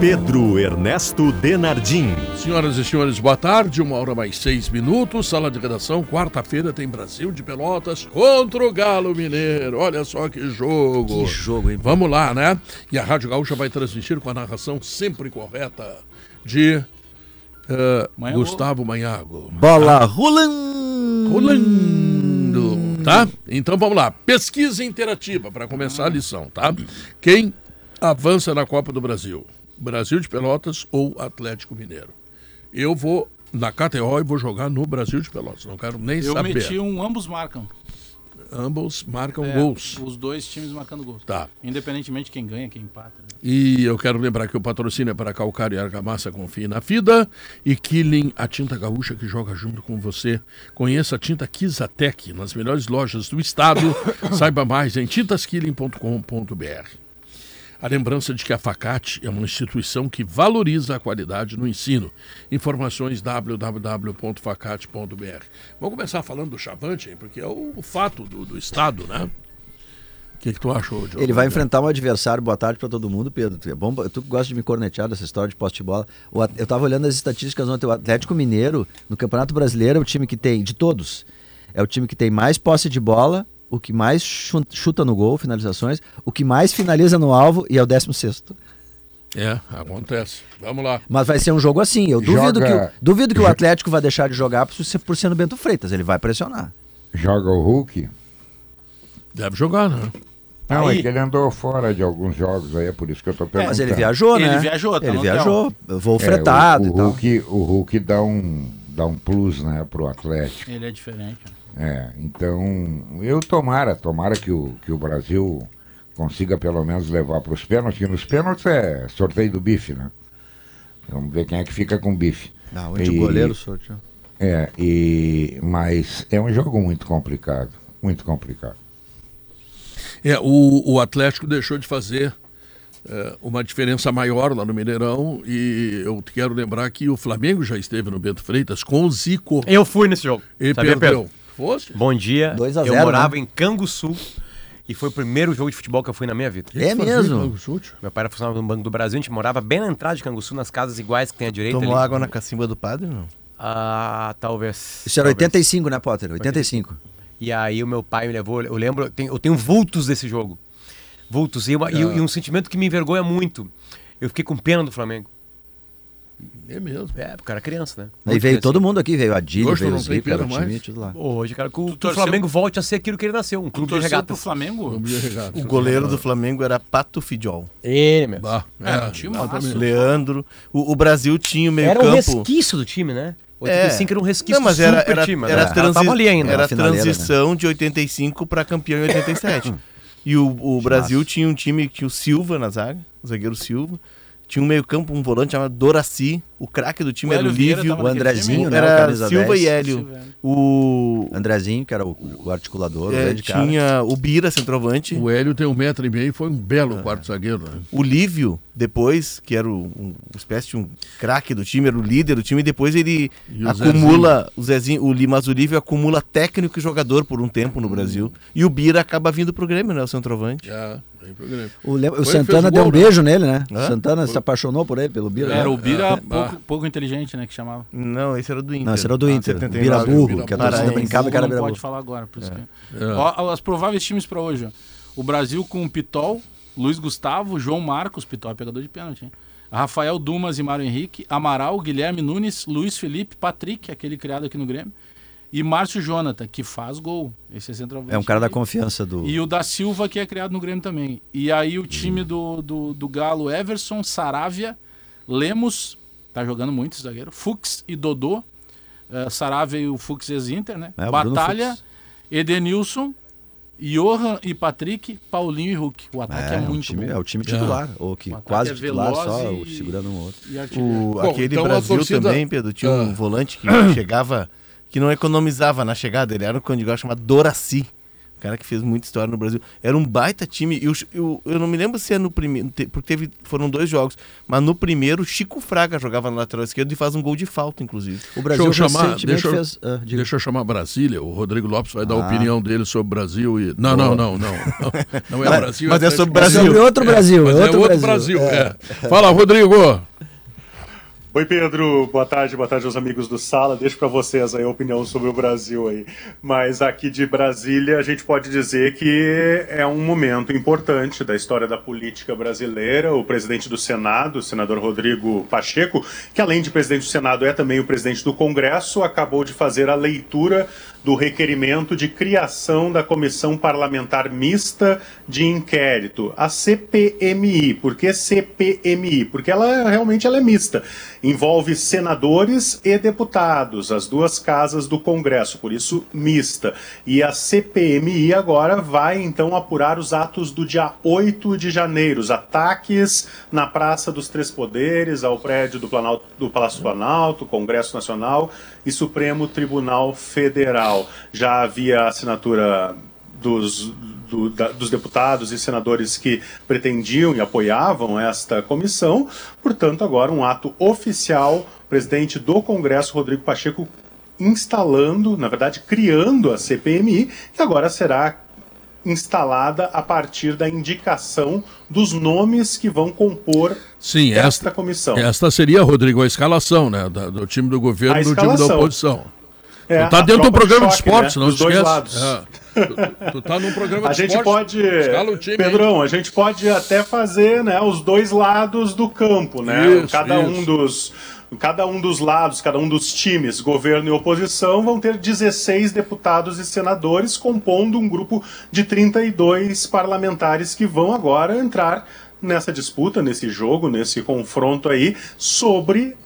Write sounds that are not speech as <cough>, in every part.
Pedro Ernesto Denardim. Senhoras e senhores, boa tarde. Uma hora mais seis minutos. Sala de redação. Quarta-feira tem Brasil de Pelotas contra o Galo Mineiro. Olha só que jogo. Que jogo, hein? Vamos lá, né? E a Rádio Gaúcha vai transmitir com a narração sempre correta de uh, Manhago. Gustavo Manhago. Bola rolando. Rolando. Tá? Então vamos lá. Pesquisa interativa para começar a lição, tá? Quem avança na Copa do Brasil? Brasil de Pelotas ou Atlético Mineiro? Eu vou na KTO e vou jogar no Brasil de Pelotas. Não quero nem Eu saber. meti um, ambos marcam. Ambos marcam É, gols. Os dois times marcando gols. Tá. Independentemente de quem ganha, quem empata. né? E eu quero lembrar que o patrocínio é para Calcário e Argamassa Confie na FIDA e Killing, a tinta gaúcha que joga junto com você. Conheça a tinta Kizatec nas melhores lojas do estado. <coughs> Saiba mais em tintaskilling.com.br. A lembrança de que a Facate é uma instituição que valoriza a qualidade no ensino. Informações www.facate.br. Vamos começar falando do Chavante, hein, porque é o, fato do, do estado, né? O que, que tu achou, Diogo? Ele vai enfrentar um adversário. Boa tarde pra todo mundo, Pedro. Tu, é bom, tu gosta de me cornetear dessa história de poste de bola. Eu tava olhando as estatísticas ontem. O Atlético Mineiro, no Campeonato Brasileiro, é o time que tem, de todos, é o time que tem mais posse de bola, o que mais chu- chuta no gol, finalizações, o que mais finaliza no alvo e é o 16. É, acontece. Vamos lá. Mas vai ser um jogo assim. Eu duvido, Joga- que, o, duvido que o Atlético vai deixar de jogar por no Bento Freitas. Ele vai pressionar. Joga o Hulk. Deve jogar, né? Não, Aí- é que ele andou fora de alguns jogos aí, é por isso que eu tô perguntando. Mas ele viajou, Ele né? viajou, tá Ele viajou. Voo É, fretado o, e o tal. Hulk, o Hulk dá um, dá um plus, né, pro Atlético. Ele é diferente. É, então, eu tomara, tomara que o, que o Brasil consiga pelo menos levar para os pênaltis, que nos pênaltis é sorteio do bife, né? Vamos ver quem é que fica com bife. Não, onde E- o goleiro sorteou. É, e, mas é um jogo muito complicado, muito complicado. É, o, o Atlético deixou de fazer é, uma diferença maior lá no Mineirão e eu quero lembrar que o Flamengo já esteve no Bento Freitas com o Zico Eu fui nesse jogo. e Sabia, perdeu. Pedro? Fosse? Bom dia. 2 a eu 0, morava né? em Canguçu e foi o primeiro jogo de futebol que eu fui na minha vida. É mesmo? Meu pai era funcionário no Banco do Brasil, a gente morava bem na entrada de Canguçu, nas casas iguais que tem à direita. Tomou ali. água na cacimba do padre, não? Ah, talvez. Isso era talvez. 85, né, Potter? 85. E aí o meu pai me levou, eu lembro, eu tenho, eu tenho vultos desse jogo. Vultos. E, uma- e- e um sentimento que me envergonha muito. Eu fiquei com pena do Flamengo. É mesmo. É, porque era criança, né? Aí veio criança. todo mundo aqui, veio a Dili, Hoje tu veio não o tem Zico, era o time, tudo lá. Hoje, cara, que o, que o torceu- Flamengo volte a ser aquilo que ele nasceu, um Tu clube de torceu pro regatas. Flamengo? Vamos de regata. O goleiro do Flamengo era Pato Fidjol. Ele mesmo. Bah, É, um time exatamente. massa. Leandro. O, o Brasil tinha o meio Era um campo. resquício do time, né? 85 era um resquício Não, mas era, super era, time. era, né? Transi- tava ali ainda. era Era a finaleira, transição de 85 para campeão em 87. <laughs> e o, o Brasil tinha um time que tinha o Silva na zaga, o zagueiro Silva. Tinha um meio campo, um volante chamado Doraci. O craque do time O era o Lívio. O Andrezinho, né? o Era camisa Silva 10. e Hélio. O, Andrezinho, que era o, o articulador, o é, cara. tinha o Bira, centroavante. O Hélio tem um metro e meio e foi um belo quarto zagueiro. Né? O Lívio, depois, que era o- um, uma espécie de um craque do time, era o líder do time, e depois ele E o acumula, o Zezinho, o Li- mas o Lívio acumula técnico e jogador por um tempo no Brasil. E o Bira acaba vindo pro Grêmio, né? O centroavante. Já, vem pro Grêmio. O, Le- o Foi, Santana o deu um né? beijo nele, né? Hã? Santana se apaixonou por ele, pelo Bira. Era né? o Bira Ah, pouco, pouco inteligente, né? Que chamava. Não, esse era do Inter. Não, esse era o do Ah, Inter. 79. Bira Burro, Bira que a torcida Paraense. brincava que era não Bira pode falar agora, por isso que... É. Ó, os prováveis times pra hoje, ó. O Brasil com o Pitol, Luiz Gustavo, João Marcos, Pitol é pegador de pênalti, hein? Rafael Dumas e Mário Henrique, Amaral, Guilherme Nunes, Luiz Felipe, Patrick, aquele criado aqui no Grêmio, e Márcio Jonathan, que faz gol. Esse é centroavante. É um cara da confiança do. E o da Silva, que é criado no Grêmio também. E aí o time do, do, do Galo, Everson, Saravia, Lemos, tá jogando muito esse zagueiro, Fux e Dodô. Eh, Saravia e o Fux ex-Inter, né? É, Batalha, Fux. Edenilson, Johan e Patrick, Paulinho e Hulk. O ataque é, É, o muito time, bom. é o time titular, ou que quase é titular, só e- o segurando um outro. E. O, Bom, aquele então Brasil torcida- também, Pedro, tinha Ah. um volante que <clears throat> chegava, que não economizava na chegada. Ele era um candidato chamado Doraci. O cara que fez muita história no Brasil. Era um baita time. E o- eu, eu não me lembro se é no primeiro. Porque teve, foram dois jogos. Mas no primeiro, o Chico Fraga jogava na lateral esquerda e faz um gol de falta, inclusive. O Brasil deixa eu chamar, deixa eu, fez... ah, deixa eu chamar Brasília. O Rodrigo Lopes vai dar a Ah. opinião dele sobre o Brasil e. Não, não, não, não, não. Não é Mas- Brasil. mas é Atlético sobre É Brasil. sobre outro Brasil. Mas é é outro, outro Brasil. Brasil. É. é. Fala, Rodrigo. Oi, Pedro. Boa tarde, boa tarde aos amigos do Sala. Deixo para vocês aí a opinião sobre o Brasil aí. Mas aqui de Brasília, a gente pode dizer que é um momento importante da história da política brasileira. O presidente do Senado, o senador Rodrigo Pacheco, que além de presidente do Senado é também o presidente do Congresso, acabou de fazer a leitura do requerimento de criação da Comissão Parlamentar Mista de Inquérito, a CPMI. Por que CPMI? Porque ela realmente ela é mista. Envolve senadores e deputados, as duas casas do Congresso, por isso mista. E a CPMI agora vai então apurar os atos do dia 8 de janeiro, os ataques na Praça dos Três Poderes, ao prédio do, Planalto, do Palácio Planalto, Congresso Nacional e Supremo Tribunal Federal. Já havia assinatura dos, do- da- dos deputados e senadores que pretendiam e apoiavam esta comissão. Portanto, agora um ato oficial, o presidente do Congresso, Rodrigo Pacheco, instalando, na verdade, criando a CPMI, que agora será instalada a partir da indicação dos nomes que vão compor Sim, esta esta, comissão. esta seria, Rodrigo, a escalação, né? da- do time do governo e do time da oposição. É, tu tá dentro do programa de choque, esportes, né? não Dos dois esquece. lados. É. Tu, tu tá num programa A de gente esportes. pode, time. Pedrão, a gente pode até fazer, né, os dois lados do campo, né? Isso, cada um isso. dos cada um dos lados, cada um dos times, governo e oposição, vão ter 16 deputados e senadores compondo um grupo de 32 parlamentares que vão agora entrar nessa disputa, nesse jogo, nesse confronto aí sobre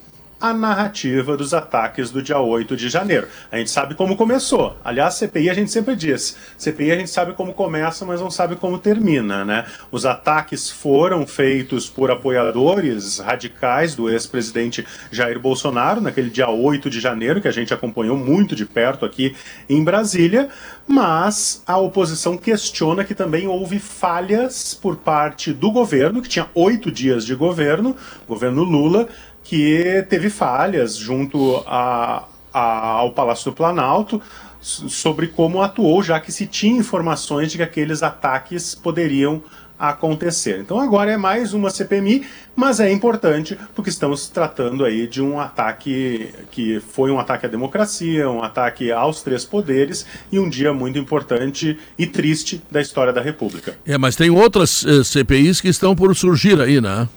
a narrativa dos ataques do dia 8 de janeiro. A gente sabe como começou. Aliás, CPI a gente sempre diz. CPI a gente sabe como começa, mas não sabe como termina, né? Os ataques foram feitos por apoiadores radicais do ex-presidente Jair Bolsonaro naquele dia 8 de janeiro, que a gente acompanhou muito de perto aqui em Brasília, mas a oposição questiona que também houve falhas por parte do governo, que tinha oito dias de governo, governo Lula, que teve falhas junto a, a- ao Palácio do Planalto sobre como atuou, já que se tinha informações de que aqueles ataques poderiam acontecer. Então agora é mais uma CPMI, mas é importante porque estamos tratando aí de um ataque que foi um ataque à democracia, um ataque aos três poderes e um dia muito importante e triste da história da República. É, mas tem outras eh, CPIs que estão por surgir aí, né?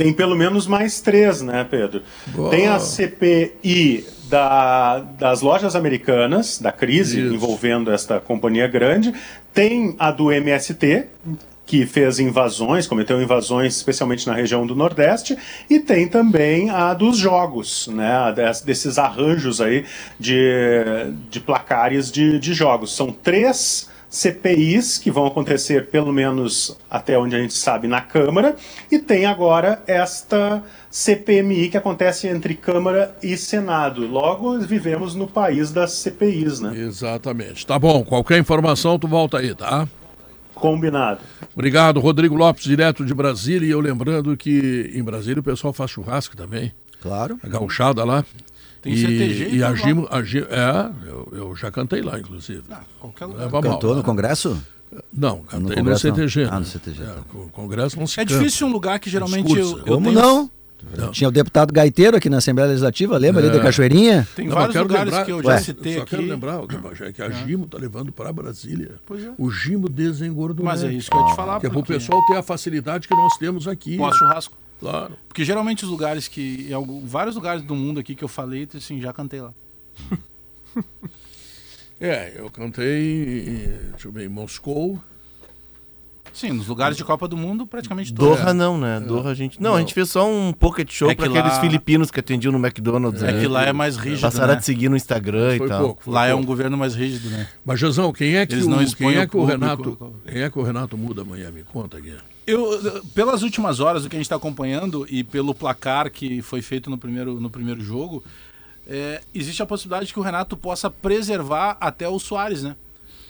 Tem pelo menos mais três, né, Pedro? Boa. Tem a CPI da- das lojas americanas, da crise Isso. envolvendo esta companhia grande. Tem a do MST, que fez invasões, cometeu invasões especialmente na região do Nordeste, e tem também a dos jogos, né, desses arranjos aí de, de placares de, de jogos. São três CPIs que vão acontecer pelo menos até onde a gente sabe na Câmara e tem agora esta CPMI que acontece entre Câmara e Senado. Logo vivemos no país das CPIs, né? Exatamente. Tá bom, qualquer informação tu volta aí, tá? Combinado. Obrigado, Rodrigo Lopes, direto de Brasília. E eu lembrando que em Brasília o pessoal faz churrasco também. Claro. A gauchada lá. Tem e, CTG E e a tudo lá. Gimo, a Gimo- é, eu, eu já cantei lá, inclusive. Qualquer Não lugar. leva mal, Cantou no né? Congresso? Não, cantei no, Congresso não. CTG. Ah, no né? CTG, É, tá. o Congresso não se É canta. difícil um lugar que geralmente eu, eu Como tenho- não? Tinha o deputado Gaiteiro aqui na Assembleia Legislativa, lembra ali da Cachoeirinha? Tem Não, vários lugares lembrar- que eu Ué. já Eu citei só aqui. quero lembrar, que a Gimo tá levando para Brasília. Pois é. O Gimo desengordou. Mas é isso que eu ia te falar. Que é pro porque- pessoal ter a facilidade que nós temos aqui. Pós-churrasco. Claro. Porque geralmente os lugares que. Em algum- vários lugares do mundo aqui que eu falei, assim, já cantei lá. <laughs> É, eu cantei, deixa eu ver, Moscou. Sim, nos lugares de Copa do Mundo, praticamente todos. Doha não, né? Doha a gente. Não, a Não. gente fez só um pocket show É que pra aqueles lá- filipinos que atendiam no McDonald's. É né? que lá é mais rígido, Passaram a né? te seguir no Instagram Foi e tal. pouco. Foi Lá é um pouco. governo mais rígido, né? Mas, Jezão, quem é que, Eles o, não quem é o que o público. Renato. Quem é que o Renato muda amanhã? Me conta aqui. Eu, pelas últimas horas, o que a gente está acompanhando e pelo placar que foi feito no primeiro, no primeiro jogo, é, existe a possibilidade de que o Renato possa preservar até o Soares, né?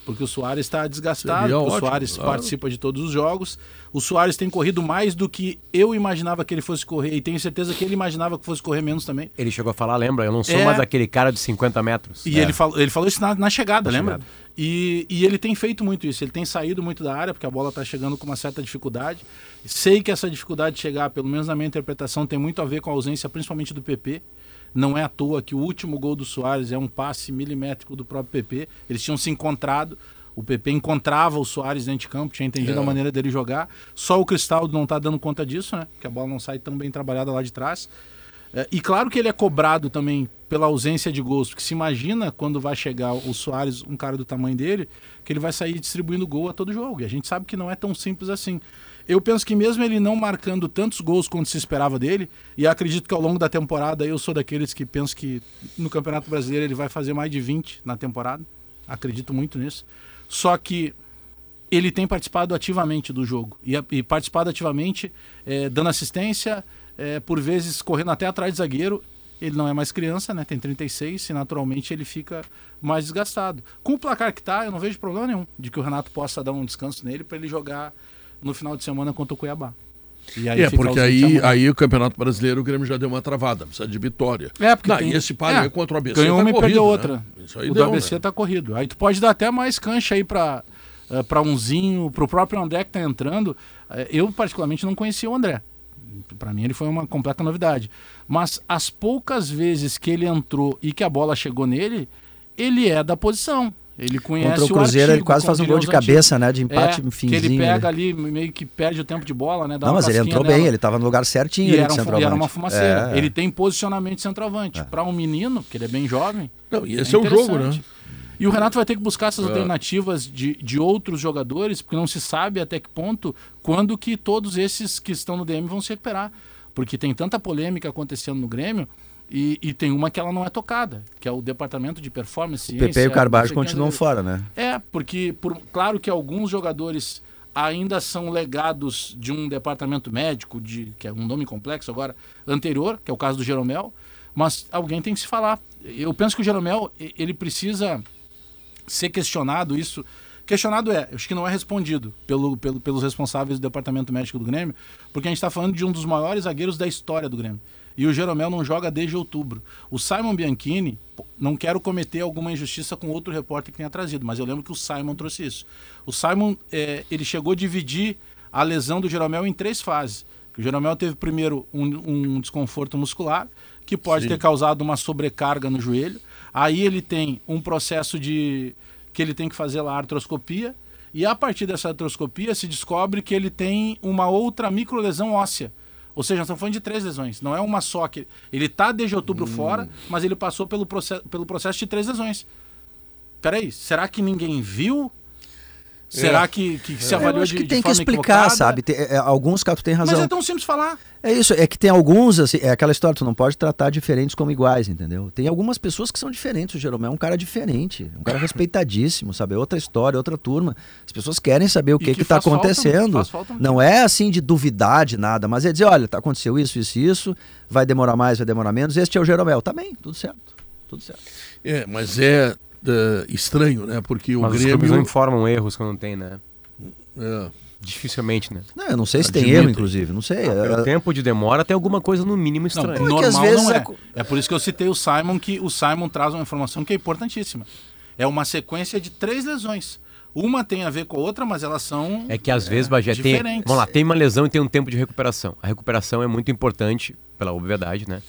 Porque o Soares está desgastado, o Soares claro. participa de todos os jogos. O Soares tem corrido mais do que eu imaginava que ele fosse correr, e tenho certeza que ele imaginava que fosse correr menos também. Ele chegou a falar, lembra? Eu não sou É. mais aquele cara de 50 metros. E É. ele, falou, ele falou isso na, na chegada, Na lembra? chegada. E, e ele tem feito muito isso. Ele tem saído muito da área, porque a bola está chegando com uma certa dificuldade. Sei que essa dificuldade de chegar, pelo menos na minha interpretação, tem muito a ver com a ausência, principalmente do PP. Não é à toa que o último gol do Soares é um passe milimétrico do próprio PP. Eles tinham se encontrado. O PP encontrava o Soares dentro de campo, tinha entendido É. a maneira dele jogar. Só o Cristaldo não está dando conta disso, né? Que a bola não sai tão bem trabalhada lá de trás. É, e claro que ele é cobrado também pela ausência de gols, porque se imagina quando vai chegar o Soares, um cara do tamanho dele, que ele vai sair distribuindo gol a todo jogo. E a gente sabe que não é tão simples assim. Eu penso que mesmo ele não marcando tantos gols quanto se esperava dele, e acredito que ao longo da temporada eu sou daqueles que penso que no Campeonato Brasileiro ele vai fazer mais de 20 na temporada. Acredito muito nisso. Só que ele tem participado ativamente do jogo. E, e participado ativamente, eh, dando assistência, eh, por vezes correndo até atrás de zagueiro. Ele não é mais criança, né? Tem 36 e naturalmente ele fica mais desgastado. Com o placar que tá, eu não vejo problema nenhum de que o Renato possa dar um descanso nele para ele jogar no final de semana contra o Cuiabá. E é, fica porque aí, aí o Campeonato Brasileiro o Grêmio já deu uma travada, precisa de vitória. É, porque Não, tem- e esse palio é, aí contra o ABC Ganhou tá uma e perdeu né? outra. Isso aí o deu, do ABC né? tá corrido. Aí tu pode dar até mais cancha aí pra, eh, pra umzinho, pro próprio André que tá entrando. Eh, Eu, particularmente, não conhecia o André. Pra mim ele foi uma completa novidade. Mas as poucas vezes que ele entrou e que a bola chegou nele, ele é da posição. Ele conhece Contra o Cruzeiro, ele artigo, quase como faz um gol de cabeça, né? De empate É, no que ele finzinho. pega ali. ali, meio que perde o tempo de bola, né? dá Não, mas ele entrou nela. bem, ele tava no lugar certinho E era, de um, e era uma fumaceira. É. Ele tem posicionamento de centroavante. Para um menino, que ele é bem jovem. Não, e esse é, o jogo, né? E o Renato vai ter que buscar essas É. alternativas de, de outros jogadores, porque não se sabe até que ponto, quando que todos esses que estão no DM vão se recuperar. Porque tem tanta polêmica acontecendo no Grêmio e, e tem uma que ela não é tocada, que é o departamento de performance. O PP e ciência, o Carvalho não sei o que, continuam fora, né? É, porque por, claro que alguns jogadores ainda são legados de um departamento médico, de, que é um nome complexo agora, anterior, que é o caso do Jeromel, mas alguém tem que se falar. Eu penso que o Jeromel, ele precisa ser questionado isso. Questionado é, acho que não é respondido pelo, pelo- pelos responsáveis do departamento médico do Grêmio, porque a gente está falando de um dos maiores zagueiros da história do Grêmio. E o Jeromel não joga desde outubro. O Simon Bianchini, não quero cometer alguma injustiça com outro repórter que tenha trazido, mas eu lembro que o Simon trouxe isso. O Simon, eh, ele chegou a dividir a lesão do Jeromel em três fases. O Jeromel teve primeiro um, um desconforto muscular, que pode ter causado uma sobrecarga no joelho. Aí ele tem um processo de que ele tem que fazer lá a artroscopia e a partir dessa artroscopia se descobre que ele tem uma outra microlesão óssea. Ou seja, nós estamos falando de três lesões, não é uma só que ele está desde outubro fora, mas ele passou pelo processo, pelo processo de três lesões. Peraí, será que ninguém viu? Será que, que se Eu avaliou acho de, que de tem que forma explicar, equivocada? sabe? Tem- é, alguns casos tu tem razão. Mas é tão simples falar. É isso, é que tem alguns, assim, é aquela história, tu não pode tratar diferentes como iguais, entendeu? Tem algumas pessoas que são diferentes, o Jeromel é um cara diferente, um cara <laughs> respeitadíssimo, sabe? É outra história, outra turma. As pessoas querem saber o E que que que tá falta- acontecendo. falta não é assim de duvidar de nada, mas é dizer, olha, tá, aconteceu isso, isso e isso, vai demorar mais, vai demorar menos, este é o Jeromel. Tá bem, tudo certo, tudo certo. É, mas é, é, estranho, né? Porque o Mas os clubes não Grêmio. informam erros quando tem, né? É, Dificilmente, né? Não, eu não sei se tem Admitem. erro, inclusive, não sei. Pelo É- tempo de demora tem alguma coisa no mínimo Não, estranha. é que normal às vezes não é. a- É por isso que eu citei o Simon, que o Simon traz uma informação que é importantíssima. É uma sequência de três lesões. Uma tem a ver com a outra, mas elas são. É que às vezes, Bagé, tem, vamos lá, tem uma lesão e tem um tempo de recuperação. A recuperação é muito importante, pela obviedade, né?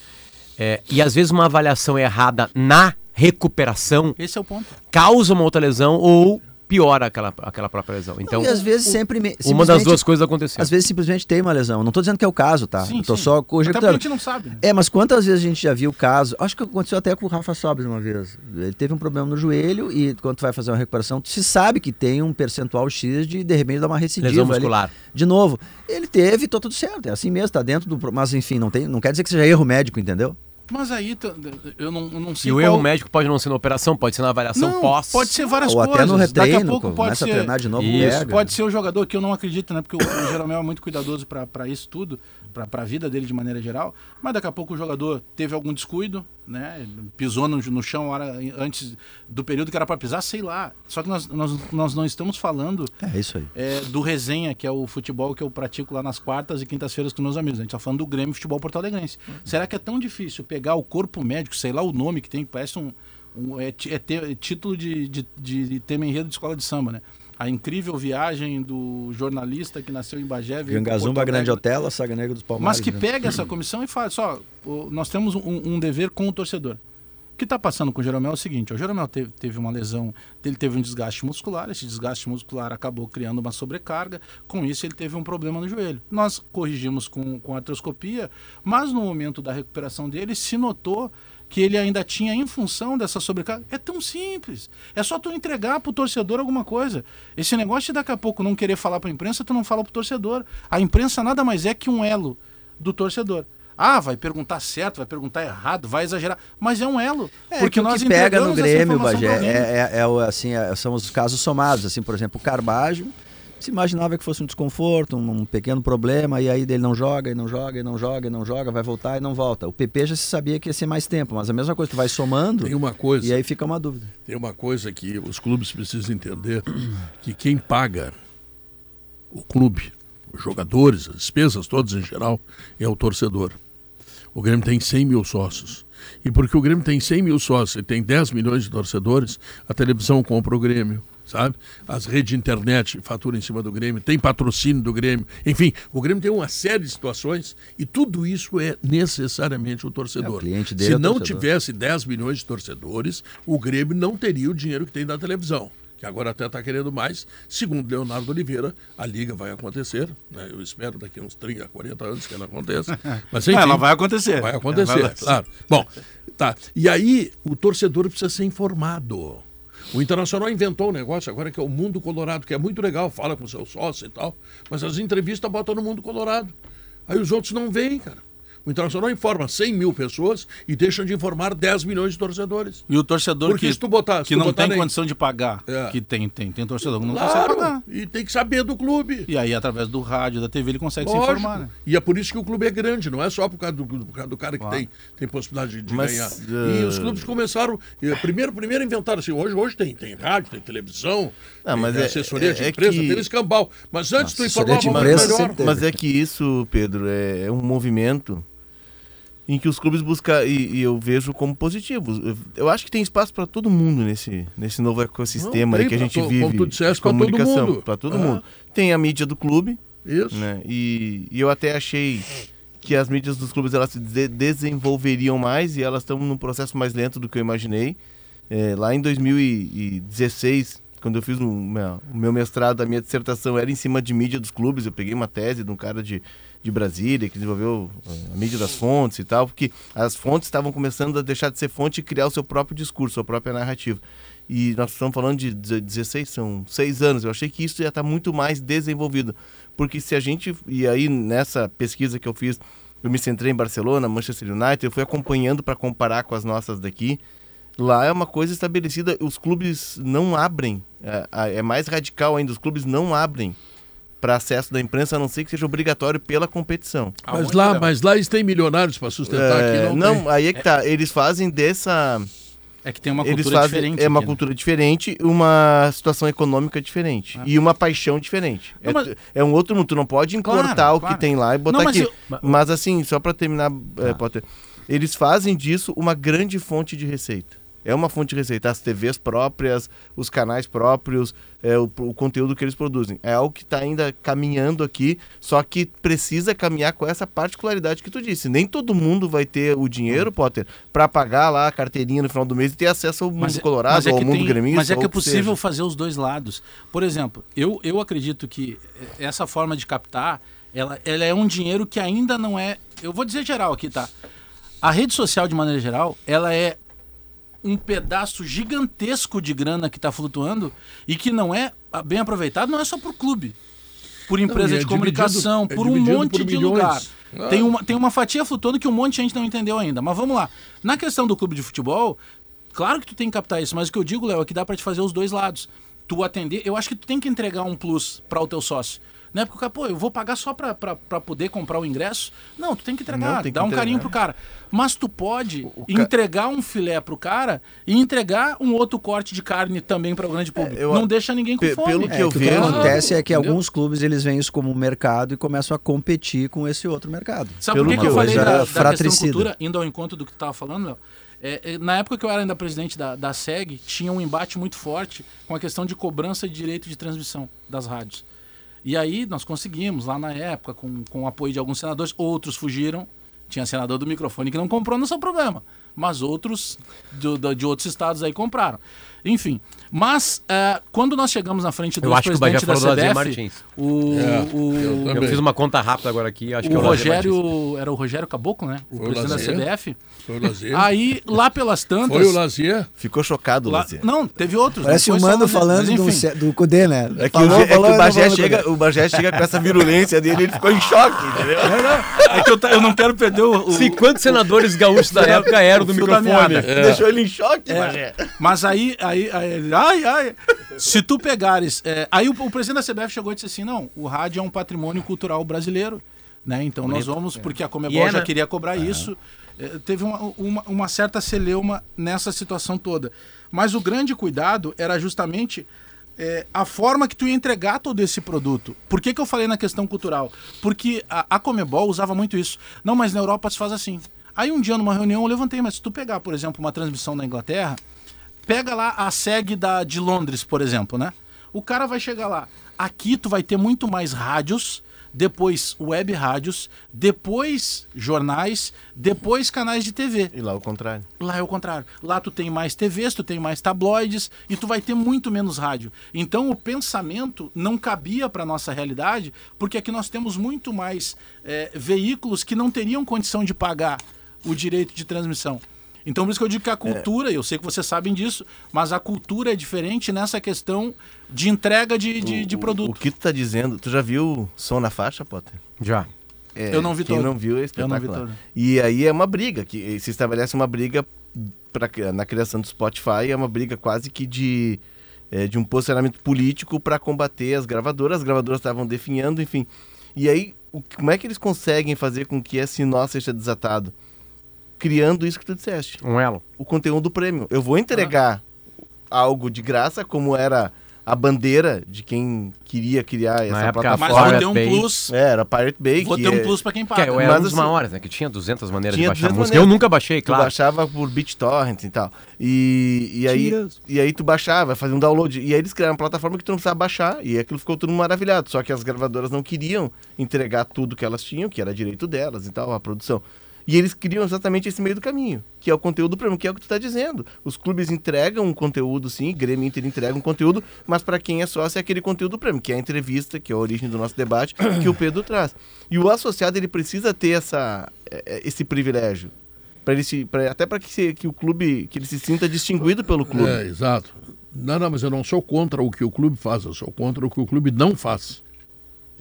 É, e às vezes uma avaliação errada na recuperação Esse é o ponto. causa uma outra lesão ou piora aquela, aquela própria lesão. Então, e às vezes o- sempre me- uma das duas coisas aconteceu. Às vezes simplesmente tem uma lesão. Não tô dizendo que é o caso, tá? Sim, Eu tô sim. só Até porque a conjecturando. gente não sabe. né? É, mas quantas vezes a gente já viu o caso? Acho que aconteceu até com o Rafa Sobres uma vez. Ele teve um problema no joelho e quando tu vai fazer uma recuperação, tu se sabe que tem um percentual X de de repente dar uma recidiva. Lesão ali. muscular. De novo. Ele teve, tô tudo certo. É assim mesmo, tá dentro do. Mas enfim, não, tem, não quer dizer que seja erro médico, entendeu? Mas aí eu não, eu não sei. E o qual- erro médico pode não ser na operação, pode ser na avaliação Não, pós. Pode ser várias Ou coisas. até no Daqui a retreino, pouco pode começa a ser. treinar de novo, Isso, pega. Pode ser o jogador que eu não acredito, né? Porque o, o Jeromel é muito cuidadoso para isso tudo, para a vida dele de maneira geral. Mas daqui a pouco o jogador teve algum descuido, né? Pisou no, no chão hora, antes do período que era para pisar, sei lá. Só que nós, nós, nós não estamos falando É isso aí. é, do resenha, que é o futebol que eu pratico lá nas quartas e quintas-feiras com meus amigos. A gente tá falando do Grêmio Futebol Porto Alegrense. Será que é tão difícil pegar o corpo médico, sei lá o nome que tem, parece um. um- é, é ter- é título de, de, de, de tema enredo de escola de samba, né? A incrível viagem do jornalista que nasceu em Bagé. Gangazumba, Grande. Hotel, Saga Negra dos Palmares. Mas que né? pega essa comissão e fala, só, nós temos um, um dever com o torcedor. O que está passando com o Jeromel é o seguinte, o Jeromel teve, teve uma lesão, ele teve um desgaste muscular, esse desgaste muscular acabou criando uma sobrecarga, com isso ele teve um problema no joelho. Nós corrigimos com, com artroscopia, mas no momento da recuperação dele se notou que ele ainda tinha em função dessa sobrecarga. É tão simples. É só tu entregar pro torcedor alguma coisa. Esse negócio de daqui a pouco não querer falar pra imprensa, tu não fala pro torcedor. A imprensa nada mais é que um elo do torcedor. Ah, vai perguntar certo, vai perguntar errado, vai exagerar. Mas é um elo. É, porque que nós que pega no Grêmio, Bagé, é, é- é assim, é- são os casos somados. Assim, por exemplo, o Carbajo se imaginava que fosse um desconforto, um, um pequeno problema, e aí ele não joga, e não joga, e não joga, e não joga, vai voltar e não volta. O PP já se sabia que ia ser mais tempo, mas a mesma coisa, tu vai somando, Tem uma coisa. e aí fica uma dúvida. Tem uma coisa que os clubes precisam entender, que quem paga o clube, os jogadores, as despesas todas em geral, é o torcedor. O Grêmio tem 100 mil sócios. E porque o Grêmio tem 100 mil sócios e tem 10 milhões de torcedores, a televisão compra o Grêmio, sabe? As redes de internet faturam em cima do Grêmio, tem patrocínio do Grêmio. Enfim, o Grêmio tem uma série de situações e tudo isso é necessariamente o torcedor. É, o cliente dele Se é não torcedor. tivesse 10 milhões de torcedores, o Grêmio não teria o dinheiro que tem da televisão. Que agora até está querendo mais. Segundo Leonardo Oliveira, a liga vai acontecer. né? Eu espero daqui a uns 30, 40 anos que ela aconteça. <laughs> Mas enfim, Ela vai acontecer. Vai acontecer, vai- claro. Bom, tá. E aí o torcedor precisa ser informado. O Internacional inventou um negócio agora que é o Mundo Colorado, que é muito legal, fala com seu sócio e tal, mas as entrevistas botam no Mundo Colorado. Aí os outros não vêm, cara. O Internacional informa 100 mil pessoas e deixam de informar 10 milhões de torcedores. E o torcedor Porque que, se tu botar- se que tu não botar tem nem- condição de pagar, É. que tem, tem, tem torcedor que não consegue Claro, pagar. e tem que saber do clube. E aí, através do rádio, da TV, ele consegue se Lógico. informar, né? E é por isso que o clube é grande, não é só por causa do, por causa do cara que tem, tem possibilidade de Mas, ganhar. eh, E os clubes começaram. eh, Primeiro, primeiro inventaram assim, hoje, hoje tem, tem rádio, tem televisão, tem mas é- assessoria de é- é imprensa, que- tem escambau. Mas antes tu assessoria informava de melhor. Mas é que isso, Pedro, é, é um movimento em que os clubes buscam, e, e eu vejo como positivo. Eu, eu acho que tem espaço para todo mundo nesse, nesse novo ecossistema Não, tem que a gente to- vive. como tu disseste, pra todo comunicação, mundo. Para todo Ah. mundo. Tem a mídia do clube, Isso. né? E, e eu até achei que as mídias dos clubes elas se de- desenvolveriam mais e elas estão num processo mais lento do que eu imaginei. É, lá em 2016, quando eu fiz o meu, o meu mestrado, a minha dissertação era em cima de mídia dos clubes. Eu peguei uma tese de um cara de, de Brasília que desenvolveu eh, a mídia das fontes e tal, porque as fontes estavam começando a deixar de ser fonte e criar o seu próprio discurso, a própria narrativa. E nós estamos falando de 16, são seis anos. Eu achei que isso já está muito mais desenvolvido. Porque se a gente. E aí, nessa pesquisa que eu fiz, eu me centrei em Barcelona, Manchester United, eu fui acompanhando para comparar com as nossas daqui. Lá é uma coisa estabelecida, os clubes não abrem, é, é mais radical ainda, os clubes não abrem para acesso da imprensa, a não ser que seja obrigatório pela competição. Mas Aonde lá, mas lá eles têm milionários para sustentar É, aqui. não, tem. aí é que tá, eles fazem dessa. É que tem uma cultura fazem, diferente. é uma aqui, né? cultura diferente, uma situação econômica diferente e uma paixão diferente. Não, é, mas- é um outro mundo, tu não pode importar Claro, o claro. que tem lá e botar Não, mas aqui. eu- Mas assim, só para terminar, é, Potter, eles fazem disso uma grande fonte de receita. É uma fonte de receita. As TVs próprias, os canais próprios, é, o, o conteúdo que eles produzem. É algo que está ainda caminhando aqui, só que precisa caminhar com essa particularidade que tu disse. Nem todo mundo vai ter o dinheiro, Potter, para pagar lá a carteirinha no final do mês e ter acesso ao mundo Mas é- colorado, mas é ao que mundo tem- gremista. Mas é que é possível seja. fazer os dois lados. Por exemplo, eu, eu acredito que essa forma de captar, ela, ela é um dinheiro que ainda não é. Eu vou dizer geral aqui, tá? A rede social, de maneira geral, ela é um pedaço gigantesco de grana que está flutuando e que não é bem aproveitado, não é só por clube. Por empresa e é de comunicação, é por um monte por de lugar. Ah. Tem, uma, tem uma fatia flutuando que um monte de gente não entendeu ainda. Mas vamos lá. Na questão do clube de futebol, claro que tu tem que captar isso, mas o que eu digo, Léo, é que dá para te fazer os dois lados. Tu atender, eu acho que tu tem que entregar um plus para o teu sócio. Né? Porque o cara, pô, eu vou pagar só pra, pra, pra poder comprar o ingresso? Não, tu tem que entregar, Não, tem que dá um carinho pro cara. Mas tu pode o ca- entregar um filé pro cara e entregar um outro corte de carne também para o grande público. eu- não deixa ninguém com fome. pelo que É, eu que o vejo- que acontece é que Entendeu? alguns clubes eles veem isso como um mercado e começam a competir com esse outro mercado. Sabe Pelo por que, que eu falei vejo, da, é da questão fratricida. cultura, indo ao encontro do que tu estava falando, Léo? É, é, na época que eu era ainda presidente da, da SEG, tinha um embate muito forte com a questão de cobrança de direito de transmissão das rádios. E aí nós conseguimos, lá na época, com, com o apoio de alguns senadores, outros fugiram. Tinha senador do microfone que não comprou no seu programa, mas outros do- do- de outros estados aí compraram. Enfim, mas é, quando nós chegamos na frente do Eu acho que o Bagé presidente da falou do Lazer CBF, Martins. o, É, o, eu Eu fiz uma conta rápida agora aqui, acho que é o o. Rogério, era o Rogério Caboclo, né? O Foi o presidente da Lazier. CBF. Foi o Lazier. Aí, lá pelas tantas. Foi o Lazier. Ficou chocado, lá- Lazier. Não, teve outros. Parece o Mano falando mas do, do Cudê, né? É que, Falou, o, Ge- é que falou, o, Bagé chega, o Bagé chega com essa virulência dele, ele ficou em choque, entendeu? É que eu, eu não quero perder o. o- Sim, quantos senadores gaúchos da época eram do o da microfone? Deixou ele em choque, Bagé. Mas aí, aí, aí ai, ai. Se tu pegares. é, aí o, o presidente da CBF chegou e disse assim: não, o rádio é um patrimônio cultural brasileiro. Né? Então nós vamos, porque a Comebol é, já queria cobrar isso. É, teve uma, uma, uma certa celeuma nessa situação toda. Mas o grande cuidado era justamente é, a forma que tu ia entregar todo esse produto. Por que, que eu falei na questão cultural? Porque a, a Comebol usava muito isso. Não, mas na Europa se faz assim. Aí um dia numa reunião eu levantei, mas se tu pegar, por exemplo, uma transmissão na Inglaterra, pega lá a SEG da, de Londres, por exemplo, né? O cara vai chegar lá. Aqui tu vai ter muito mais rádios, depois web rádios, depois jornais, depois canais de TV. E lá o contrário. Lá é o contrário. Lá tu tem mais TVs, tu tem mais tabloides e tu vai ter muito menos rádio. Então o pensamento não cabia para nossa realidade, porque aqui nós temos muito mais eh, veículos que não teriam condição de pagar o direito de transmissão. Então por isso que eu digo que a cultura, eu sei que vocês sabem disso, mas a cultura é diferente nessa questão de entrega de, de, de O produto. que tu tá dizendo? Tu já viu Som na Faixa, Potter? Já. É, Eu não vi quem todo. não viu é Eu não espetacular. vi todo. E aí é uma briga, que se estabelece uma briga pra, na criação do Spotify, é uma briga quase que de, é, de um posicionamento político para combater as gravadoras. As gravadoras estavam definhando, enfim. E aí, o- como é que eles conseguem fazer com que esse nó seja desatado? Criando isso que tu disseste, Um elo. o conteúdo premium. Eu vou entregar algo de graça, como era a bandeira de quem queria criar essa época, Mas plataforma. vou Pirate ter um Bay. plus. É, era Pirate Bay. Vou que ter um é- plus para quem Que paga. era um Mas, dos assim, maiores, né? Que tinha 200 maneiras tinha de baixar 200 música. Eu maneiras. nunca baixei, Tu claro. baixava por BitTorrent e tal. E, e, aí, Tiras. e aí tu baixava, fazia um download. E aí eles criaram uma plataforma que tu não precisava baixar. E aquilo ficou tudo maravilhado. Só que as gravadoras não queriam entregar tudo que elas tinham, que era direito delas e tal, a produção. E eles criam exatamente esse meio do caminho, que é o conteúdo premium, que é o que tu tá dizendo. Os clubes entregam um conteúdo, sim, Grêmio Inter entrega um conteúdo, mas para quem é sócio é aquele conteúdo premium, que é a entrevista, que é a origem do nosso debate, que o Pedro traz. E o associado, ele precisa ter essa, eh, esse privilégio. Pra ele se, pra- até para que, que o clube, que ele se sinta distinguido pelo clube. É, exato. Não, não, mas eu não sou contra o que o clube faz, eu sou contra o que o clube não faz.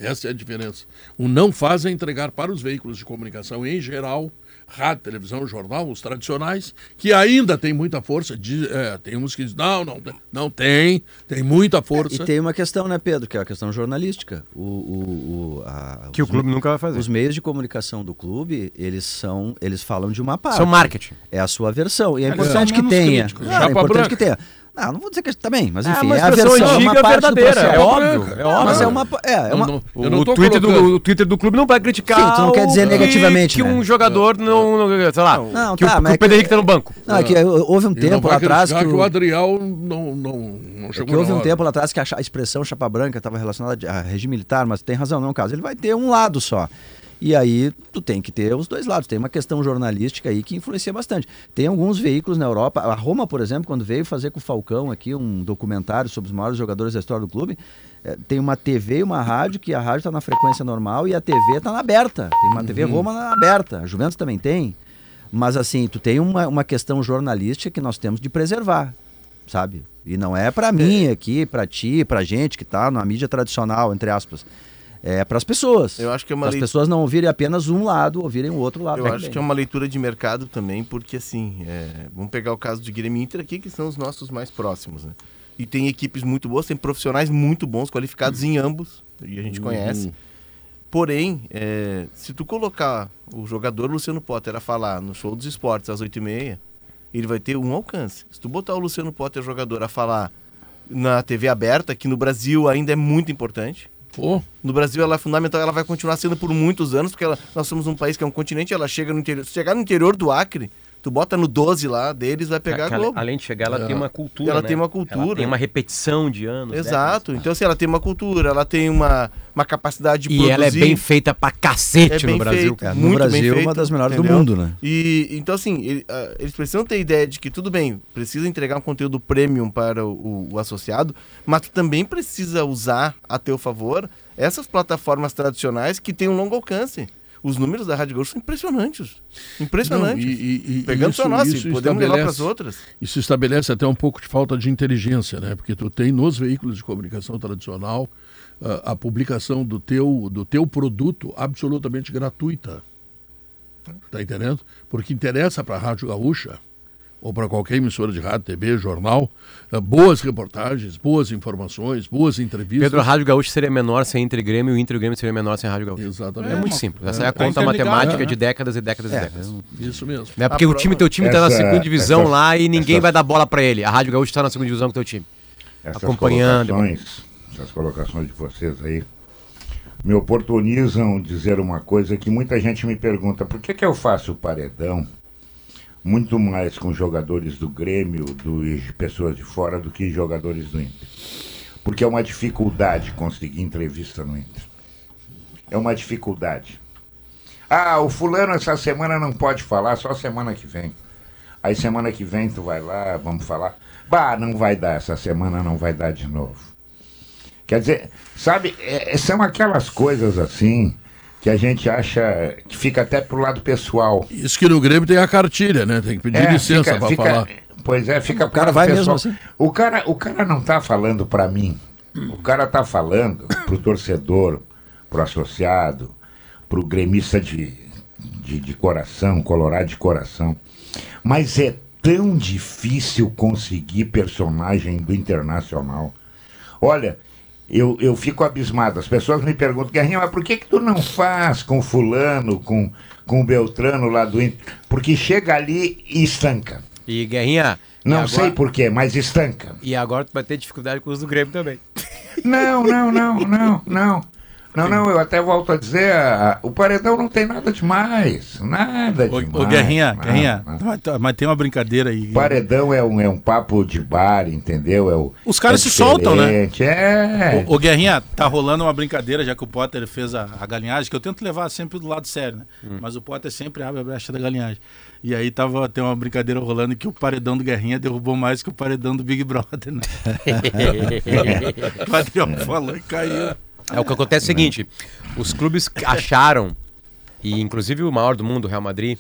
Essa é a diferença. O não faz é entregar para os veículos de comunicação em geral, rádio, televisão, jornal, os tradicionais, que ainda tem muita força. diz- é, tem uns que dizem, não, não, tem- não tem, tem muita força. E tem uma questão, né, Pedro, que é a questão jornalística. O, o, o- a- Que o clube nunca vai fazer. Os meios de comunicação do clube, eles são, eles falam de uma parte. São marketing. É a sua versão. E é importante são que menos tenha. críticos. Chapa é importante branca. que tenha. Não, não vou dizer que também, mas É enfim, uma é, a versão, é antiga do verdadeira, é óbvio, é óbvio. Mas é uma, é, é uma, não, O, não tô Twitter colocando- do, o Twitter do clube não vai criticar. Sim, tu não quer dizer o que- negativamente, Que né? um jogador não, não- Sei lá. Não, que, tá, o, mas que é o Pedro que- Henrique tá no banco. Não, é que houve um não tempo vai lá atrás que, que o- o Adriel não, não, não É chegou que houve na um hora. tempo lá atrás que a, a expressão chapa branca estava relacionada a regime militar, mas tem razão, não é o caso. Ele vai ter um lado só. E aí tu tem que ter os dois lados. Tem uma questão jornalística aí que influencia bastante. Tem alguns veículos na Europa. A Roma, por exemplo, quando veio fazer com o Falcão aqui um documentário sobre os maiores jogadores da história do clube, eh, tem uma TV e uma rádio, que a rádio está na frequência normal e a TV está na aberta. Tem uma TV Roma na aberta. A Juventus também tem. Mas assim, tu tem uma, uma questão jornalística que nós temos de preservar sabe? E não é para mim aqui, para ti, pra gente que tá na mídia tradicional, entre aspas. É para as pessoas. Eu acho que é uma As lei- pessoas não ouvirem apenas um lado, ouvirem o outro lado. Eu acho que é uma leitura de mercado também, porque assim, é, vamos pegar o caso de Grêmio Inter aqui, que são os nossos mais próximos, né? e tem equipes muito boas, tem profissionais muito bons, qualificados em ambos, e a gente conhece. Porém, é, se tu colocar o jogador Luciano Potter a falar no show dos esportes às 8h30, ele vai ter um alcance. Se tu botar o Luciano Potter jogador a falar na TV aberta, que no Brasil ainda é muito importante, No Brasil ela é fundamental, ela vai continuar sendo por muitos anos, porque ela- nós somos um país que é um continente, ela chega no interior. Se chegar no interior do Acre, tu bota no 12 lá deles, vai pegar a Globo. Além de chegar, ela É. tem uma cultura. Ela né? tem uma cultura. Ela tem uma repetição de anos. Exato. Então, assim, ela tem uma cultura, ela tem uma, uma capacidade de E produzir. ela é bem feita pra cacete É no Brasil. feito. É, no Brasil, feito, uma das melhores do entendeu? mundo, né? E então assim, ah, eles precisam ter ideia de que tudo bem, precisa entregar um conteúdo premium para o, o- o associado, mas tu também precisa usar a teu favor essas plataformas tradicionais que têm um longo alcance. Os números da Rádio Gaúcho são impressionantes. Impressionantes. Não, e- e- Pegando isso- só nós, isso podemos levar para as outras. Isso estabelece até um pouco de falta de inteligência, né? Porque tu tem nos veículos de comunicação tradicional ah, a publicação do teu, do teu produto absolutamente gratuita. Tá entendendo? Porque interessa para a Rádio Gaúcha ou para qualquer emissora de rádio, TV, jornal, ah, boas reportagens, boas informações, boas entrevistas. Pedro, a Rádio Gaúcho seria menor sem Inter e Grêmio e o Inter e o Grêmio seria menor sem a Rádio Gaúcho. Exatamente. É, muito simples. Essa é, é, a tá conta interligado, matemática é. de décadas e décadas e É. décadas. Isso mesmo. É porque A o time, teu time tá na Essa- segunda divisão essa- lá e ninguém essa- vai dar bola pra ele. A Rádio Gaúcho tá na segunda divisão com o teu time. Essas Acompanhando. Colocações, essas colocações de vocês aí me oportunizam dizer uma coisa que muita gente me pergunta: por que, que eu faço paredão muito mais com jogadores do Grêmio do, de pessoas de fora do que jogadores do Inter? Porque é uma dificuldade conseguir entrevista no Inter. É uma dificuldade. Ah, o fulano essa semana não pode falar, só semana que vem. Aí semana que vem tu vai lá, vamos falar. Bah, não vai dar, essa semana não vai dar de novo. Quer dizer, sabe, é- são aquelas coisas assim que a gente acha que fica até pro lado pessoal. Isso que no Grêmio tem a cartilha, né? Tem que pedir É, licença fica- para falar. Pois é, fica O cara pro vai lado mesmo pessoal. assim? O cara, o cara não tá falando para mim. O cara tá falando pro torcedor, pro associado, pro gremista de, de, de coração, colorado de coração. Mas é tão difícil conseguir personagem do Internacional. Olha, eu, eu fico abismado. As pessoas me perguntam, Guerrinha, mas por que, que tu não faz com fulano, com, com o Beltrano lá do Inter? Porque chega ali e estanca. E Guerrinha. Não agora- sei por quê, mas estanca. E agora tu vai ter dificuldade com os do Grêmio também. Não, não, não, não, não. Não, não, eu até volto a dizer, o paredão não tem nada demais. Nada Ô, demais. ô Guerrinha, nada, Guerrinha, nada. mas, tá- mas tem uma brincadeira aí. Paredão é um, é um papo de bar, entendeu? É o, Os caras é se soltam, né? É. Ô, ô, Guerrinha, tá rolando uma brincadeira, já que o Potter fez a, a galinhagem, que eu tento levar sempre do lado sério, né? Mas o Potter sempre abre a brecha da galinhagem. E aí tava, tem uma brincadeira rolando que o paredão do Guerrinha derrubou mais que o paredão do Big Brother, né? <laughs> <laughs> o Adriano falou e caiu. É o que acontece é o seguinte: os clubes acharam, e inclusive o maior do mundo, o Real Madrid,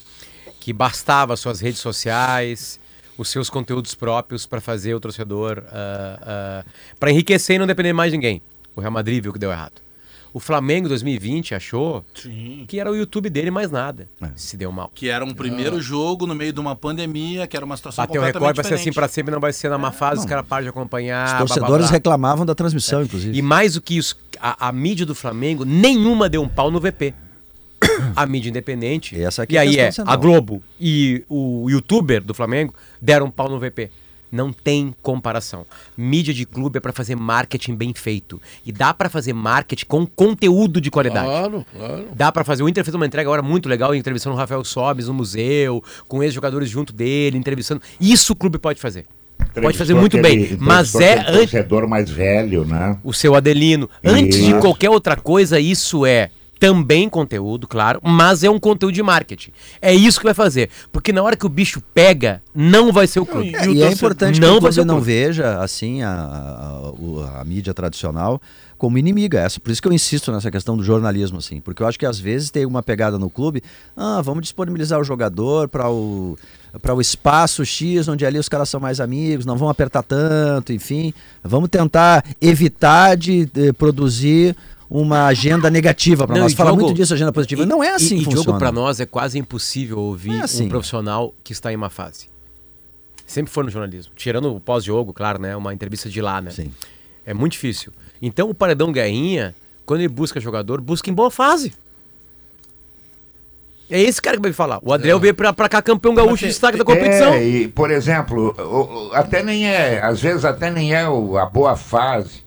que bastava suas redes sociais, os seus conteúdos próprios para fazer o torcedor, para enriquecer e não depender mais de ninguém. O Real Madrid viu que deu errado. O Flamengo 2020 achou Sim. que era o YouTube dele mais nada. Se deu mal. Que era um primeiro jogo no meio de uma pandemia, que era uma situação Bateu o completamente recorde, vai ser assim diferente. para sempre, não vai ser na má fase, os caras param de acompanhar. Os blá, blá, torcedores blá. reclamavam da transmissão, inclusive. E mais do que isso, a, a mídia do Flamengo, nenhuma deu um pau no VP. <coughs> A mídia independente. E essa aqui e é a aí é a Globo e o youtuber do Flamengo deram um pau no VP. Não tem comparação. Mídia de clube é pra fazer marketing bem feito. E dá pra fazer marketing com conteúdo de qualidade. Claro, claro. Dá pra fazer. O Inter fez uma entrega agora muito legal, entrevistando o Rafael Sobes no museu, com ex-jogadores junto dele, entrevistando. Isso o clube pode fazer. Pode fazer muito bem. aquele- Mas entrevistou é antes torcedor mais velho, né? o seu Adelino. Antes de qualquer outra coisa, isso é também conteúdo, claro, mas é um conteúdo de marketing. É isso que vai fazer. Porque na hora que o bicho pega, não vai ser o clube. E o E é importante não que clube não clube. veja assim a, a, a mídia tradicional como inimiga. Essa, por isso que eu insisto nessa questão do jornalismo, assim, porque eu acho que às vezes tem uma pegada no clube, ah, vamos disponibilizar o jogador para o para o espaço X, onde ali os caras são mais amigos, não vão apertar tanto, enfim, vamos tentar evitar de, eh, produzir uma agenda negativa para nós. Fala Diogo, muito disso, agenda positiva. E- não é assim e, que e funciona. jogo pra nós é quase impossível ouvir É assim. um profissional que está em uma fase. Sempre foi no jornalismo. Tirando o pós-jogo, claro, né? Uma entrevista de lá, né? Sim. É muito difícil. Então o Paredão Guerrinha, quando ele busca jogador, busca em boa fase. É esse cara que vai falar. O Adriel veio pra, pra cá campeão gaúcho de destaque da competição. É, e, por exemplo, o- o- até nem é, às vezes até nem é o- a boa fase.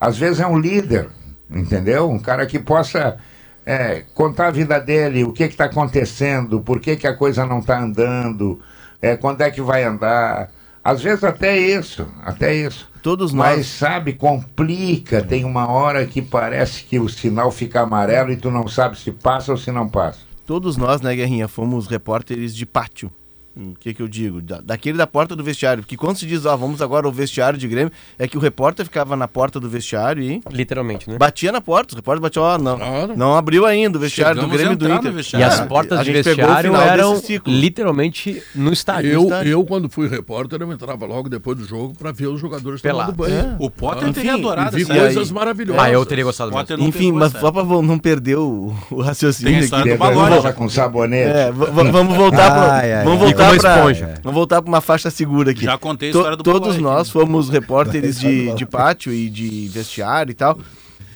Às vezes é um líder, entendeu? Um cara que possa é, contar a vida dele, o que está acontecendo, por que, que a coisa não está andando, é, quando é que vai andar. Às vezes até isso, até isso. Todos Mas nós. sabe, complica. Tem uma hora que parece que o sinal fica amarelo e tu não sabe se passa ou se não passa. Todos nós, né, Guerrinha, fomos repórteres de pátio. O que que eu digo? Da- daquele da porta do vestiário. Porque quando se diz, ó, vamos agora ao vestiário de Grêmio, é que o repórter ficava na porta do vestiário e Literalmente, né? batia na porta. Os repórteres batiam, ó, não, Claro. não abriu ainda o vestiário Chegamos do Grêmio e do Inter. E as Ah, portas a de gente pegou o vestiário eram literalmente no estádio. Eu, estádio. eu, quando fui repórter, eu entrava logo depois do jogo pra ver os jogadores Pelado. tomando banho. O Potter Ah, teria enfim, adorado E vi essa aí- coisas maravilhosas. Ah, eu teria gostado. Potter Enfim, mas só pra não perder o, o raciocínio Tem aqui. do com sabonete. É, vamos voltar ai, vamos ai. E voltar como pra, esponja. vamos voltar pra uma faixa segura aqui. Já contei a história do Todos nós né? fomos <laughs> repórteres de, de pátio e de vestiário e tal.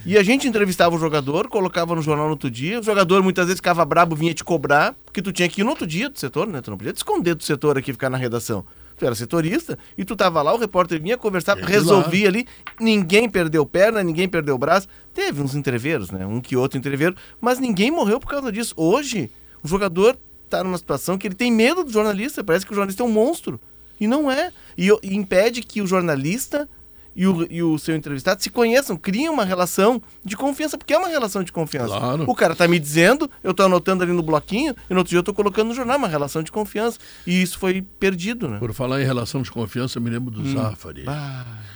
E a gente entrevistava o jogador, colocava no jornal no outro dia. O jogador muitas vezes ficava brabo, vinha te cobrar, porque tu tinha que ir no outro dia do setor, né? Tu não podia te esconder do setor aqui e ficar na redação. Tu era setorista e tu tava lá, o repórter vinha conversar, ir resolvia ali. Ninguém perdeu perna, ninguém perdeu braço. Teve uns entreveiros, né? Um que outro entreveiro, mas ninguém morreu por causa disso. Hoje, o jogador tá numa situação que ele tem medo do jornalista, parece que o jornalista é um monstro. E não é. E, e impede que o jornalista e o, e o seu entrevistado se conheçam, criem uma relação de confiança, porque é uma relação de confiança. Claro. O cara tá me dizendo, eu tô anotando ali no bloquinho, e no outro dia eu tô colocando no jornal, uma relação de confiança. E isso foi perdido, né? Por falar em relação de confiança, eu me lembro do Zafari.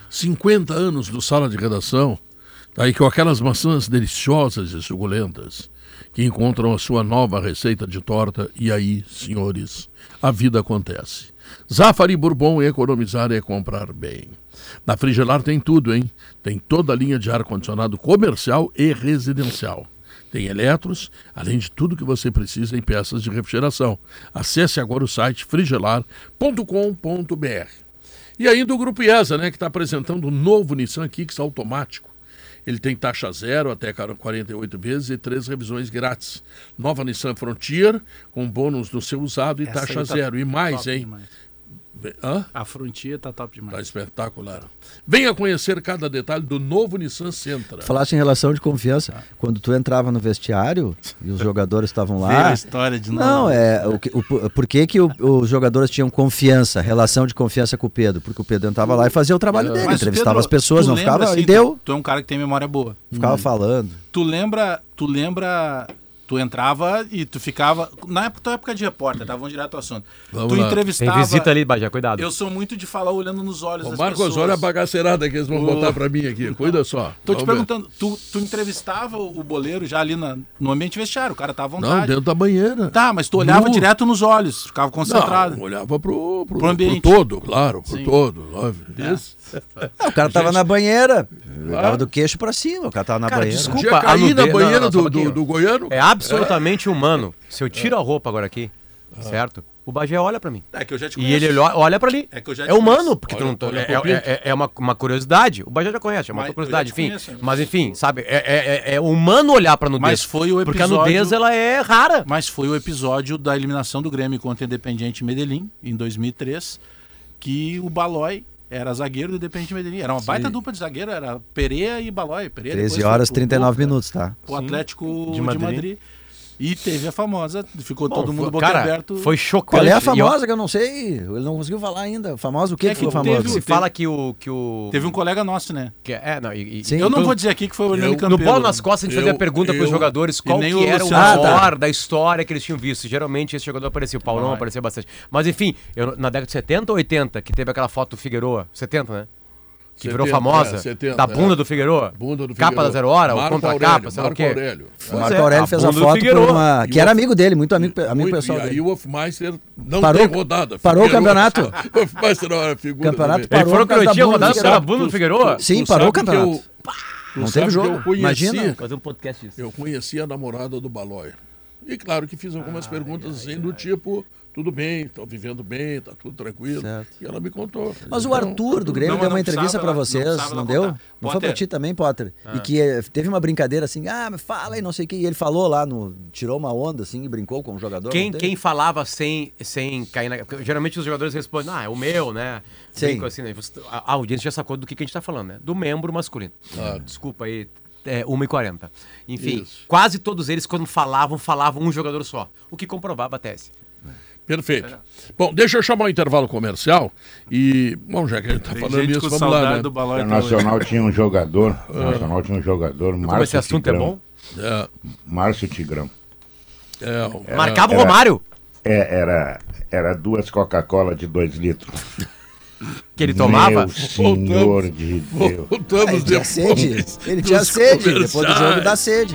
50 anos do sala de redação, tá aí com aquelas maçãs deliciosas e suculentas, que encontram a sua nova receita de torta, e aí, senhores, a vida acontece. Zafari Bourbon, economizar é comprar bem. Na Frigelar tem tudo, hein? Tem toda a linha de ar-condicionado comercial e residencial. Tem eletros, além de tudo que você precisa em peças de refrigeração. Acesse agora o site frigelar.com.br. E ainda o Grupo IESA, né, que está apresentando o novo Nissan Kicks automático. Ele tem taxa zero até 48 vezes e três revisões grátis. Nova Nissan Frontier, com bônus do seu usado e Essa taxa tá zero. E mais, hein? demais. Hã? A frontia tá top Tá demais. espetacular. Venha conhecer cada detalhe do novo Nissan Sentra. Falaste em relação de confiança. Quando tu entrava no vestiário e os jogadores estavam Veio lá. a história de novo. Não, é. O, que- o, por que, que o- os jogadores tinham confiança, relação de confiança com o Pedro? Porque o Pedro entrava lá e fazia o trabalho dele, Mas, entrevistava Pedro, as pessoas, tu não lembra, ficava. assim, e deu, Tu, tu é um cara que tem memória boa. ficava falando. Tu lembra, tu lembra, tu entrava e tu ficava, na época, tua época de repórter, tá? Vamos direto ao assunto. Vamos tu lá. Tem entrevistava... visita ali, Bajé, cuidado. Eu sou muito de falar olhando nos olhos Ô, das Marcos, pessoas. olha a bagaceirada que eles vão Ô. botar pra mim aqui. Cuida só. Tô te Vamos ver. perguntando, tu, tu entrevistava o boleiro já ali na- no ambiente vestiário, o cara tava à Não, vontade. dentro da banheira. Tá, mas tu olhava Nu. direto nos olhos, ficava concentrado. Não, olhava pro, pro, Pro ambiente. pro todo, claro, pro Sim. todo. óbvio. Isso. Ah, o cara tava na banheira, tava do queixo pra cima, o cara tava na Cara, banheira. desculpa. Podia a cair na nudez- banheira não, não, do, só um do, pouquinho. do goiano. É absolutamente humano. Se eu tiro a roupa agora aqui, certo? O Bagé olha pra mim. É que eu já te E conheço. ele olha, olha pra ali. É que eu já É te humano, conheço. porque tu Olha- não olha é, pro Pinto. é- é uma, uma curiosidade. O Bagé já conhece, é uma Mas eu curiosidade, já te enfim. conheço, né? Mas enfim, sabe? É, é- é- é humano olhar pra nudez. Mas foi o Porque a episódio- nudez, ela é rara. Mas foi o episódio da eliminação do Grêmio contra o Independiente Medellín, em 2003, que o Balói era zagueiro do Independiente Medellín. Era uma baita dupla de zagueiro, era Pereira e Balói. Pereira 13 depois foi horas pro 39 Boca, minutos, tá? O Atlético de de Madrid. Madrid. E teve a famosa, ficou Bom, todo mundo boca cara, aberto. foi chocante. Qual é a E eu- famosa que eu não sei? Ele não conseguiu falar ainda. Famosa, o que, É que que foi teve famosa? o- Se fala que o. Que o Teve um colega nosso, né? que é, não, e- e- Sim. Eu não no- vou dizer aqui que foi o Hernani Eu- No bola nas costas, a gente fazia Eu- a pergunta pros eu- jogadores qual que o era o maior Santos. da história que eles tinham visto. Geralmente esse jogador aparecia, o Paulão Vai. aparecia bastante. Mas enfim, eu- na década de 70 ou 80, que teve aquela foto do Figueroa, 70, né? Que virou 70, famosa, é, 70, da bunda é. do Figueroa. Bunda do Capa Figueiredo. da Zero Hora, ou Marco contra-capa, Aurélio, sei lá o Marco quê. Aurélio. O Marco é, Aurélio a fez a do foto por Figueiredo. uma. E Que era amigo dele, muito amigo, amigo Muito, pessoal e aí dele. o Hofmeister não Parou- tem rodada. parou o Figueiredo- campeonato. <laughs> o Hofmeister não era figura Campeonato também. Ele Parou falou que não tinha bunda do rodado pela Figueiredo. bunda do Figueroa. Sim, Tu parou o campeonato. Não teve jogo. Imagina. Fazer um podcast disso. Eu conheci a namorada do Balói. E claro que fiz algumas perguntas assim do tipo, tudo bem, estão vivendo bem, tá tudo tranquilo. Certo. E ela me contou. Mas o Então, Arthur do Grêmio Não, deu não uma entrevista não vocês, não, ela deu? contar. Não foi pra Potter. ti também, Potter? Ah. E que eh, teve uma brincadeira assim, ah, mas fala aí, não sei o que. E ele falou lá, no, tirou uma onda assim e brincou com o jogador. Quem, não quem falava sem, sem cair na. porque Geralmente os jogadores respondem, ah, é o meu, né? Sim. Brinco assim, né? Você- A, a audiência já sacou do que, que a gente tá falando, né? Do membro masculino. Desculpa aí, é 1h40. Enfim, Isso. quase todos eles, quando falavam, falavam um jogador só. O que comprovava a tese. Perfeito. Bom, deixa eu chamar o intervalo comercial e, bom, já que a gente tá Tem falando isso, vamos lá, né? do O Nacional tinha um jogador, o Nacional tinha um jogador, Como Márcio esse assunto é Tigrão. bom, É, Márcio Tigrão. é, o- marcava o era- Romário, É, era, era duas Coca-Cola de dois litros. que ele tomava. Meu senhor de Deus. voltamos ele tinha depois sede. Ele <laughs> tinha sede. Depois do jogo dá sede.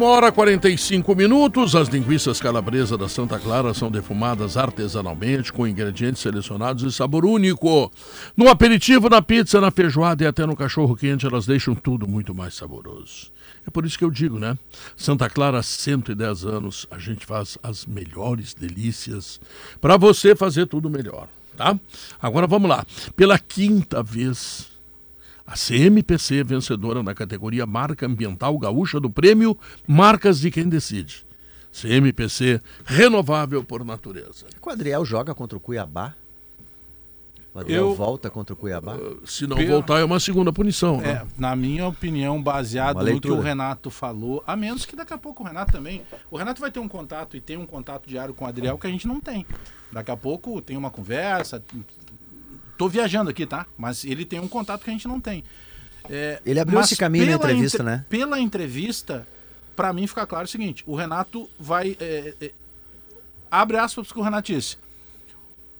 Uma hora e 45 minutos, as linguiças calabresa da Santa Clara são defumadas artesanalmente com ingredientes selecionados e sabor único. No aperitivo, na pizza, na feijoada e até no cachorro quente, elas deixam tudo muito mais saboroso. É por isso que eu digo, né? Santa Clara, há 110 anos, a gente faz as melhores delícias para você fazer tudo melhor, tá? Agora vamos lá. Pela quinta vez, a CMPC vencedora na categoria Marca Ambiental Gaúcha do Prêmio Marcas de Quem Decide. CMPC renovável por natureza. O Adriel joga contra o Cuiabá. O Adriel Eu- volta contra o Cuiabá. Se não Pelo- voltar, é uma segunda punição. É, né? na minha opinião, baseado no que o Renato falou, a menos que daqui a pouco o Renato também. O Renato vai ter um contato e tem um contato diário com o Adriel que a gente não tem. Daqui a pouco tem uma conversa. Tô viajando aqui, tá? Mas ele tem um contato que a gente não tem. É, Ele abriu esse caminho na pela entrevista, entre- né? Pela entrevista, pra mim fica claro o seguinte: o Renato vai. é, é, abre aspas que o Renato disse.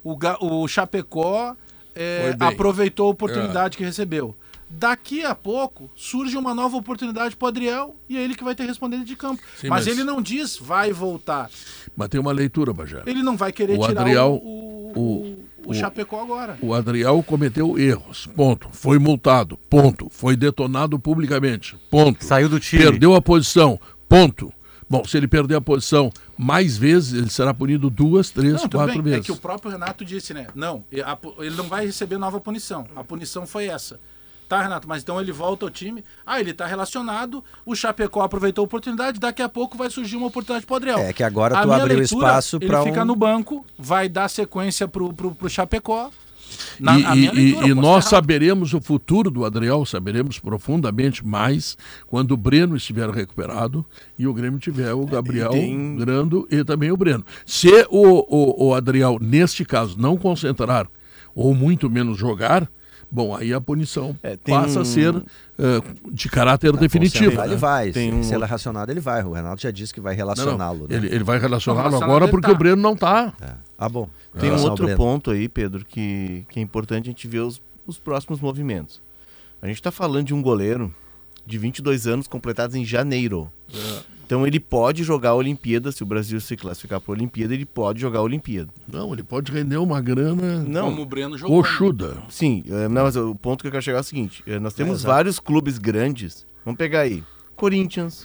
O, o Chapecó é, aproveitou a oportunidade que recebeu. Daqui a pouco surge uma nova oportunidade pro Adriel e é ele que vai ter respondendo de campo. Sim, mas, mas- ele não diz vai voltar. Mas tem uma leitura, Bajé. Ele não vai querer O tirar Adriel- o, o, o- o Chapecó agora. O Adriel cometeu erros. Ponto. Foi multado. Ponto. Foi detonado publicamente. Ponto. Saiu do time. Perdeu a posição. Ponto. Bom, se ele perder a posição mais vezes, ele será punido duas, três, Não, quatro bem. vezes. É que o próprio Renato disse, né? Não, ele não vai receber nova punição. A punição foi essa. Tá, Renato, mas então ele volta ao time. Ah, ele tá relacionado. O Chapecó aproveitou a oportunidade. Daqui a pouco vai surgir uma oportunidade pro Adriel. É que agora A tu abriu leitura, espaço Ele pra fica no banco, vai dar sequência pro, pro, pro Chapecó. Na- e e- e- leitura, e nós saberemos o futuro do Adriel, saberemos profundamente mais quando o Breno estiver recuperado e o Grêmio tiver o Gabriel tem- Grando e também o Breno. Se o, o, o Adriel, neste caso, não concentrar ou muito menos jogar, bom, aí a punição É, tem passa a um- ser eh, de caráter definitivo. Concentrar, né? Ele vai. Tem se, um se ele é relacionado, ele vai. O Renato já disse que vai Não, não, relacioná-lo. né? ele, ele vai relacioná-lo Não, agora porque tá. o Breno não está. Ah, bom. Tem um outro ponto aí, Pedro, que, que é importante a gente ver os, os próximos movimentos. A gente está falando de um goleiro de 22 anos completados em janeiro. Então ele pode jogar a Olimpíada, se o Brasil se classificar para a Olimpíada, ele pode jogar a Olimpíada. Não, ele pode render uma grana Não, Como o Breno jogou. né? coxuda. sim, é, não, mas o ponto que eu quero chegar é o seguinte: é, nós temos exato. vários clubes grandes. Vamos pegar aí: Corinthians,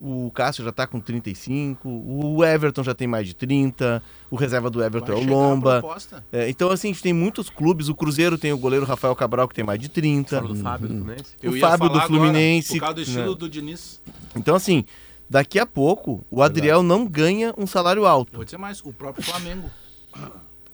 o Cássio já está com 35, o Everton já tem mais de 30, o reserva do Everton Vai é o Lomba. É, então, assim, a gente tem muitos clubes. O Cruzeiro tem o goleiro Rafael Cabral, que tem mais de 30. Fala do Fábio do Fluminense. Eu O Fábio do Fluminense, Agora, por causa do estilo né? do Diniz. Então, assim, daqui a pouco, o Adriel não ganha um salário alto. Vou dizer mais, o próprio Flamengo.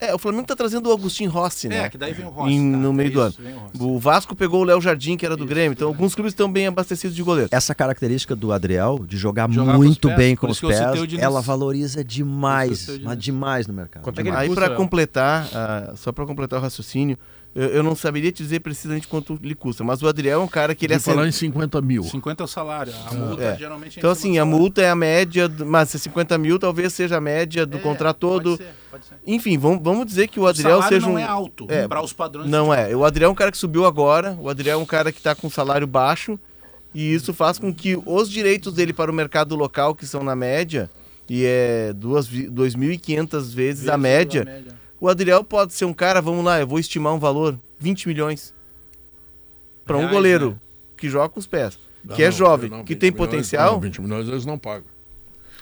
É, o Flamengo tá trazendo o Agostinho Rossi, né? É, que daí vem o Rossi. Em- tá? no meio É do isso, ano. vem o Rossi. O Vasco pegou o Léo Jardim, que era do Isso, Grêmio. Então, é. alguns clubes estão bem abastecidos de goleiro. Essa característica do Adriel, de jogar, Jogar com muito pés, bem com os pés, ela valoriza demais, mas demais no mercado. Quanto é demais. Aí, para completar, ah, só para completar o raciocínio, eu, eu não saberia te dizer precisamente quanto lhe custa, mas o Adriel é um cara que ele é Ele falar em 50 mil. 50 é o salário. A multa É. geralmente é Então, assim, a multa é a média, do- mas 50 mil talvez seja a média do É, contrato todo. Pode ser, pode ser. Enfim, vamos, vamos dizer que o O Adriel salário seja não um. é alto É, para os padrões. Não é. O Adriel é um cara que subiu agora. O Adriel é um cara que está com salário baixo. E isso faz com que os direitos dele para o mercado local, que são na média, e é duas vi- 2.500 vezes a Vezes média, média. O Adriel pode ser um cara, vamos lá, eu vou estimar um valor, 20 milhões. Para um Reais, goleiro né? que joga com os pés, Não, que é não, jovem, não, que 20 tem milhões, potencial. não, 20 milhões eles não pagam.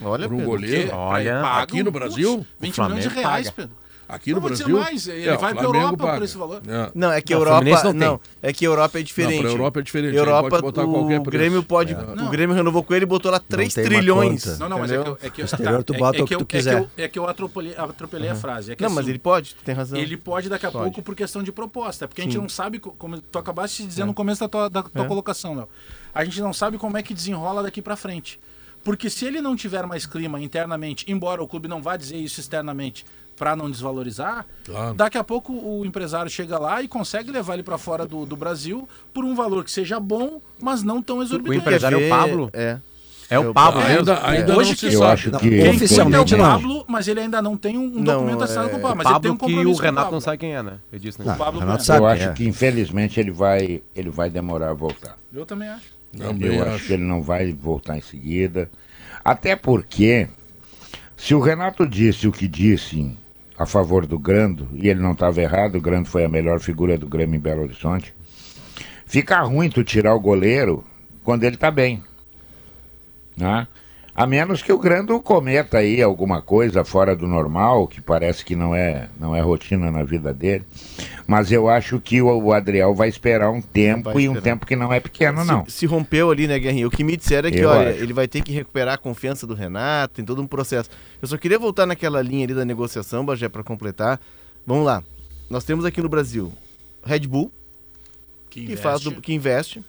Olha, Por um Pedro, goleiro. Que- Olha, aqui no Brasil, 20 o milhões de reais, paga. Pedro. Aqui Não no vou dizer Brasil. mais, ele é, vai pra Flamengo Europa por paga. esse valor. É. Não, é que a Não, Europa não tem. não, é que a Europa é diferente. Não, Europa é diferente. Europa, pode botar o qualquer preço. Grêmio pode, Não. o Grêmio renovou com ele e botou lá 3 tem uma trilhões. Não, não, mas é que, é que exterior tu é- bota é o que que eu- tu é quiser. eu- É que eu atropelei, atropelei a frase. É que Não, assim, mas ele pode, tu tem razão. Ele pode daqui a Pode. pouco por questão de proposta, porque a gente Sim. não sabe, co- como tu acabaste de dizer no começo da tua, da tua É. colocação, Léo. A gente não sabe como é que desenrola daqui pra frente. Porque se ele não tiver mais clima internamente, embora o clube não vá dizer isso externamente pra não desvalorizar, Claro. daqui a pouco o empresário chega lá e consegue levar ele pra fora do, do Brasil por um valor que seja bom, mas não tão O exorbitante. empresário é o Pablo? É. É o Pablo Ah, mesmo? ainda ainda Hoje não se que- Eu acho que. oficialmente Oficialmente não. é o Pablo, mas ele ainda não tem um, um Não, documento assinado com o Pablo. O Mas ele tem Pablo um que o Renato Pablo. não sabe quem é, né? Eu disse, né? Não, Pablo Renato Bueno. sabe Eu acho é. que infelizmente ele vai, ele vai demorar a voltar. Eu também acho. Também eu acho. acho que ele não vai voltar em seguida. Até porque, se o Renato disse o que disse a favor do Grando, e ele não estava errado, o Grando foi a melhor figura do Grêmio em Belo Horizonte, fica ruim tu tirar o goleiro quando ele está bem. Né? A menos que o Grando cometa aí alguma coisa fora do normal, que parece que não é, não é rotina na vida dele. Mas eu acho que o, o Adriel vai esperar um tempo Vai e um esperar. tempo que não é pequeno, se, não. se rompeu ali, né, Guerrinho? O que me disseram é que, Eu olha, acho. ele vai ter que recuperar a confiança do Renato, tem todo um processo. Eu só queria voltar naquela linha ali da negociação, Bagé, para completar. Vamos lá. Nós temos aqui no Brasil Red Bull, que, faz do, que investe.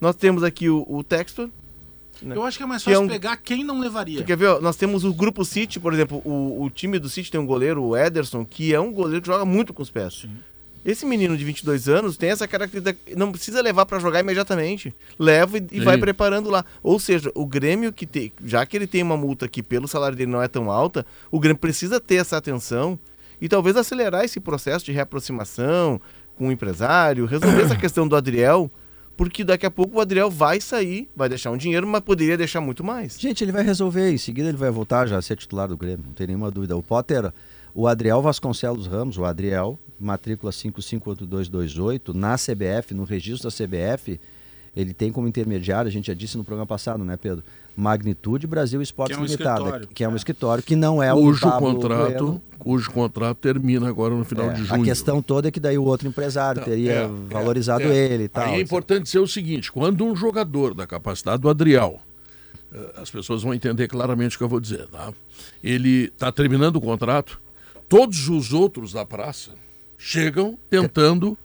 Nós temos aqui o, o Textor. Eu acho que é mais Que é fácil um- pegar quem não levaria. Tu quer ver? ó, nós temos o grupo City, por exemplo, o, o time do City tem um goleiro, o Ederson, que é um goleiro que joga muito com os pés. Esse menino de 22 anos tem essa característica, não precisa levar pra jogar imediatamente. Leva e, e vai Sim. preparando lá. Ou seja, o Grêmio que tem, já que ele tem uma multa que pelo salário dele não é tão alta, o Grêmio precisa ter essa atenção e talvez acelerar esse processo de reaproximação com o empresário, resolver essa questão do Adriel, porque daqui a pouco o Adriel vai sair, vai deixar um dinheiro, mas poderia deixar muito mais. Gente, ele vai resolver. Em seguida ele vai voltar já a ser titular do Grêmio, não tem nenhuma dúvida. O Potter, o Adriel Vasconcelos Ramos, o Adriel, matrícula 558228, na CBF, no registro da CBF, ele tem como intermediário, a gente já disse no programa passado, né, Pedro? Magnitude Brasil Esportes Que é um Limitada, escritório. que é um escritório que não é cujo o contrato, Bueno. cujo contrato termina agora no final É, de a junho. questão toda é que daí o outro empresário Não, teria é, valorizado é, é. ele e tal. Aí é importante dizer o seguinte: quando um jogador da capacidade do Adriel, eh, as pessoas vão entender claramente o que eu vou dizer, tá? Ele está terminando o contrato, todos os outros da praça chegam tentando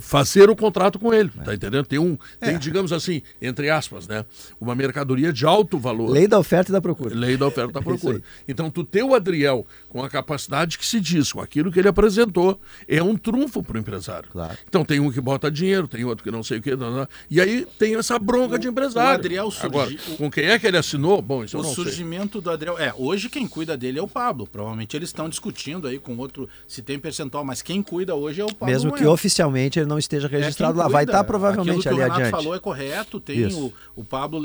fazer o contrato com ele, tá entendendo? Tem um, tem, digamos assim, entre aspas, né? Uma mercadoria de alto valor. Lei da oferta e da procura. Lei da oferta da <laughs> Isso procura. Então, tu ter o Adriel com a capacidade que se diz, com aquilo que ele apresentou, é um trunfo para o empresário. Claro. Então, tem um que bota dinheiro, tem outro que não sei o quê. não, não. E aí tem essa bronca de empresário. o Adriel surgi- Agora, o- com quem é que ele assinou? Bom, isso eu O não sei. surgimento do Adriel. É, hoje quem cuida dele é o Pablo. Provavelmente eles estão discutindo aí com outro se tem percentual, mas quem cuida hoje é o Pablo. Mesmo que oficialmente ele não esteja É registrado lá, vai estar provavelmente Aquilo ali que o Renato adiante. falou é correto. Tem Isso. o, o Pablo,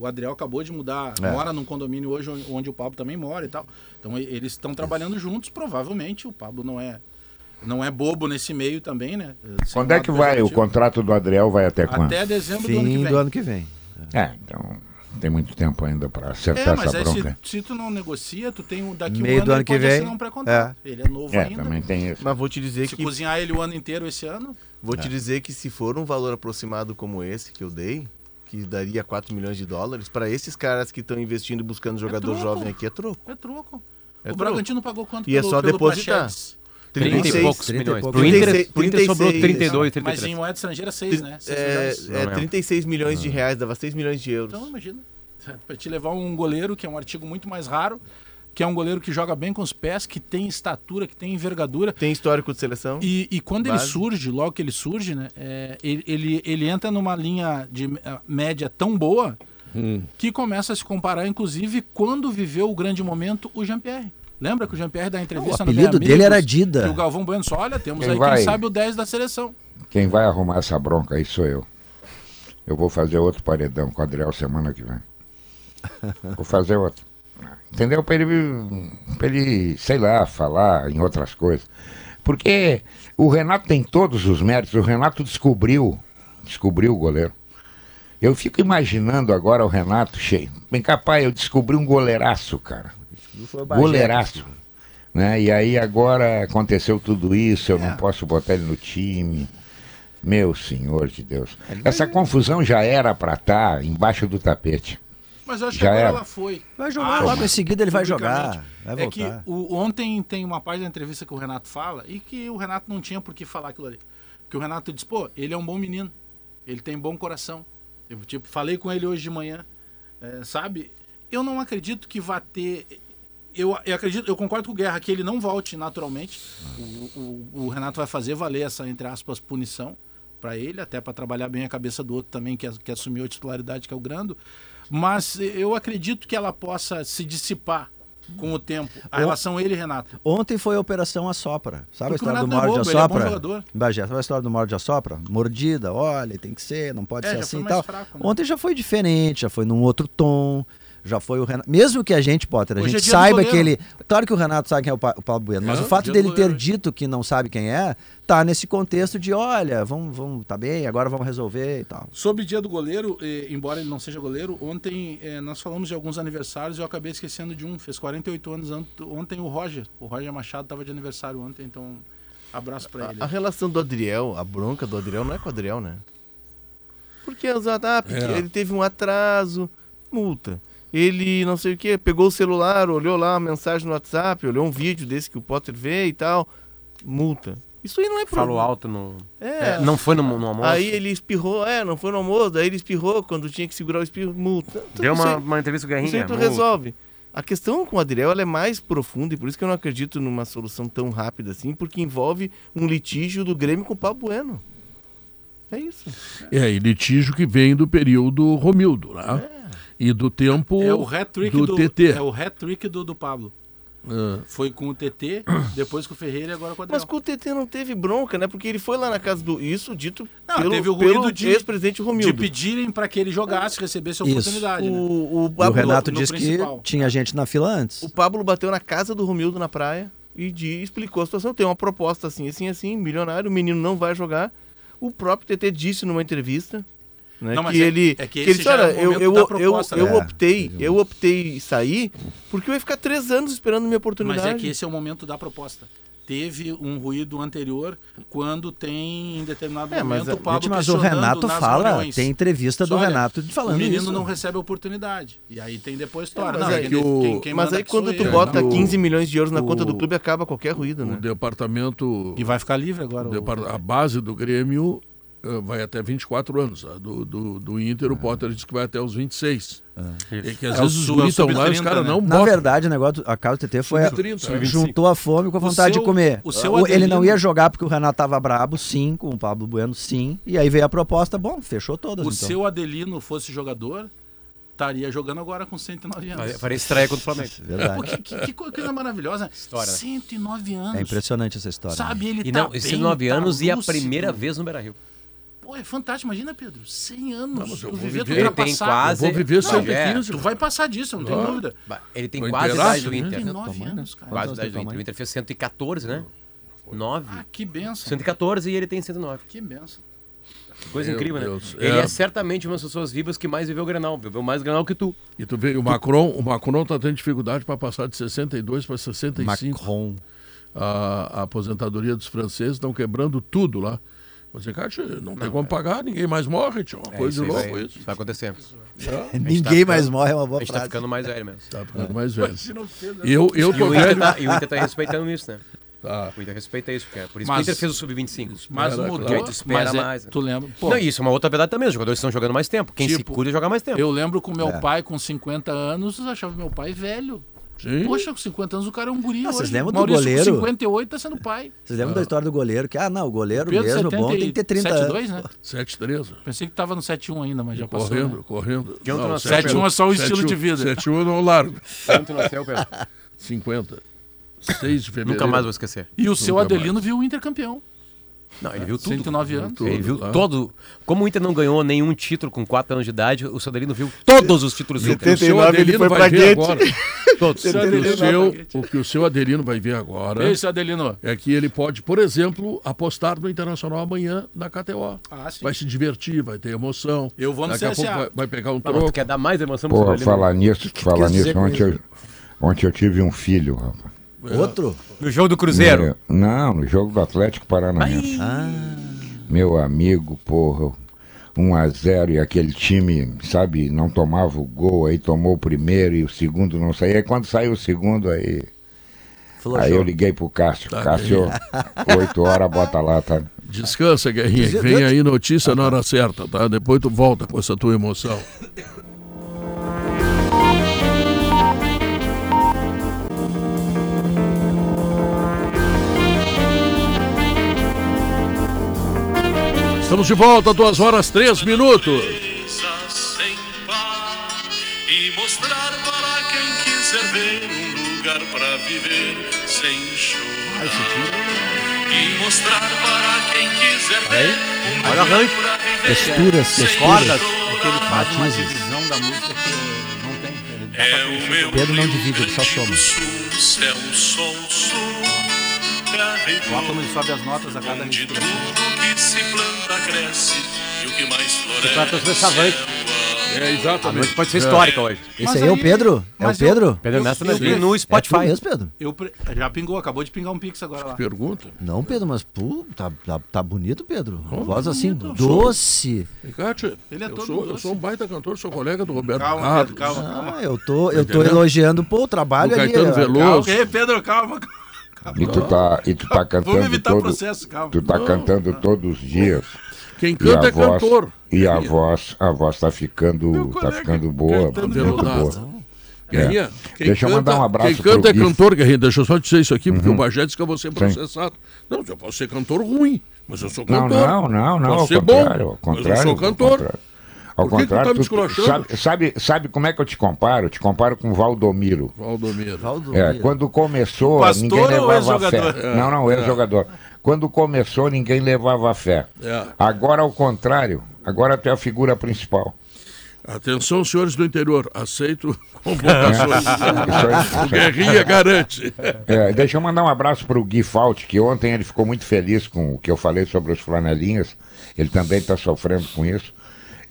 o Adriel acabou de mudar, É. mora num condomínio hoje onde- o Pablo também mora e tal. Então eles estão trabalhando juntos. Provavelmente o Pablo não é não é bobo nesse meio também, né? Sem Quando é que vai? O contrato do Adriel vai até quando? Até dezembro do ano que Fim vem. do ano que vem. É, então tem muito tempo ainda para acertar É, mas essa aí bronca. se, se tu não negocia, tu tem um daqui Meio um ano do ano que vem, um pré-contrato. Ele é novo É, ainda. também tem isso. Mas vou te dizer Se que cozinhar ele o ano inteiro esse ano, Vou te dizer que se for um valor aproximado como esse que eu dei, que daria 4 milhões de dólares, para esses caras que estão investindo e buscando jogador troco. jovem aqui é troco. é troco. É o troco. Bragantino pagou quanto E é só depositar. Praxedes? 30 e poucos 30 e milhões. Pro Inter, 36, pro Inter sobrou 32, Mas 33. em moeda estrangeira, 6, né? Seis É, milhões. é lembro. 36 milhões de reais, dava 6 milhões de euros. Então, imagina. Pra te levar um goleiro, que é um artigo muito mais raro, que é um goleiro que joga bem com os pés, que tem estatura, que tem envergadura. Tem histórico de seleção? E, e quando ele Base. surge, logo que ele surge, né? é, ele, ele, ele entra numa linha de eh, média tão boa que começa a se comparar, inclusive, quando viveu o grande momento, o Jean-Pierre. Lembra que o Jean-Pierre dá entrevista O apelido dele era Dida. o Galvão Bueno disse, olha, temos Quem aí vai? quem sabe o 10 da seleção. Quem vai arrumar essa bronca aí sou eu. Eu vou fazer outro paredão com o Adriel semana que vem. <laughs> Vou fazer outro. Entendeu? Para ele, pra ele, sei lá, falar em outras coisas. Porque o Renato tem todos os méritos. O Renato descobriu, descobriu o goleiro. Eu fico imaginando agora o Renato cheio. Bem capaz, eu descobri um goleiraço, cara. Goleiraço. Né? E aí agora aconteceu tudo isso, eu não posso botar ele no time. Meu senhor de Deus. Essa confusão já era para estar embaixo do tapete. Mas eu acho que Já agora era. ela foi. Vai jogar, Ah, logo em seguida ele vai jogar. Vai É que o- ontem tem uma parte da entrevista que o Renato fala e que o Renato não tinha por que falar aquilo ali. Que o Renato diz, pô, ele é um bom menino, ele tem bom coração. Eu, tipo, falei com ele hoje de manhã, é, sabe? Eu não acredito que vá ter. Eu, eu acredito, eu concordo com o Guerra que ele não volte naturalmente. O, o- o Renato vai fazer valer essa, entre aspas, punição para ele, até para trabalhar bem a cabeça do outro também, que, que assumiu a titularidade, que é o Grando. Mas eu acredito que ela possa se dissipar com o tempo, a relação ele e Renato. Ontem foi a Operação Assopra. Sabe Porque a história o do não é ele é assopra? Bagé, sabe a história do morde assopra? Mordida, olha, tem que ser, não pode É, ser assim e tal. fraco, né? Ontem já foi diferente, já foi num outro tom. Já foi o Renato. Mesmo que a gente, Potter, a Hoje é gente do saiba que ele. Claro que o Renato sabe quem é o, Pa- o Paulo Bueno, mas É, o fato dele ter dito que não sabe quem é, tá nesse contexto de, olha, vamos, vamos, tá bem, agora vamos resolver e tal. Sobre o dia do goleiro, eh, embora ele não seja goleiro, ontem eh, nós falamos de alguns aniversários e eu acabei esquecendo de um. Fez 48 anos ontem o Roger. O Roger Machado estava de aniversário ontem, então abraço para ele. A, a relação do Adriel, a bronca do Adriel não é com o Adriel, né? Porque, ah, porque É. ele teve um atraso, multa. Ele não sei o que, pegou o celular, olhou lá uma mensagem no WhatsApp, olhou um vídeo desse que o Potter vê e tal, multa. Isso aí não é Falou problema. alto no. É. É, não foi no, no almoço. Aí ele espirrou, é, não foi no almoço, daí ele espirrou quando tinha que segurar o espirro, multa. Então, Deu uma, aí- uma entrevista com o isso aí Guerrinha. tu multa. resolve. A questão com o Adriel ela é mais profunda e por isso que eu não acredito numa solução tão rápida assim, porque envolve um litígio do Grêmio com o Pablo Bueno. É isso. É, e litígio que vem do período Romildo, né? E do tempo É o hat-trick do, do, TT. É o hat-trick do, do Pablo. Ah, Foi com o TT, depois com o Ferreira e agora com o Adriel. Mas com o TT não teve bronca, né? Porque ele foi lá na casa do. Isso dito Não, pelo, teve o pelo de- ex-presidente de Romildo. pedirem para que ele jogasse, recebesse a Isso. oportunidade. né? O, o, o Renato no disse principal. que tinha gente na fila antes. o Pablo bateu na casa do Romildo na praia e de- explicou a situação. Tem uma proposta assim, assim, assim, milionário, o menino não vai jogar. O próprio TT disse numa entrevista. Né, Não, mas que é- ele, é que que esse ele disse, é olha, o eu, eu, eu, proposta, eu né? optei, eu optei sair porque eu ia ficar três anos esperando minha oportunidade. Mas é que esse é o momento da proposta. Teve um ruído anterior quando tem em determinado É, mas momento a- o Pablo Gente, mas o Renato fala, reuniões. tem entrevista do Olha, Renato falando o menino isso. não recebe a oportunidade. E aí tem depois história. É, não, mas é quem, que o- quem- quem Mas aí quando tu bota O- 15 milhões de euros na o- conta do clube, acaba qualquer ruído, o né? departamento, E vai ficar livre agora. o o- a base do Grêmio vai até 24 anos. A do, do, do Inter, o Potter disse que vai até os 26. É que às É vezes os é estão lá e os sub-30, caras né? não Na botam. verdade, o negócio, a casa do TT foi Sub-30, a- é. juntou a fome com a O vontade seu- de comer. o seu ele não ia jogar porque o Renato tava brabo, sim, com o Pablo Bueno, sim. E aí veio a proposta, bom, fechou todas. o então. seu Adelino fosse jogador, estaria jogando agora com 109 anos. Faria- estreia contra o Flamengo. <laughs> Verdade. Pô, que, que- que coisa maravilhosa. História, né? 109 anos. É impressionante essa história. Sabe, ele E tá não, bem, esses nove tá anos e a lúcido. primeira vez no Beira Rio. Pô, é fantástico. Imagina, Pedro, 100 anos. eu tu vou viver, tu viver. Ele tem quase. Eu vou viver Não, 115. Tu vai passar disso, eu não tenho Ah. dúvida. Ele tem Foi quase a idade do né? Inter. 109 tamanho, anos, cara. Quase a idade do tem Inter. O Inter fez 114, né? 9. Ah, que benção. 114 e ele tem 109. Que benção. Coisa Meu incrível, Deus. né? Ele É. é certamente uma das pessoas vivas que mais viveu o Grenal. Viveu mais Grenal que tu. E tu vê, o Macron, o Macron tá tendo dificuldade para passar de 62 para 65. Macron. A, a aposentadoria dos franceses estão quebrando tudo lá. Você, cara, não tem como pagar, ninguém mais morre, tio. Uma É, coisa isso de louco vai, isso. vai acontecer. <laughs> Ninguém ficando- mais morre, é uma A boa gente tá frase. ficando mais velho mesmo. Tá ficando mais <laughs> velho. Se não né? E eu, eu E tô o, Inter velho. tá, e o Inter tá respeitando isso, né? Tá. O Inter respeita isso, porque é por isso Mas- que o Inter fez o Sub-25. Mas mudou. claro. Tu espera mas é- mais, né? Tu lembra? Pô, Não, isso é uma outra verdade também. Os jogadores estão jogando mais tempo. Quem se Tipo, cuida joga mais tempo. eu lembro com meu É. pai com 50 anos, achava meu pai velho. Sim. Poxa, com 50 anos o cara é um guri Ah, hoje. vocês lembram do Maurício, goleiro? com 58 tá sendo pai. Vocês lembram da história do goleiro? Que, ah, não, o goleiro Pedro, mesmo 70 bom tem que ter 30 anos. 72, né? 7-3. Pensei que tava no 7-1 ainda, mas já passou. Correndo, né? correndo. Que outro Não, nasceu, 7-1 Pedro? é só o estilo de vida. 7-1 eu não largo. Quanto nasceu, Pedro? 50. 6 de fevereiro. Nunca mais vou esquecer. E o seu Nunca Adelino viu o Inter campeão. Não, ele viu tudo. 109 anos. Ele viu tá? todo. Como o Inter não ganhou nenhum título com 4 anos de idade, o Sadarino viu todos os títulos do Inter. O seu 79 ele Adelino foi vai pra ver Guete. agora. <laughs> O, seu, o que o seu Adelino vai ver agora seu Adelino. é que ele pode, por exemplo, apostar no Internacional amanhã na KTO. Ah, sim. Vai se divertir, vai ter emoção. Eu vou no Daqui a CSA. pouco vai, vai pegar um Mas tu troco. quer dar mais emoção pro Pô, seu Adelino? falar nisso, <laughs> falar nisso, ontem eu, ontem eu tive um filho, rapaz. Outro? No jogo do Cruzeiro. É, não, no jogo do Atlético Paranaense. Meu amigo, porra, 1 a 0 e aquele time, sabe, não tomava o gol, aí tomou o primeiro e o segundo não saía. Aí quando saiu o segundo, aí, aí eu liguei pro Cássio. Tá Cássio, 8 <laughs> horas, bota lá, tá? Descansa, Guerrinha, que vem aí notícia na hora certa, tá? Depois tu volta com essa tua emoção. <laughs> Estamos de volta, duas horas, três minutos. sem par e mostrar para quem quiser ver um lugar para viver sem choro. E mostrar para quem quiser ver um Olha o lugar arranjo. para viver Texturas, sem texturas. Cordas. Porque ele faz uma divisão da música que não tem. É o meu Pedro não divide, ele só soma. Sul, céu, sol, sul, Olha como ele sobe as notas a cada onde respiração. tudo que se planta cresce e o que mais floresce. É, A exatamente. noite pode ser histórica hoje. Esse Mas aí é o Pedro? É o mas eu- Pedro? Pedro Eu- eu- no- no É tu Spotify. mesmo, Pedro? Eu pre- já pingou, acabou de pingar um pix agora lá. Pergunta. Não, Pedro, mas pô, tá, tá, tá bonito, Pedro. Voz assim, bonito, eu sou. doce. Cátia, Ele é eu, todo sou, eu doce. sou um baita cantor, sou colega do Roberto Calma, Carlos. Pedro, calma, calma. Ah, eu tô, eu tô entendendo? elogiando pô, o trabalho Do ali. Caetano. Veloso. Calma, ok, Pedro, calma. E tu tá, e tu tá Vamos cantando evitar todo, processo, calma. tu tá cantando todos os dias. Quem canta a é voz, cantor. e a voz, a voz tá ficando, tá ficando boa, muito veludado. boa. Guerrinha, quem Deixa eu canta, mandar um abraço Quem canta pro é Gui. Uhum. cantor, Guerrinha. Deixa eu só dizer isso aqui, porque o Bagé disse que eu vou ser processado. Não, eu posso ser cantor ruim, mas eu sou Não, cantor. não, não, não, Posso ao ser bom, mas contrário. eu sou cantor. Contrário. Ao Por que que tu tá contrário, me esculachando? sabe, sabe, sabe como é que eu te comparo? Eu te comparo com o Valdomiro. Valdomiro. É, quando começou, pastor ninguém levava fé. Não, não, ex-jogador. Quando começou, ninguém levava fé. É. Agora, ao contrário, agora tu é a figura principal. Atenção, senhores do interior, aceito convocações. <laughs> O Guerrinha garante. É, deixa eu mandar um abraço para o Gui Fault, que ontem ele ficou muito feliz com o que eu falei sobre os flanelinhas. Ele também está sofrendo com isso.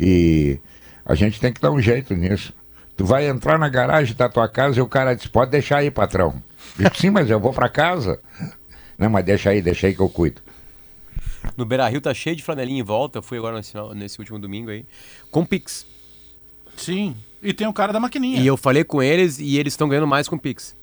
E a gente tem que dar um jeito nisso. Tu vai entrar na garagem da tua casa e o cara diz: pode deixar aí, patrão. Eu digo, sim, mas eu vou para casa. Não, mas deixa aí, deixa aí que eu cuido. No Beira Rio tá cheio de flanelinha em volta. Fui agora nesse, nesse último domingo aí. Com Pix. Sim. E tem o cara da maquininha. E eu falei com eles e eles estão ganhando mais com Pix.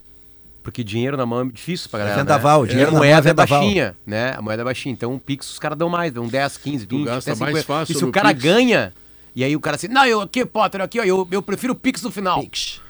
Porque dinheiro na mão é difícil pra galera. vendaval, né? dinheiro a na mão é moeda é vendaval. baixinha, né? A moeda é baixinha. Então o Pix os caras dão mais, dão 10, 15, 20, gasta até mais 50. fácil E se o cara Pix. ganha, e aí o cara assim, não, eu aqui, Potter, aqui, ó, eu, eu prefiro o Pix no final. Pix.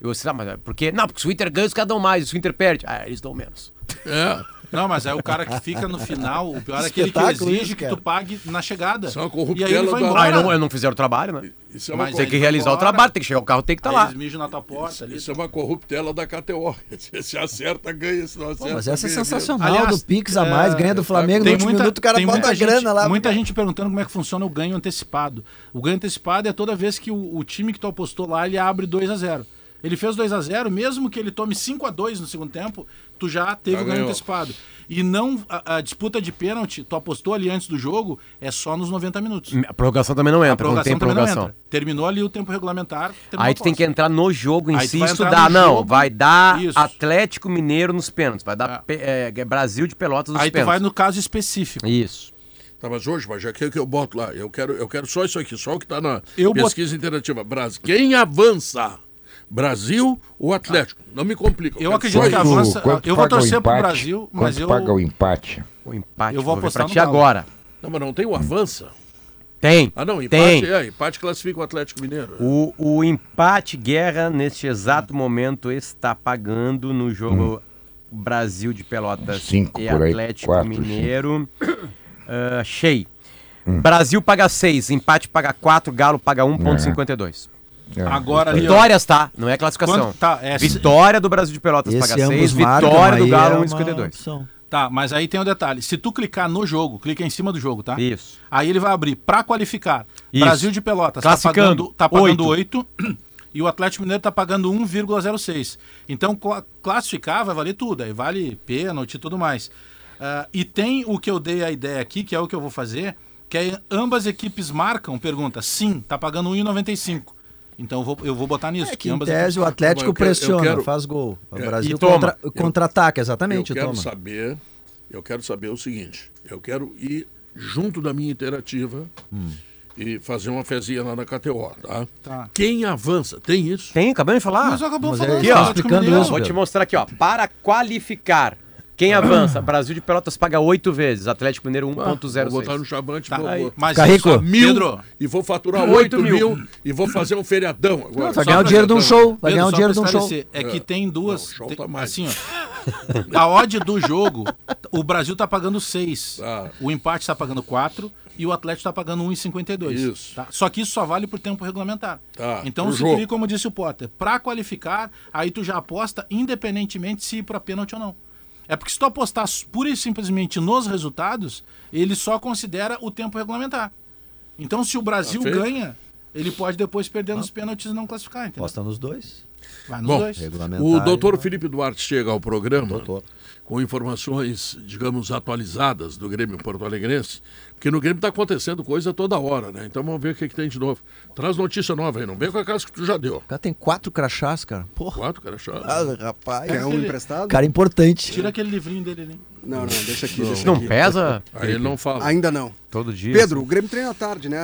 Eu assim, ah, mas é por quê? Não, porque se o Inter ganha, os caras dão mais, se o Inter perde, ah, eles dão menos. É, <laughs> Não, mas é o cara que fica no final. O pior é aquele que exige isso, que tu pague na chegada. Isso é uma e aí embora. Ah, e não, não fizeram o trabalho, né? isso é uma, Mas Tem que realizar vai o embora. trabalho, tem que chegar o carro, tem que estar Aí lá. eles mijam na tua porta ali. isso é uma corruptela da KTO. <laughs> Se acerta, ganha. Se não acerta, Mas essa é sensacional Aliás, do Pix a mais, é, ganha do Flamengo, no Tem último muita, minuto o cara bota a gente, grana lá. Muita gente perguntando como é que funciona o ganho antecipado. O ganho antecipado é toda vez que o, o time que tu apostou lá, ele abre 2 a 0 Ele fez 2 a 0 mesmo que ele tome 5 a 2 no segundo tempo, tu já teve Já o ganho antecipado. E não a, a disputa de pênalti, tu apostou ali antes do jogo, é só nos 90 minutos. A prorrogação também não A entra, não tem prorrogação não prorrogação. entra. Terminou ali o tempo regulamentar. Aí a tu tem que entrar no jogo em Aí tu si estudar. Não, jogo. vai dar Isso. Atlético Mineiro nos pênaltis. Vai dar pe- é, Brasil de Pelotas nos Aí tu pênaltis. vai no caso específico. Isso. Tá, mas hoje, mas já que que eu boto lá, eu quero, eu quero só isso aqui, só o que tá na Eu bot- pesquisa interativa. Brasil. Quem avança? Brasil ou Atlético? Não me complica. Eu acredito que avança- quanto eu vou o torcer pro empate? Brasil, mas eu- paga o empate? O empate. Eu vou ver apostar no agora. Não, mas não tem o avança. Tem. Ah, não, empate, Tem. é, empate classifica o Atlético Mineiro. O, o empate guerra neste exato momento está pagando no jogo Brasil de Pelotas Cinco e por aí, Atlético quatro, Mineiro. <coughs> Ah, Achei. Brasil paga 6, empate paga 4, Galo paga 1,52. É, Agora ali, ó, Vitórias, tá? Não é classificação. Quanto tá? É, Vitória do Brasil de Pelotas Esse paga ambos 6, marcam, vitória do Galo é uma 1,52. opção. Tá, mas aí tem o detalhe. Se tu clicar no jogo, clica em cima do jogo, tá? Isso. Aí ele vai abrir pra qualificar. Isso. Brasil de Pelotas tá Classificando, pagando, tá pagando 8. <clears throat> e o Atlético Mineiro está pagando 1,06. Então, cla- classificar vai valer tudo, aí vale pênalti e tudo mais. Ah, e tem o que eu dei a ideia aqui, que é o que eu vou fazer, que é ambas equipes marcam, pergunta, sim, tá pagando 1,95. Então eu vou, eu vou botar nisso. É que em ambas tese o equipes- Atlético Eu quero- pressiona, quero- faz gol. O É, Brasil e contra- contra-ataca, exatamente, eu quero toma. saber, eu quero saber o seguinte, eu quero ir junto da minha interativa e fazer uma fezinha lá na KTO, tá? Tá. Quem avança, tem isso? Tem, acabamos de falar. Mas acabou Mas falando. é- Aqui, ó, explicando isso, Vou te mostrar aqui, ó. Para qualificar. Quem avança? <clears throat> Brasil de Pelotas paga oito vezes. Atlético Mineiro Ah, Vou botar no 1.06. chavante, Tá, vou, vou- mas Fica rico. isso, mil Pedro, e vou faturar Oito 8 mil. mil. e vou fazer um feriadão agora. Vai Só ganhar o dinheiro de um show. Vai Pedro, ganhar o dinheiro de um show. É que tem duas. Não, tem- tá mais. Assim, ó. A odd do jogo, o Brasil tá pagando 6. Tá. O empate tá pagando 4 e o Atlético tá pagando 1,52. Isso. Tá? Só que isso só vale por tempo regulamentar. Tá, Então, se tu como disse o Potter, pra qualificar, aí tu já aposta independentemente se ir pra pênalti ou não. É porque se tu apostar pura e simplesmente nos resultados, ele só considera o tempo regulamentar. Então, se o Brasil feito. ganha, ele pode depois perder nos pênaltis e não classificar, entendeu? Posta nos dois. Vai nos Bom, dois. O doutor Felipe Duarte chega ao programa Doutor. com informações, digamos, atualizadas do Grêmio Porto Alegrense, porque no Grêmio está acontecendo coisa toda hora, né? Então vamos ver o que, que tem de novo. Traz notícia nova aí, não vem com a casa que tu já deu. O cara tem quatro crachás, cara. Porra. Quatro, cara, chato. Ah, rapaz. Quer um emprestado? Cara importante. Tira aquele livrinho dele ali. Não, não, deixa aqui, deixa Não aqui. pesa Aí ele não fala. Ainda não. todo dia. Pedro, o Grêmio treina à tarde, né?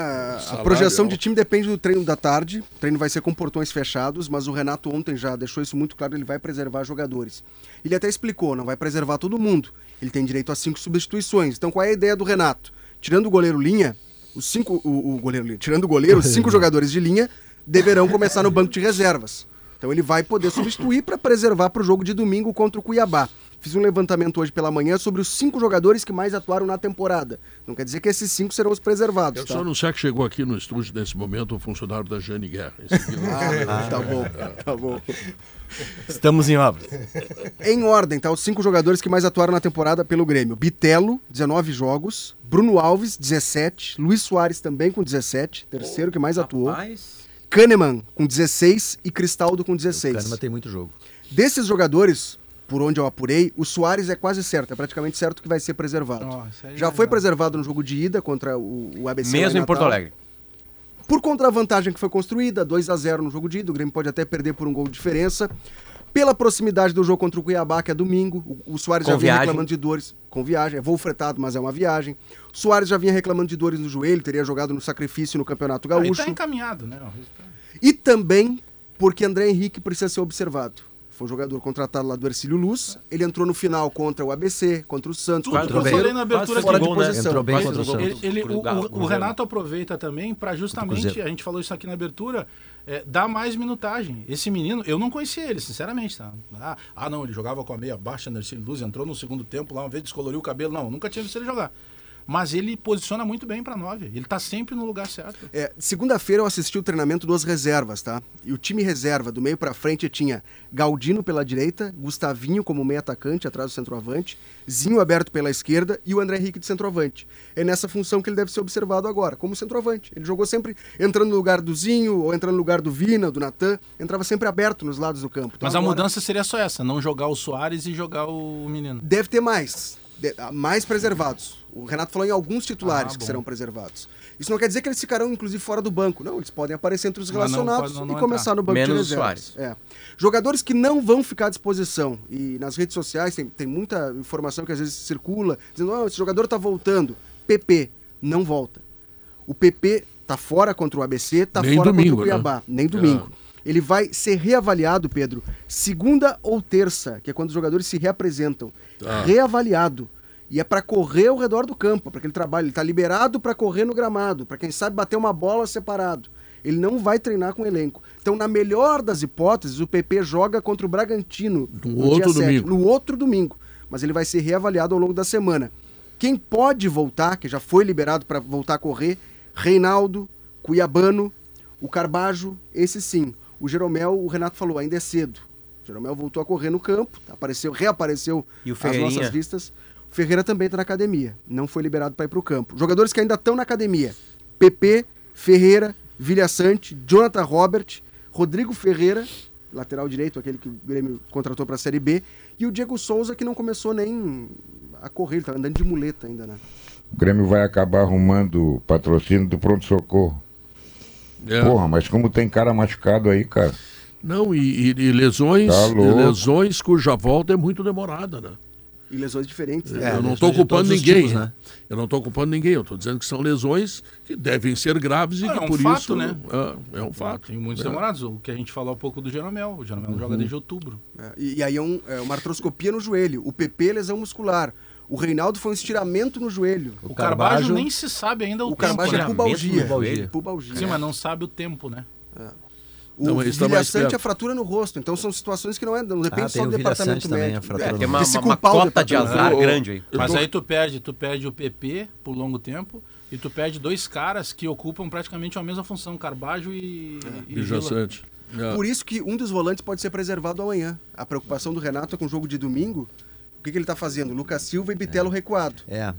A projeção alto. de time depende do treino da tarde. O treino vai ser com portões fechados, mas o Renato ontem já deixou isso muito claro, ele vai preservar jogadores. Ele até explicou, não vai preservar todo mundo. Ele tem direito a cinco substituições. Então qual é a ideia do Renato? Tirando o goleiro linha, os cinco. O, o goleiro linha, tirando o goleiro, os cinco <laughs> jogadores de linha deverão começar no banco de reservas. Então ele vai poder substituir para preservar para o jogo de domingo contra o Cuiabá. Fiz um levantamento hoje pela manhã sobre os cinco jogadores que mais atuaram na temporada. Não quer dizer que esses cinco serão os preservados. Quero Tá? só anunciar que chegou aqui no estúdio nesse momento o funcionário da Jane Guerra. Esse aqui não- Ah, tá bom, tá bom. Estamos em obras. Em ordem, tá? Os cinco jogadores que mais atuaram na temporada pelo Grêmio. Bitelo, 19 jogos. Bruno Alves, 17. Luiz Soares também com 17. Terceiro que mais atuou. Kahneman com 16 e Cristaldo com 16. Kahneman tem muito jogo. Desses jogadores, por onde eu apurei, o Soares é quase certo. É praticamente certo que vai ser preservado. Aí Já é foi legal. preservado no jogo de ida contra o, o ABC. mesmo em Porto. Alegre. Por conta da vantagem que foi construída, 2 a 0 no jogo de ida, o Grêmio pode até perder por um gol de diferença. Pela proximidade do jogo contra o Cuiabá, que é domingo, o, o Soares Com já vinha viagem. reclamando de dores com viagem, é voo fretado, mas é uma viagem. O Soares já vinha reclamando de dores no joelho, teria jogado no sacrifício no Campeonato Aí Gaúcho. tá encaminhado, né? E também porque André Henrique precisa ser observado. Foi um jogador contratado lá do Ercílio Luz. Ele entrou no final contra o ABC, contra o Santos, Tudo contra que o eu bem. falei Cruzeiro. na abertura fora de né? posição. Entrou bem contra o. Santos. Ele, ele- o, o- o Cruzeiro. Renato aproveita também para justamente, a gente falou isso aqui na abertura, é, dar mais minutagem. Esse menino, eu não conhecia ele, sinceramente, tá? Ah, ah, não, ele jogava com a meia baixa, Nercínio Luz, entrou no segundo tempo lá, uma vez descoloriu o cabelo. Não, nunca tinha visto ele jogar. Mas ele posiciona muito bem para nove. Ele tá sempre no lugar certo. É, Segunda-feira eu assisti o treinamento das reservas, tá? E o time reserva, do meio pra frente, tinha Galdino pela direita, Gustavinho como meio atacante, atrás do centroavante, Zinho aberto pela esquerda e o André Henrique de centroavante. É nessa função que ele deve ser observado agora, como centroavante. Ele jogou sempre entrando no lugar do Zinho, ou entrando no lugar do Vina, do Natan, entrava sempre aberto nos lados do campo. Então Mas a agora mudança seria só essa, não jogar o Soares e jogar o menino. Deve ter mais. de- mais preservados. O Renato falou em alguns titulares Ah, que serão preservados. Isso não quer dizer que eles ficarão, inclusive, fora do banco. Não, eles podem aparecer entre os não relacionados pode- não- não e começar entrar. no banco Menos de reservas. É. Jogadores que não vão ficar à disposição. E nas redes sociais tem, tem muita informação que às vezes circula, dizendo, oh, esse jogador está voltando. PP, não volta. O PP tá fora contra o ABC, tá Nem fora domingo, contra o né? Cuiabá. Nem domingo. Ele vai ser reavaliado, Pedro, segunda ou terça, que é quando os jogadores se reapresentam. Tá. Reavaliado. E é para correr ao redor do campo, para aquele trabalho. Ele tá liberado para correr no gramado, para quem sabe bater uma bola separado. Ele não vai treinar com o elenco. Então, na melhor das hipóteses, o PP joga contra o Bragantino No outro domingo. no outro domingo. Mas ele vai ser reavaliado ao longo da semana. Quem pode voltar, que já foi liberado para voltar a correr, Reinaldo, Cuiabano, o Carbajo, esse sim. O Jeromel, o Renato falou, ainda é cedo. O Jeromel voltou a correr no campo, apareceu, reapareceu E às nossas vistas. Ferreira também está na academia, não foi liberado para ir para o campo. Jogadores que ainda estão na academia: PP, Ferreira, Vilha Sante, Jonathan Robert, Rodrigo Ferreira, lateral direito, aquele que o Grêmio contratou para a Série B, e o Diego Souza, que não começou nem a correr, ele tá andando de muleta ainda, né? O Grêmio vai acabar arrumando patrocínio do pronto-socorro. É. Porra, mas como tem cara machucado aí, cara. Não, e, e- e lesões, Tá e lesões cuja volta é muito demorada, né? E lesões diferentes. né? É, eu não estou culpando ninguém. tipos, né? Eu não estou culpando ninguém. Eu estou dizendo que são lesões que devem ser graves e É que um por fato, isso. né? É, é um fato. Tem muitos É. demorados. O que a gente falou há pouco do Jeromel. O Jeromel joga desde outubro. É, e, e aí é, um- é uma artroscopia no joelho. O PP, lesão muscular. O Reinaldo foi um estiramento no joelho. O, Carbajo- Carbajo nem se sabe ainda o, O tempo, Carbajo né? é pubalgia. Pubalgia. Pubalgia. Sim, mas não sabe o tempo, né? O Não, é fratura no rosto. Então são situações que não, é, não depende Ah, só do departamento também, médico. a fratura É, Tem uma, de se uma, uma o cota de azar Eu- grande aí. Eu Mas tô- aí tu perde, tu perde o PP por longo tempo e tu perde dois caras que ocupam praticamente a mesma função, Carbajo e, e E. Jassante. É. Por isso que um dos volantes pode ser preservado amanhã. A preocupação do Renato é com o jogo de domingo. O que, que ele está fazendo? Lucas Silva e Bitelo recuado. É.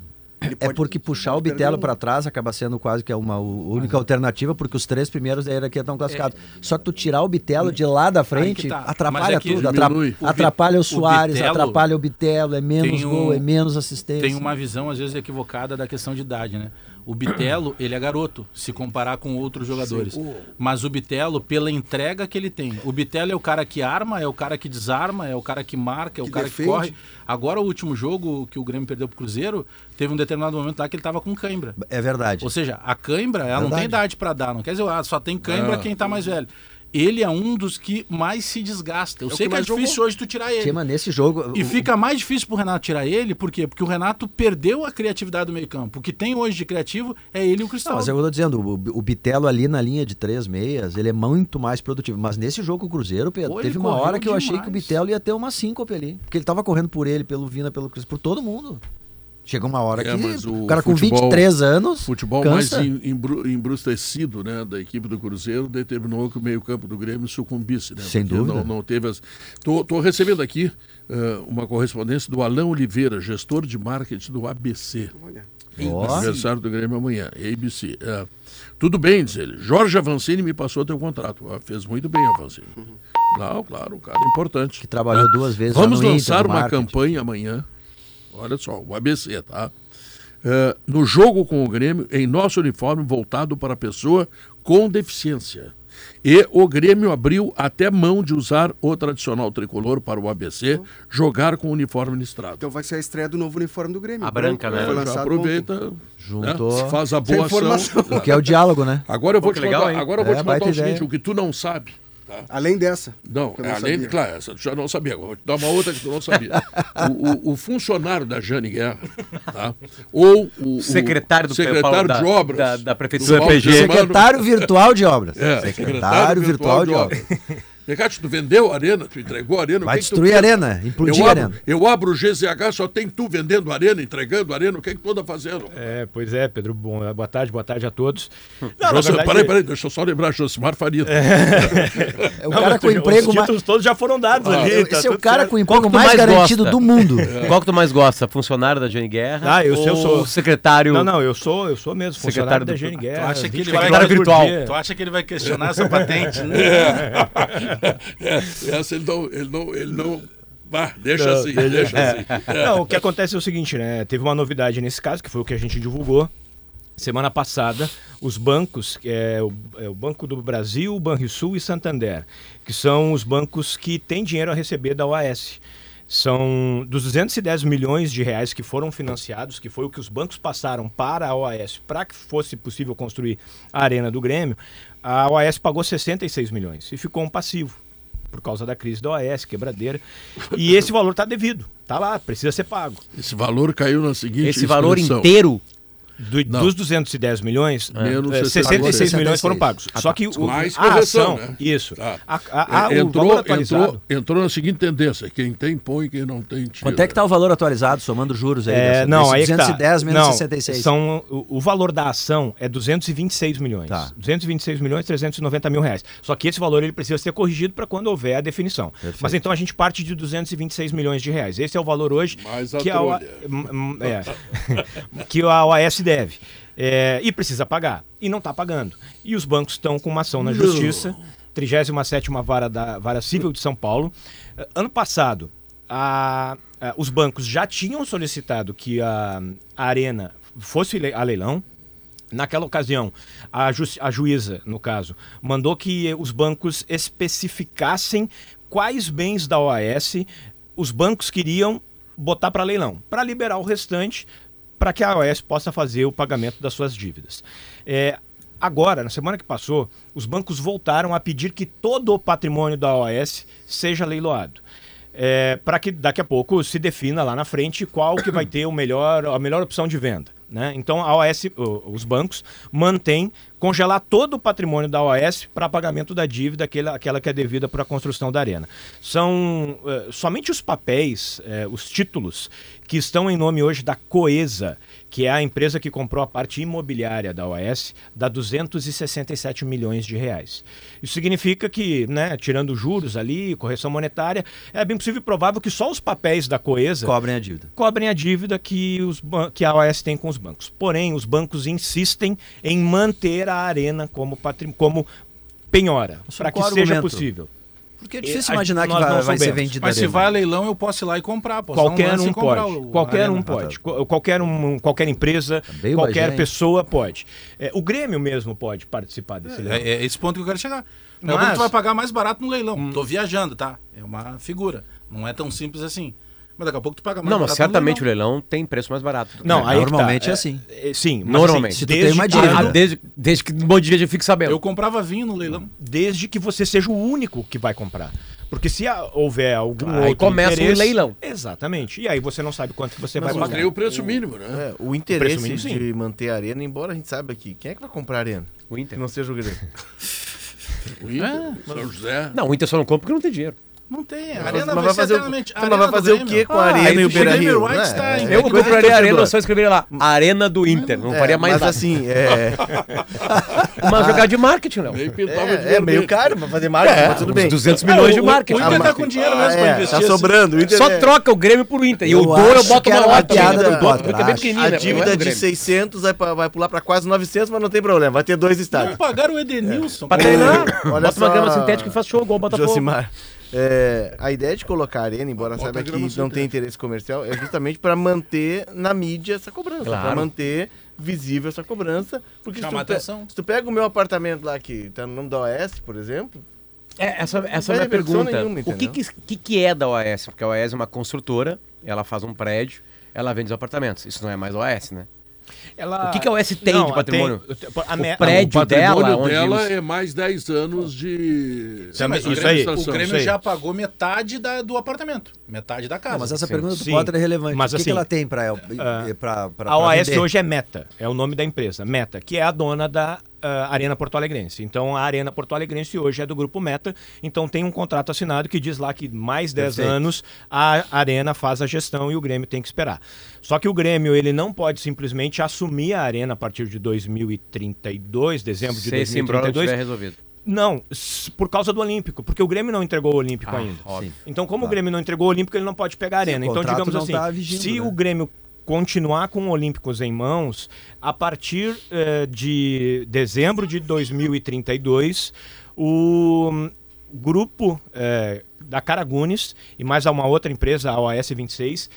É porque puxar o Bitelo para trás acaba sendo quase que uma u- única alternativa, porque os três primeiros da hierarquia estão classificados. Só que tu tirar o Bitelo de lá da frente Aí que tá. Atrapalha é tudo. diminui. Atrapalha o o Soares, Bitelo atrapalha o Bitelo, é menos um- gol, é menos assistência. Tem uma visão, às vezes, equivocada da questão de idade, né? O Bitelo, ele é garoto, se comparar com outros jogadores. Mas o Bitelo, pela entrega que ele tem. O Bitelo é o cara que arma, é o cara que desarma, é o cara que marca, é o Que cara defende. que corre. Agora, o último jogo que o Grêmio perdeu pro Cruzeiro, teve um determinado momento lá que ele tava com cãibra. É verdade. Ou seja, a cãibra, ela não Verdade. tem idade pra dar. Não quer dizer, ah, só tem cãibra quem tá mais velho. Ele é um dos que mais se desgasta. Eu É sei que que é difícil jogou. hoje tu tirar ele. Chama nesse jogo. E o- fica mais difícil pro Renato tirar ele, por quê? Porque o Renato perdeu a criatividade do meio-campo. O que tem hoje de criativo é ele e o Não, Cristal. mas eu tô dizendo, o, o Bitelo ali na linha de três meias, ele é muito mais produtivo. Mas nesse jogo o Cruzeiro, Pedro, Pô, teve uma hora que eu achei demais. que o Bitelo ia ter uma síncope ali. Porque ele tava correndo por ele, pelo Vina, pelo Cruzeiro, por todo mundo. Chegou uma hora É, que mas o, o cara com futebol- 23 anos. futebol cansa. mais em- embru- embrutecido né, da equipe do Cruzeiro determinou que o meio-campo do Grêmio sucumbisse. Né, Sem dúvida. Não, não teve as. Tô, tô recebendo aqui eh, uma correspondência do Alain Oliveira, gestor de marketing do ABC. Olha. Ó, Aniversário do Grêmio amanhã, ABC. É. Tudo bem, diz ele. Jorge Avancini me passou teu contrato. Ah, fez muito bem, Avancini. Não, claro, um cara importante. que trabalhou duas vezes Vamos no Inter, lançar no uma marketing. campanha amanhã. Olha só, o ABC, tá? É, no jogo com o Grêmio, em nosso uniforme voltado para a pessoa com deficiência. E o Grêmio abriu até mão de usar o tradicional tricolor para o ABC jogar com o uniforme listrado. Então vai ser a estreia do novo uniforme do Grêmio. A branca, né? Já aproveita, Juntou. né? faz a boa ação. <laughs> O que é o diálogo, né? Agora eu vou Pô, te que legal, contar, agora eu vou É, te contar o seguinte, ideia. o que tu não sabe. Tá? Além dessa. Não, não além de, sabia. claro, essa tu já não sabia. Agora Vou te dar uma outra que tu não sabia. <laughs> o, o- o funcionário da Jane Guerra, tá? ou o, Secretário do secretário da- de obras da- da Prefeitura do PG. Secretário Virtual de Obras. é, Secretário Virtual de Obras. Recate, tu vendeu a arena, tu entregou a arena. o Vai que que tu destruir a pensa? arena, implodir eu a abro, arena. Eu abro o GZH, só tem tu vendendo arena, entregando arena, o que é que tu anda fazendo? É, pois é, Pedro. Bom, boa tarde, boa tarde a todos. Não, na Josi- verdade, Peraí, peraí, deixa eu só lembrar, Josimar Faria. É <laughs> o Não, cara com os emprego mais. títulos todos já foram dados Ah, ali. tá Esse é o cara certo. com o emprego que mais mais garantido do mundo. <laughs> Qual que tu mais gosta? Funcionário da Jane Guerra? Ah, eu sei, eu ou sou. secretário. Não, não, eu sou, eu sou mesmo, Secretário funcionário da do- Gene Tu Guerra. acha que ele 24 vai- virtual. Tu acha que ele vai questionar essa <laughs> patente? É, essa ele não. Ele não, ele não bah, deixa Não, assim, deixa assim. É. <laughs> Não, o que acontece é o seguinte, né? Teve uma novidade nesse caso, que foi o que a gente divulgou. Semana passada, os bancos, é o, é o Banco do Brasil, o Banrisul e Santander, que são os bancos que têm dinheiro a receber da OAS. São dos 210 milhões de reais que foram financiados, que foi o que os bancos passaram para a OAS, para que fosse possível construir a Arena do Grêmio, a OAS pagou 66 milhões e ficou um passivo por causa da crise da OAS, quebradeira. E <laughs> esse valor está devido, está lá, precisa ser pago. Esse valor caiu na seguinte Esse valor inteiro. Do- dos 210 milhões, Menos é, 66. 66 milhões foram 66. pagos. Ah, Só tá. que o, Mais a correção, ação, né? isso, Tá. a, a- a- É, o entrou, valor atualizado, entrou, entrou na seguinte tendência: quem tem, põe, quem não tem, tira. Quanto é que tá o valor atualizado, somando juros aí? É, dessa- não, aí é que tá. 210 menos não, 66. São, o, o valor da ação é 226 milhões. Tá. 226 milhões 390 mil reais. Só que esse valor ele precisa ser corrigido para quando houver a definição. Mas então a gente parte de 226 milhões de reais. Esse é o valor hoje Mais a que a, hum, é. <laughs> que a OAS deve. É, e precisa pagar. E não está pagando. E os bancos estão com uma ação na justiça 37ª Vara, da, Vara Civil de São Paulo. Eh, Ano passado, a- a- os bancos já tinham solicitado que a, a Arena fosse a leilão. Naquela ocasião, a, ju- a juíza, no caso, mandou que os bancos especificassem quais bens da OAS os bancos queriam botar para leilão, para liberar o restante, para que a OAS possa fazer o pagamento das suas dívidas. É, agora, na semana que passou, os bancos voltaram a pedir que todo o patrimônio da OAS seja leiloado. para que daqui a pouco se defina lá na frente qual que vai ter o melhor, a melhor opção de venda. Né? Então a OAS, os bancos mantêm congelar todo o patrimônio da OAS para pagamento da dívida, aquela, aquela que é devida para a construção da arena. São eh, somente os papéis, eh, os títulos que estão em nome hoje da Coesa, que é a empresa que comprou a parte imobiliária da OAS, dá 267 milhões de reais. Isso significa que, né, tirando juros ali, correção monetária, é bem possível e provável que só os papéis da Coesa Cobrem a dívida. cobrem a dívida que, os, que a OAS tem com os bancos. Porém, os bancos insistem em manter a arena como, patrim- como penhora, para que qual seja argumento? possível. Porque é E difícil imaginar que nós vai, não vai ser vendida Mas se vai a leilão, eu posso ir lá e comprar. Qualquer lance um e comprar pode. o- Qualquer arena. um pode. Qu- Qualquer, um, qualquer empresa, bem qualquer Bagé, hein? pessoa pode. É, o Grêmio mesmo pode participar desse leilão. É, é esse ponto que eu quero chegar. A Mas- tu vai pagar mais barato no leilão. Tô viajando, tá? É uma figura. Não é tão simples assim. Mas daqui a pouco tu paga mais Não, mas certamente o leilão. leilão tem preço mais barato. Não, aí tá. Normalmente é assim. É, sim, mas Normalmente. assim, Se tu tem desde uma que- dívida. Ah, desde, desde que um monte de gente fique sabendo. Eu comprava vinho no leilão. desde que você seja o único que vai comprar. Porque se houver algum Aí outro começa o interesse- leilão. Exatamente. E aí você não sabe quanto que você vai Mas pagar. tem o preço mínimo, né? É, o interesse preço mínimo, sim. de manter a arena, embora a gente saiba que quem é que vai comprar a arena? O Inter. Que não seja o Grêmio. <laughs> O Inter, São José. Não, o Inter só não compra porque não tem dinheiro. Não tem. A arena mas vai, fazer o- eternamente. Então, mas vai fazer o quê com a arena e o Beira Rio? Né? É Eu compraria a arena, só escreveria lá, Arena do Inter. Não É, faria mais mas nada. assim, <laughs> é, Uma jogada de marketing, Léo. Meio é, é meio caro pra fazer marketing, mas tudo bem. 200 milhões de o- marketing. o Inter Ah, tá com dinheiro mesmo pra é, investir. Tá assim. sobrando. O Inter Só é- troca o Grêmio por Inter. E Eu o dono eu boto que uma nota. é. A não é dívida de Grêmio. 600 vai, pular pra quase 900, mas não tem problema. Vai ter dois Não estádios. pagaram o Edenilson. Pra treinar, bota uma grama sintética e faz show igual o Botafogo. Josimar, é, a ideia de colocar a arena, embora Bota saiba que não tem interesse comercial, é justamente para manter na mídia essa cobrança, Claro. para manter visível essa cobrança, porque se Chamar tu, pe- atenção. se tu pega o meu apartamento lá que tá no nome da OS, por exemplo, É, essa, essa é a minha pergunta. nenhuma, o que, que que é da OAS? Porque a OAS é uma construtora, ela faz um prédio, ela vende os apartamentos. Isso não é mais OAS, né? Ela- O que que a OS tem de patrimônio? tem- a me- O prédio o patrimônio dela, onde dela os- é mais 10 anos de Sim, mas o Isso Grêmio, aí, o isso Grêmio aí. já pagou metade da- do apartamento. Metade da casa. Não, mas essa Sim. pergunta do Sim. Potter é relevante. Mas o que, assim, que ela tem para A OAS hoje é Meta, é o nome da empresa, Meta, que é a dona da ah, Arena Porto Alegrense. Então a Arena Porto Alegrense hoje é do grupo Meta, então tem um contrato assinado que diz lá que mais 10 Perfeito. anos a Arena faz a gestão e o Grêmio tem que esperar. Só que o Grêmio ele não pode simplesmente assumir a Arena a partir de 2032, dezembro de Se esse embrolho não 2032. estiver resolvido. Não, por causa do Olímpico, porque o Grêmio não entregou o Olímpico Ah, ainda. óbvio. Então, como o Claro. Grêmio não entregou o Olímpico, ele não pode pegar a Sim, arena. o Então, digamos assim, tá vigindo, se né? o Grêmio continuar com o Olímpicos em mãos, a partir eh, de dezembro de 2032, o hum, grupo eh, da Caragunes e mais uma outra empresa, a OAS 26,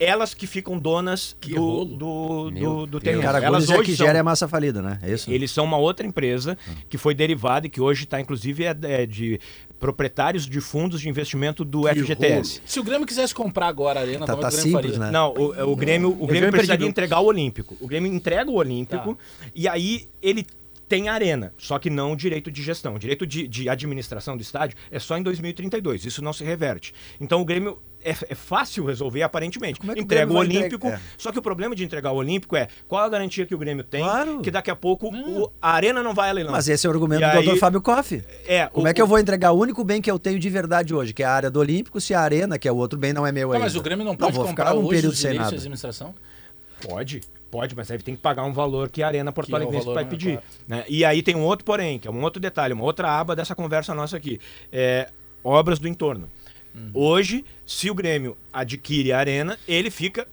elas que ficam donas Que do, rolo. do, do, do terreno. Elas é hoje que são- gera a massa falida, né? É isso? eles são uma outra empresa que foi derivada e que hoje está, inclusive, é, é de proprietários de fundos de investimento do Que FGTS. Se o Grêmio quisesse comprar agora a arena, Tá- tá o Grêmio simples, faria? né? Não, o, o Grêmio, o Grêmio precisaria perdi. entregar o Olímpico. O Grêmio entrega o Olímpico e aí ele tem a arena, só que não o direito de gestão. O direito de, de administração do estádio é só em 2032, isso não se reverte. Então o Grêmio é, é fácil resolver aparentemente. Como é que o Entrega o, vai Olímpico, entregar? É. só que o problema de entregar o Olímpico é qual a garantia que o Grêmio tem Claro. que daqui a pouco o- a arena não vai a leilão. Mas esse é o argumento E do aí- Fábio Koff. É, Como o- é que eu vou entregar o único bem que eu tenho de verdade hoje, que é a área do Olímpico, se a arena, que é o outro bem, não é meu Tá, ainda? mas o Grêmio não pode vou comprar ficar um hoje período os sem nada. de administração? Pode, pode, mas aí tem que pagar um valor que a Arena Porto é o Alegre vai pedir. claro. né? E aí tem um outro porém, que é um outro detalhe, uma outra aba dessa conversa nossa aqui. É obras do entorno. Uhum. Hoje, se o Grêmio adquire a Arena, ele fica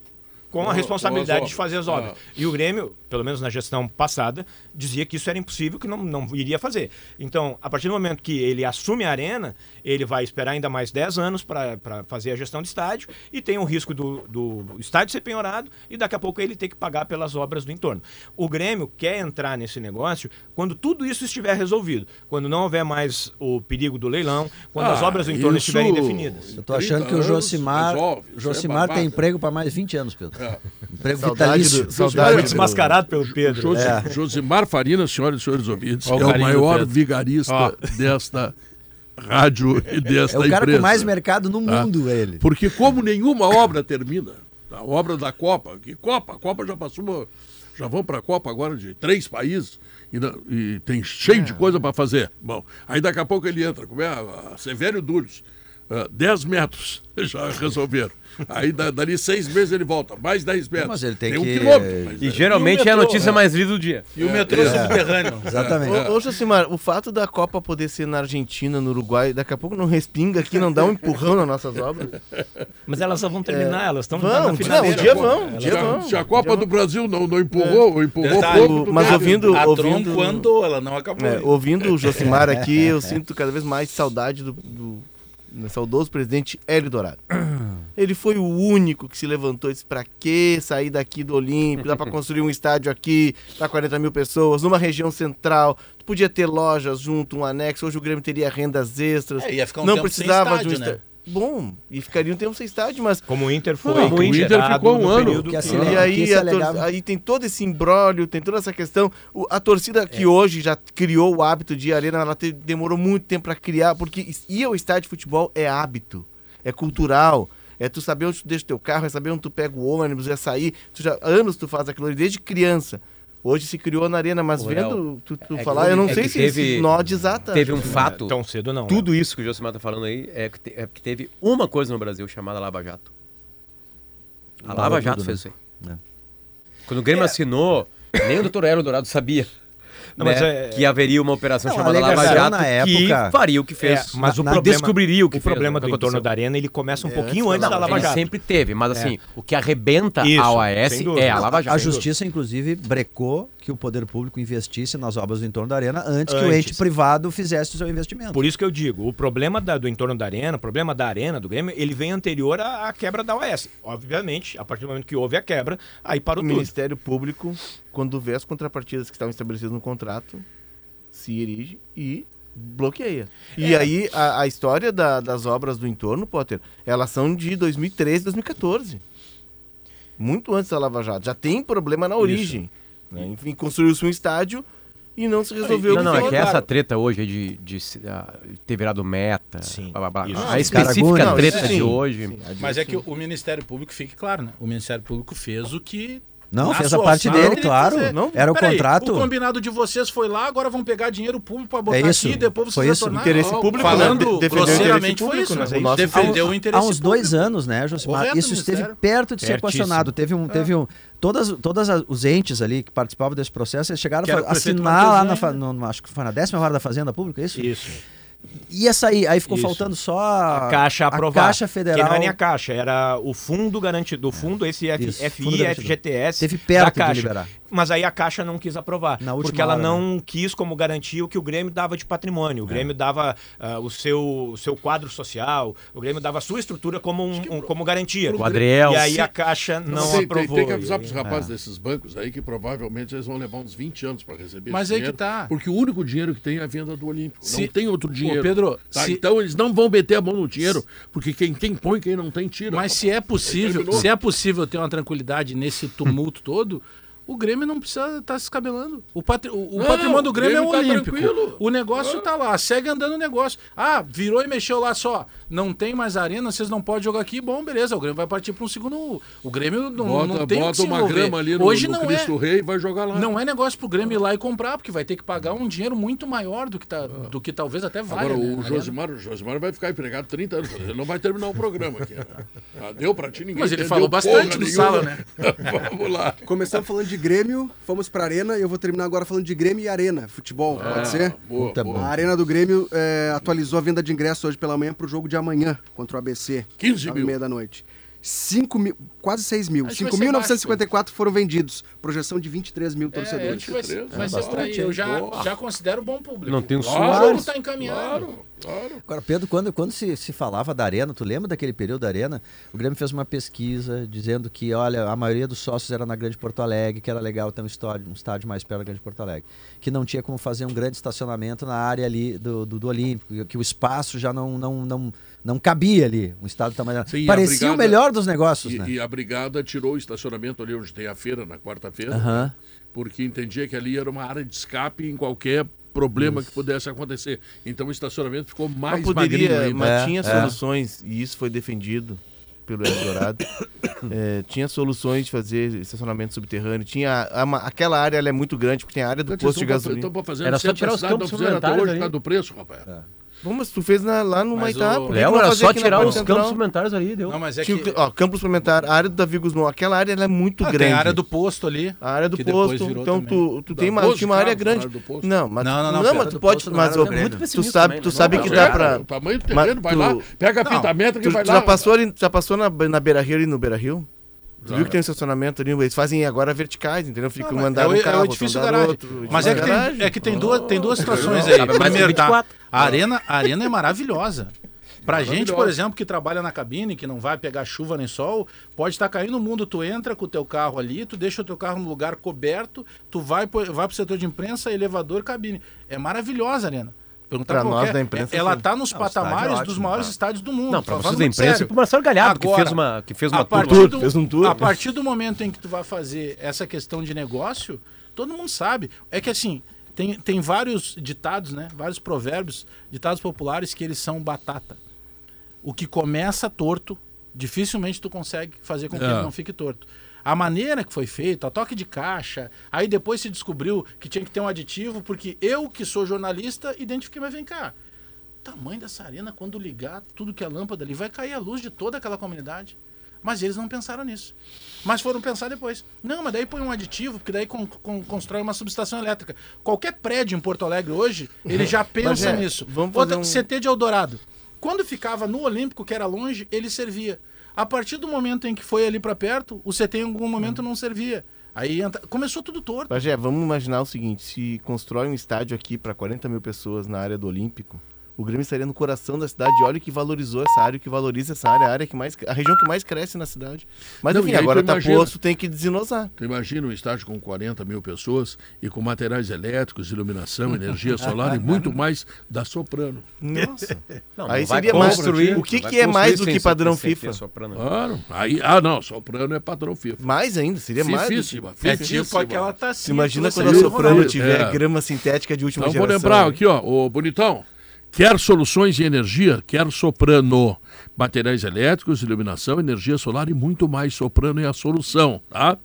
com a responsabilidade com as de fazer as obras. obras. E o Grêmio, pelo menos na gestão passada, dizia que isso era impossível, que não, não iria fazer. Então, a partir do momento que ele assume a arena, ele vai esperar ainda mais 10 anos para fazer a gestão de estádio e tem o risco do, do estádio ser penhorado e daqui a pouco ele ter que pagar pelas obras do entorno. O Grêmio quer entrar nesse negócio quando tudo isso estiver resolvido, quando não houver mais o perigo do leilão, quando as Ah, obras do entorno isso- estiverem definidas. Eu tô achando 30 que o Josimar, é Josimar tem barbada. emprego para mais 20 anos, Pedro. É. Emprego Saudade vitalício. do- saudade Foi do- desmascarado pelo Pedro. Josi- É. Josimar Farina, senhoras e senhores ouvintes, Ó o é o do maior Pedro. vigarista Ó. desta rádio e desta É o cara empresa. com mais mercado no Tá? mundo, ele. Porque como nenhuma obra termina, a obra da Copa, que Copa, a Copa já passou, já vão para a Copa agora de três países e, não- e tem cheio de coisa para fazer. Bom, aí daqui a pouco ele entra, como é a, a Severo Dúrios, ah, 10 metros <laughs> já resolveram. Aí da- dali seis meses ele volta, mais 10 metros. Mas ele tem um que- quilômetro. mas E é- geralmente E o é a metrô, notícia é. mais lida do dia. E o metrô subterrâneo. Exatamente. Ô, ô Josimar, o fato da Copa poder ser na Argentina, no Uruguai, daqui a pouco não respinga aqui, não dá um empurrão nas nossas obras? Mas elas só vão terminar, elas estão Vão, na não, um dia vão, um Se dia a, vão. se a Copa do Brasil não, não empurrou, empurrou Detalhe, pouco. mas ouvindo- A ouvindo- Tron quando ela não acabou. É, ouvindo o <laughs> Josimar aqui, eu sinto cada vez mais saudade do, do saudoso presidente Hélio Dourado. <clears throat> Ele foi o único que se levantou e disse: pra que sair daqui do Olímpico? Dá pra <laughs> construir um estádio aqui pra 40 mil pessoas, numa região central. Tu podia ter lojas junto, um anexo. Hoje o Grêmio teria rendas extras. É, ia ficar um não precisava sem de um estádio, né? Bom, e ficaria um tempo sem estádio, mas Como o Inter foi. Como o Inter ficou um no ano. período Que assim, que-? E aí, é tor- aí tem todo esse imbróglio, tem toda essa questão. O- a torcida que hoje já criou o hábito de ir à arena, ela te- demorou muito tempo para criar, porque ir ao estádio de futebol é hábito, é cultural. É tu saber onde tu deixa o teu carro, é saber onde tu pega o ônibus, é sair. Tu já, anos tu faz aquilo ali, desde criança. Hoje se criou na arena, mas Ô, vendo Léo, tu, tu é que- falar, eu não é sei que se teve- esse nó desata. Teve um fato. Tão cedo não. Tudo isso que o Josimar tá falando aí é que, te- é que teve uma coisa no Brasil chamada Lava Jato. A Lava Jato tudo, fez isso né? aí. Quando o Grêmio assinou, nem o doutor Hélio Dourado sabia. Não, né, mas é- que haveria uma operação Não, chamada Lava Jato na que época- faria o que fez. É, mas o Na- problema, descobriria o que o fez, problema o que do entorno da arena ele começa um É, pouquinho antes antes da Lava Ele Jato. sempre teve, mas assim, o que arrebenta Isso, a OAS é a Lava Jato. A justiça, inclusive, brecou que o poder público investisse nas obras do entorno da arena antes, que o Antes. ente privado fizesse o seu investimento. Por isso que eu digo, o problema da- do entorno da arena, o problema da arena do Grêmio, ele vem anterior à, à quebra da OAS. Obviamente, a partir do momento que houve a quebra, aí O parou tudo. Ministério Público, quando vê as contrapartidas que estavam estabelecidas no contrato, se erige e bloqueia. E aí, a, a história da- das obras do entorno, Potter, elas são de 2013, 2014. Muito antes da Lava Jato. Já tem problema na origem. Né? Enfim, construiu-se um estádio e não se resolveu. Não, o não, é foi. que essa treta hoje aí de, de se- ah, ter virado meta, Sim, blá, blá, blá, isso. a específica Caragunha. treta Não, de sim, hoje. sim, Mas é que sim. o Ministério Público, fique claro, né? O Ministério Público fez o que. Não, fez a parte dele, claro. Não, Era o Peraí, contrato. O combinado de vocês foi lá, agora vão pegar dinheiro público pra botar É isso, aqui e depois foi vocês isso. retornar. Interesse Não, público, Falando né? De- defendeu o grosseiramente interesse foi público, isso. né? é isso. Defendeu o Há interesse uns dois público. anos, né, Josimar? Correto, Isso esteve perto de ser questionado. Teve um, teve um, todas, todas as- os entes ali que participavam desse processo, eles chegaram a assinar lá na, né? no- acho que foi na décima vara da Fazenda Pública, é isso? Isso. Ia sair, aí ficou Isso. faltando só A Caixa aprovar. A Caixa Federal. Que não é nem a Caixa, era o fundo garantido, o fundo, esse F, Isso, FI, fundo. FGTS. Teve perto da de Caixa. liberar. Mas aí a Caixa não quis aprovar. Na última porque ela hora, né? não quis como garantia o que o Grêmio dava de patrimônio. O Grêmio dava ah, o, seu, o seu quadro social, o Grêmio dava a sua estrutura como, um, um- como garantia. O Adriel. E aí a Caixa não tem, tem- aprovou. Tem, que avisar para os rapazes desses bancos aí que provavelmente eles vão levar uns 20 anos para receber Mas esse aí que dinheiro, tá. Porque o único dinheiro que tem é a venda do Olímpico. Se- Não tem outro dinheiro. Ô, Pedro, Tá? se- Então eles não vão meter a mão no dinheiro, porque quem tem põe, quem não tem tira. Mas se é possível, se é possível ter uma tranquilidade nesse tumulto <laughs> todo, o Grêmio não precisa estar se escabelando. O, patri- o- Não, patrimônio do Grêmio, Grêmio é tá o Olímpico. tranquilo. O negócio tá lá, segue andando o negócio. Ah, virou e mexeu lá só. Não tem mais arena, vocês não podem jogar aqui. Bom, beleza, o Grêmio vai partir para um segundo. O Grêmio não, bota não tem bota se uma grama ali no, Hoje no não Cristo é. Rei e vai jogar lá. Não é negócio pro Grêmio ir lá e comprar, porque vai ter que pagar um dinheiro muito maior do que, tá, do que talvez até valha. Agora, né, o. Josimar, o Josimar vai ficar empregado 30 anos. Ele não vai terminar o programa aqui. né? <laughs> Ah, deu pra ti, ninguém Mas ele falou bastante no nenhuma. sala, né? <laughs> Vamos lá. Começamos falando de Grêmio, fomos pra Arena e eu vou terminar agora falando de Grêmio e Arena, futebol, pode ser? Boa, Tá boa. A Arena do Grêmio é, atualizou a venda de ingressos hoje pela manhã pro jogo de amanhã contra o ABC. 15 nove e mil. meia da noite. 5 mil, quase 6 mil. Acho que vai ser 5.954 foram vendidos. Projeção de 23 mil É, torcedores. que vai ser, vai É ser bastante, Eu já, Porra. já considero bom público. Não tem o O Soares. jogo tá encaminhado. Claro, claro. Agora, Pedro, quando, quando se, se falava da Arena, tu lembra daquele período da Arena? O Grêmio fez uma pesquisa dizendo que, olha, a maioria dos sócios era na Grande Porto Alegre, que era legal ter um estádio, um estádio mais perto da Grande Porto Alegre. Que não tinha como fazer um grande estacionamento na área ali do, do, do Olímpico, que o espaço já não, não, não, não cabia ali, um estádio tamanho. Sim, Parecia o melhor dos negócios, E, né? e a brigada tirou o estacionamento ali onde tem a feira, na quarta-feira, né? porque entendia que ali era uma área de escape em qualquer problema que pudesse acontecer. Então o estacionamento ficou mais Mas magrinho poderia, ainda. mas É, tinha é. soluções, e isso foi defendido pelo Eldorado. <coughs> é, tinha soluções de fazer estacionamento subterrâneo. Tinha a- a- aquela área ela é muito grande, porque tem a área do posto de gasolina. Então, pra fazer Era só tirar os cidade, campos até hoje ali. por causa do preço, rapaz. Bom, mas tu fez na- lá no Mas Maitá. o- que Léo, que não era só tirar os central? campos suplementares ali, deu. Não, mas é Tinha que... ó, campo suplementar, a área do Davi Guzmão, aquela área ela é muito Ah, grande. tem a área do posto ali. A área do que posto, então também. tu, tu Da tem uma, tinha uma área grande. posto. Não, mas, Não, não, não, não, mas tu pode, posto mas ó, grande. tu sabe, também, tu sabe Não, que dá É, pra O tamanho do terreno, vai lá, pega a Não, fita métrica Tu, e vai lá. já passou ali, já passou na, na Beira Rio ali no Beira Rio? Tu viu que tem um estacionamento ali? Eles fazem agora verticais, entendeu? Fica Não, um mas andar é o- um é o carro, outro edifíso andar garagem. outro. Mas é que, edifício tem, garagem. é que tem, duas, tem duas situações aí. Primeiro, tá? 24. A arena, a arena é maravilhosa. Pra gente, por exemplo, que trabalha na cabine, que não vai pegar chuva nem sol, pode estar caindo o mundo, tu entra com o teu carro ali, tu deixa o teu carro no lugar coberto, tu vai pro, vai pro setor de imprensa, elevador, cabine. É maravilhosa a arena. Perguntar Pra nós da imprensa, ela sim. tá nos Não, patamares é dos ótimo, maiores tá. estádios do mundo. Não, Tô vocês da imprensa e sério. pro Marcelo Galhardo, que Agora, fez uma, que fez uma a tour do, Fez um tour. a partir do momento em que tu vai fazer essa questão de negócio, todo mundo sabe. É que assim, tem, tem vários ditados, né? Vários provérbios, ditados populares que eles são batata. O que começa torto, dificilmente tu consegue fazer com que É. ele não fique torto. A maneira que foi feita, a toque de caixa, aí depois se descobriu que tinha que ter um aditivo, porque eu que sou jornalista, identifiquei, mas vem cá. O tamanho dessa arena, quando ligar tudo que é lâmpada ali, vai cair a luz de toda aquela comunidade. Mas eles não pensaram nisso. Mas foram pensar depois. Não, mas daí põe um aditivo, porque daí con- con- constrói uma subestação elétrica. Qualquer prédio em Porto Alegre hoje, ele já <laughs> pensa é, nisso. vamos Outra, um- CT de Eldorado. Quando ficava no Olímpico, que era longe, ele servia. A partir do momento em que foi ali para perto, o CT em algum momento não servia. Aí entra- começou tudo torto. Bagé, vamos imaginar o seguinte: se constrói um estádio aqui para 40 mil pessoas na área do Olímpico, o Grêmio estaria no coração da cidade. Olha o que valorizou essa área, o que valoriza essa área, a área que mais, a região que mais cresce na cidade. Mas Não, enfim, agora tá imagina- posto, tem que desenosar. Tu imagina um estádio com 40 mil pessoas e com materiais elétricos, iluminação, energia solar e muito mais da Soprano. Nossa. <laughs> Não, Aí seria mais- construir. o que que é mais do que sem- padrão sem FIFA? soprano. Claro. Aí, ah, não, Soprano é padrão FIFA. Mais ainda, seria mais. do que- Fifíssima, É tipo aquela tacinha. imagina quando a Soprano É. tiver grama sintética de última Então vou geração. lembrar né? aqui, ó, o bonitão. Quer soluções de energia? Quer Soprano. Materiais elétricos, iluminação, energia solar e muito mais. Soprano é a solução, tá?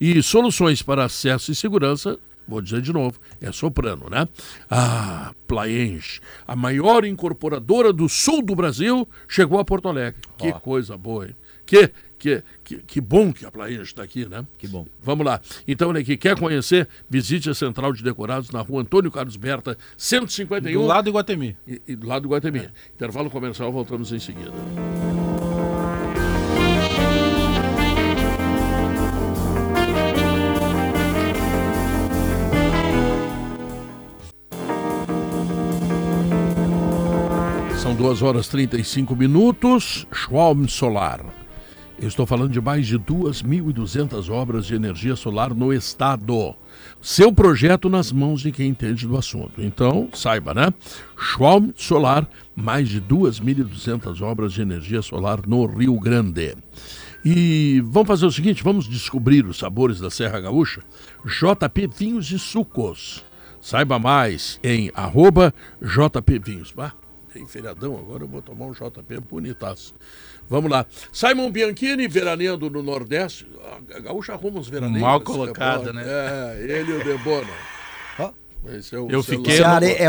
E soluções para acesso e segurança, vou dizer de novo, é Soprano, né? Ah, Plaenge, a maior incorporadora do sul do Brasil, chegou a Porto Alegre. Que coisa boa, hein? Que, que, que, que bom que a Plaenge está aqui, né? Que bom. Vamos lá. Então, aqui, quer conhecer? Visite a Central de Decorados na rua Antônio Carlos Berta, 151. Do lado do Iguatemi. E, e do lado do Guatemi. Intervalo comercial, voltamos em seguida. São 2 horas e 35 minutos. Schwalm Solar. Eu estou falando de mais de 2.200 obras de energia solar no estado. Seu projeto nas mãos de quem entende do assunto. Então, saiba, né? Schwalm Solar, mais de 2.200 obras de energia solar no Rio Grande. E vamos fazer o seguinte, vamos descobrir os sabores da Serra Gaúcha? JP Vinhos e Sucos. Saiba mais em JP Vinhos. Bah, tem feriadão, agora eu vou tomar um JP bonitaço. Vamos lá. Simon Bianchini, veraneando no Nordeste. A Gaúcha arruma uns veraneiros. Mal colocado, né? É, ele e o Debono. Ó. Esse é o Eu celular. fiquei are- é,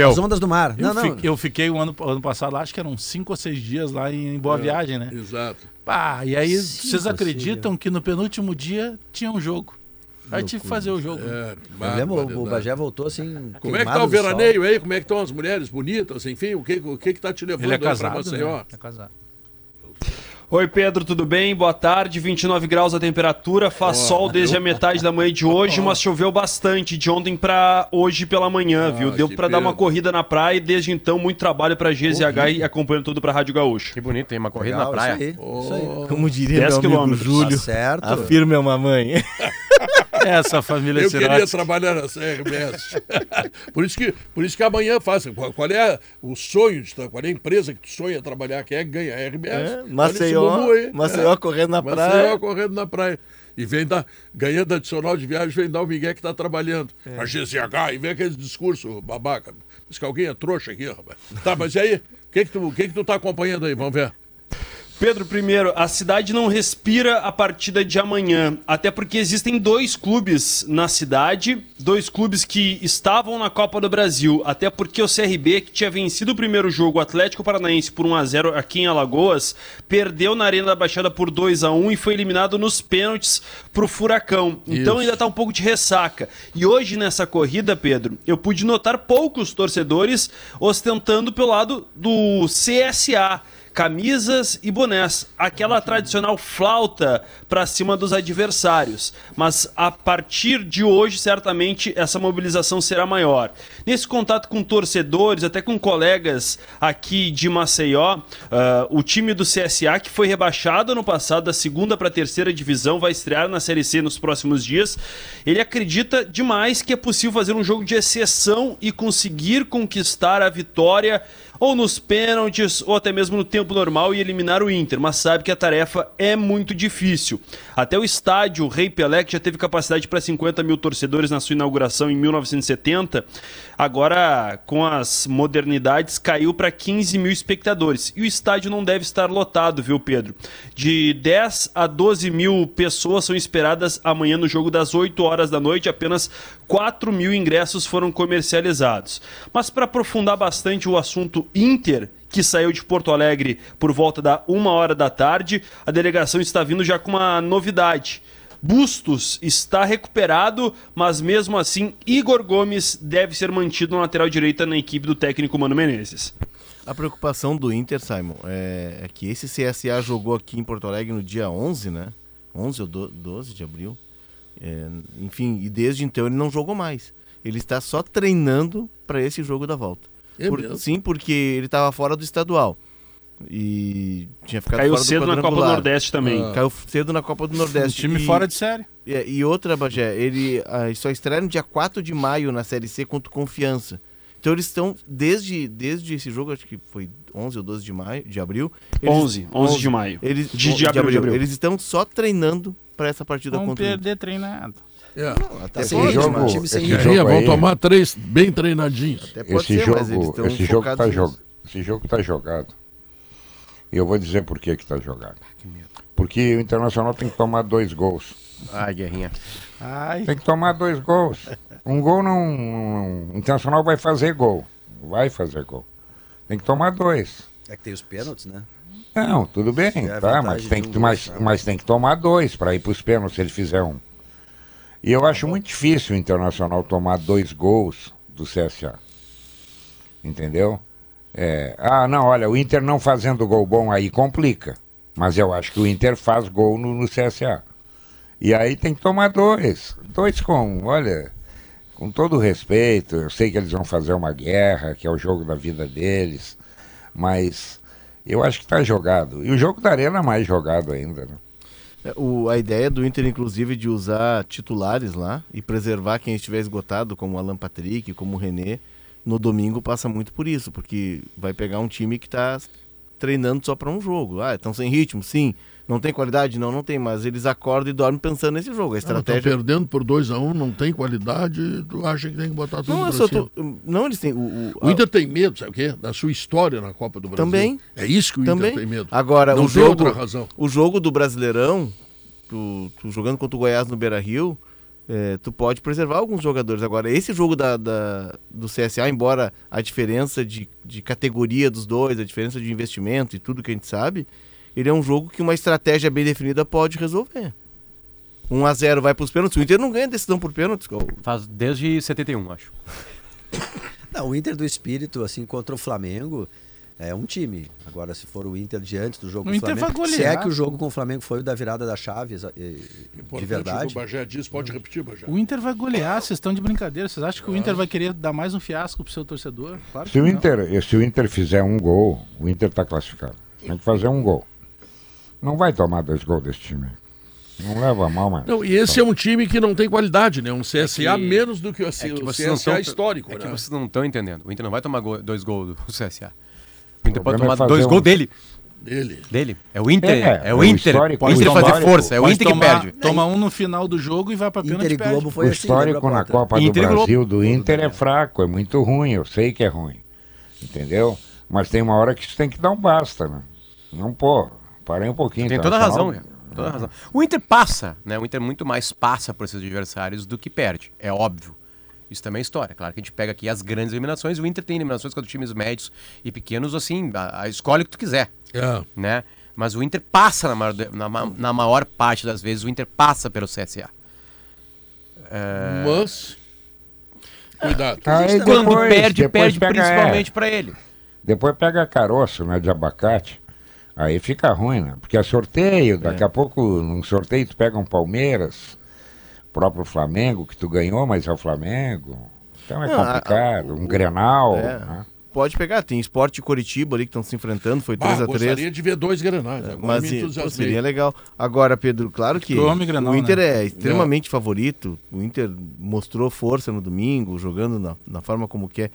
é as ondas do mar. Eu, Não, não. fi- eu fiquei o ano, ano passado lá, acho que eram cinco ou seis dias lá em Boa Viagem, né? Exato. Pá, e aí Cinco vocês acreditam que no penúltimo dia tinha um jogo. Aí tive que fazer o jogo. É, Eu lembro, o- o. Bagé voltou assim. Como é que tá o veraneio aí? Como é que estão as mulheres bonitas? Enfim, o que, o que que tá te levando Ele é pra casado, Maceió? né? É casado. Oi, Pedro, tudo bem? Boa tarde. 29 graus a temperatura, faz sol desde a metade da manhã de hoje, mas choveu bastante de ontem pra hoje pela manhã, viu? Deu pra dar uma corrida na praia e desde então muito trabalho pra GZH e acompanhando tudo pra Rádio Gaúcho. Que bonito, tem uma corrida Legal, na praia. Isso aí, isso aí. Como diria 10 meu amigo quilômetros. Júlio, Tá certo. a firme é uma mãe. <laughs> Essa família Eu queria Sirotsky. trabalhar na CRBS. <laughs> por, isso que, por isso que amanhã faça. Qual, qual é o sonho, de, qual é a empresa que tu sonha trabalhar? Quem é que ganha? A RBS. É, Maceió. Maceió correndo na Maceió praia. correndo na praia. E vem dar, ganhando adicional de viagem, vem dar o Miguel que tá trabalhando. É. A GCH, e vem aquele discurso babaca. Diz que alguém é trouxa aqui, rapaz. Tá, mas e aí? O que que tu, que que tu tá acompanhando aí? Vamos ver. Pedro, primeiro, a cidade não respira a partida de amanhã, até porque existem dois clubes na cidade, dois clubes que estavam na Copa do Brasil, até porque o CRB, que tinha vencido o primeiro jogo, o Atlético Paranaense por 1 a 0 aqui em Alagoas, perdeu na Arena da Baixada por 2 a 1 e foi eliminado nos pênaltis pro Furacão. Então Isso. ainda tá um pouco de ressaca. E hoje nessa corrida, Pedro, eu pude notar poucos torcedores ostentando pelo lado do CSA camisas e bonés, aquela tradicional flauta para cima dos adversários. Mas a partir de hoje, certamente, essa mobilização será maior. Nesse contato com torcedores, até com colegas aqui de Maceió, ah, o time do CSA, que foi rebaixado no passado da segunda para a terceira divisão, vai estrear na Série C nos próximos dias. Ele acredita demais que é possível fazer um jogo de exceção e conseguir conquistar a vitória ou nos pênaltis, ou até mesmo no tempo normal e eliminar o Inter, mas sabe que a tarefa é muito difícil. Até o estádio Rei Pelé, que já teve capacidade para 50 mil torcedores na sua inauguração em 1970, agora com as modernidades caiu para 15 mil espectadores. E o estádio não deve estar lotado, viu, Pedro? De 10 a 12 mil pessoas são esperadas amanhã no jogo das 8 horas da noite, apenas 4 mil ingressos foram comercializados. Mas para aprofundar bastante o assunto Inter, que saiu de Porto Alegre por volta da uma hora da tarde, a delegação está vindo já com uma novidade. Bustos está recuperado, mas mesmo assim Igor Gomes deve ser mantido na lateral direita na equipe do técnico Mano Menezes. A preocupação do Inter, Simon, é, é que esse CSA jogou aqui em Porto Alegre no dia 11, né? 11 ou do- 12 de abril. É, enfim, e desde então ele não jogou mais. Ele está só treinando para esse jogo da volta. É Por- sim, porque ele estava fora do estadual. E tinha ficado Caiu fora do cedo na Copa do. Nordeste também. Ah. Caiu cedo na Copa do <laughs> Nordeste. Um time E- fora de série. e, e outra, Bagé, ele ah, só estreia no dia 4 de maio na Série C contra o Confiança. Então eles estão, desde, desde esse jogo, acho que foi 11 ou 12 de maio, de abril. eles- 11, 11 de maio. Eles, De- de abril, de abril. Eles estão só treinando para essa partida Vamos contra perder treinado. É. Até Esse sem ritmo, jogo- time sem esse jogo Aí, vão aí- tomar três bem treinadinhos. Até pode Esse ser, jogo, mas eles estão esse jogo tá jog... esse jogo tá jogado. E eu vou dizer por que que tá jogado. Porque o Internacional tem que tomar dois gols. Ai, guerrinha. Ai. Tem que tomar dois gols. Um gol não, não- O Internacional vai fazer gol. Vai fazer gol. Tem que tomar dois. É que tem os pênaltis, né? Não, tudo bem, É tá, mas tem, que, mas, tá. mas tem que tomar dois para ir para os pênaltis se ele fizer um. E eu acho muito difícil o Internacional tomar dois gols do CSA. Entendeu? É, ah, não, olha, o Inter não fazendo gol bom aí complica. Mas eu acho que o Inter faz gol no, no CSA. E aí tem que tomar dois. Dois com, olha, com todo respeito, eu sei que eles vão fazer uma guerra, que é o jogo da vida deles, mas eu acho que está jogado. E o jogo da Arena é mais jogado ainda, né? É, o- a ideia do Inter, inclusive, de usar titulares lá e preservar quem estiver esgotado, como o Alan Patrick, como o René, no domingo passa muito por isso, porque vai pegar um time que está treinando só para um jogo. Ah, estão sem ritmo, sim. Não tem qualidade? Não, não tem, mas eles acordam e dormem pensando nesse jogo. A estratégia. perdendo por 2x1, um, não tem qualidade, tu acha que tem que botar tudo não, pra cima. tô- não, eles têm. O, o- O Inter tem medo, sabe o quê? Da sua história na Copa do Brasil. Também. É isso que o Também. Inter tem medo. Agora, não o jogo, outra razão. o jogo do Brasileirão, tu, tu jogando contra o Goiás no Beira Rio, é, tu pode preservar alguns jogadores. Agora, esse jogo da, da- do CSA, embora a diferença de, de categoria dos dois, a diferença de investimento e tudo que a gente sabe, ele é um jogo que uma estratégia bem definida pode resolver. 1 a 0 vai para os pênaltis. O Inter não ganha decisão por pênaltis. Faz desde 71, acho. <coughs> Não, o Inter do Espírito, assim, contra o Flamengo, É um time. Agora, se for o Inter diante do jogo O com o Inter Flamengo. vai Se é que o jogo com o Flamengo foi o da virada da chave, exa- e- de verdade. o Bagé diz, pode repetir, Bagé. O Inter vai golear, vocês estão de brincadeira. Vocês acham que o Inter vai querer dar mais um fiasco pro seu torcedor? Claro Se o, não. Inter, se o Inter fizer um gol, o Inter está classificado. Tem que fazer um gol. Não vai tomar dois gols desse time. Não leva a mal, mas. Não, e esse é um time que não tem qualidade, né? Um CSA É que- menos do que o, É que o CSA tão- histórico, É que né? vocês não estão entendendo. O Inter não vai tomar go- dois gols do <laughs> CSA. O Inter O pode é tomar fazer dois um- gols dele. Dele. Dele. É o Inter. É, É, o é o Inter. histórico- o Inter o fazer força. É o Inter que tomar- perde. Toma um no final do jogo e vai pra pênalti Inter e. Globo foi o assim. histórico lembra, na? Copa do Inter Globo. Brasil do Inter é fraco, é muito ruim. Eu sei que é ruim. Entendeu? Mas tem uma hora que isso tem que dar um basta, né? Não, pô, parei um pouquinho. Tem toda a Internacional- razão. Toda a razão. O Inter passa, né? O Inter muito mais passa por esses adversários do que perde. É óbvio. Isso também é história. Claro que a gente pega aqui as grandes eliminações. O Inter tem eliminações contra times médios e pequenos, assim, a, a escolhe o que tu quiser, É. né? Mas o Inter passa na maior, na, na maior parte das vezes, o Inter passa pelo CSA. É, Mas. Cuidado. Quando depois- perde, depois perde pega- principalmente é, pra ele. Depois pega caroço, né, de abacate. Aí fica ruim, né? Porque é sorteio, daqui a pouco, num sorteio, tu pega um Palmeiras, próprio Flamengo, que tu ganhou, mas é o Flamengo. Então é Não, a- complicado. um Grenal. É. né? Pode pegar, tem Esporte e Curitiba ali que estão se enfrentando, foi Bah, 3x3. gostaria de ver dois granais. Agora Mas me pô, seria legal. Agora, Pedro, claro que Eu Grenal, o Inter né? é extremamente favorito. O Inter mostrou força no domingo, jogando na, na forma como quer.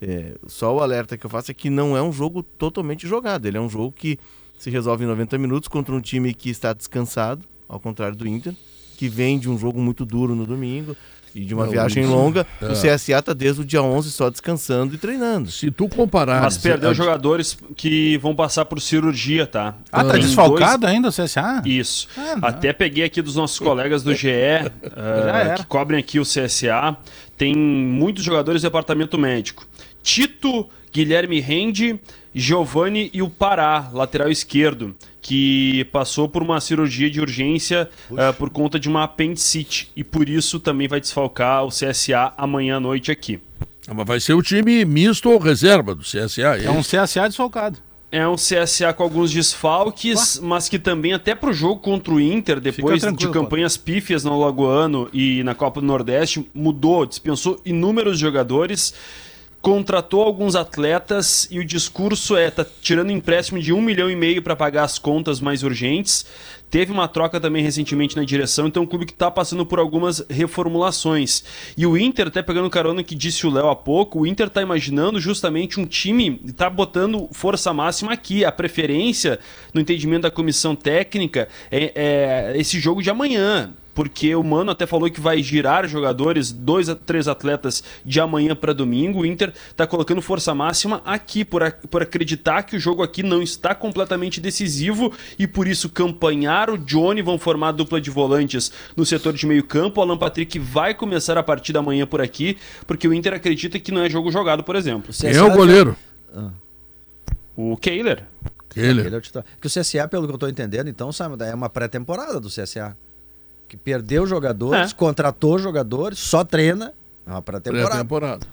É, só o alerta que eu faço é que não é um jogo totalmente jogado. Ele é um jogo que se resolve em 90 minutos contra um time que está descansado, ao contrário do Inter, que vem de um jogo muito duro no domingo e de uma Não, viagem isso- longa. é. O CSA está desde o dia 11 só descansando e treinando. Se tu comparar. Mas perdeu jogadores que vão passar por cirurgia, tá? Ah, tá Tem desfalcado ainda o CSA? Isso. Ah. Até peguei aqui dos nossos colegas do GE, ah, <laughs> era. que cobrem aqui o CSA. Tem muitos jogadores do departamento médico. Tito, Guilherme Rende, Giovanni e o Pará, lateral esquerdo, que passou por uma cirurgia de urgência ah, por conta de uma apendicite. E por isso também vai desfalcar o CSA amanhã à noite aqui. Ah, Mas vai ser o time misto ou reserva do CSA. É um CSA desfalcado. É um CSA com alguns desfalques, mas que também até pro jogo contra o Inter, depois de campanhas pífias no Lagoano e na Copa do Nordeste, mudou, dispensou inúmeros jogadores, contratou alguns atletas e o discurso é tá tirando empréstimo de um milhão e meio para pagar as contas mais urgentes. Teve uma troca também recentemente na direção, então é um clube que está passando por algumas reformulações. E o Inter, até pegando carona que disse o Léo há pouco, o Inter está imaginando justamente um time, está botando força máxima aqui. A preferência, no entendimento da comissão técnica, é, é esse jogo de amanhã porque o Mano até falou que vai girar jogadores, dois a três atletas de amanhã para domingo. O Inter está colocando força máxima aqui, por, a- por acreditar que o jogo aqui não está completamente decisivo e por isso Campanhar, o Johnny vão formar a dupla de volantes no setor de meio campo. O Alan Patrick vai começar a partir da manhã por aqui, porque o Inter acredita que não é jogo jogado, por exemplo. Quem é o goleiro? O Kehler. Ele. Ele é o titular. Que o CSA, pelo que eu estou entendendo, então, sabe, é uma pré-temporada do CSA. Que perdeu jogadores, É. contratou jogadores, só treina. Uma pré-temporada. Pré-temporada.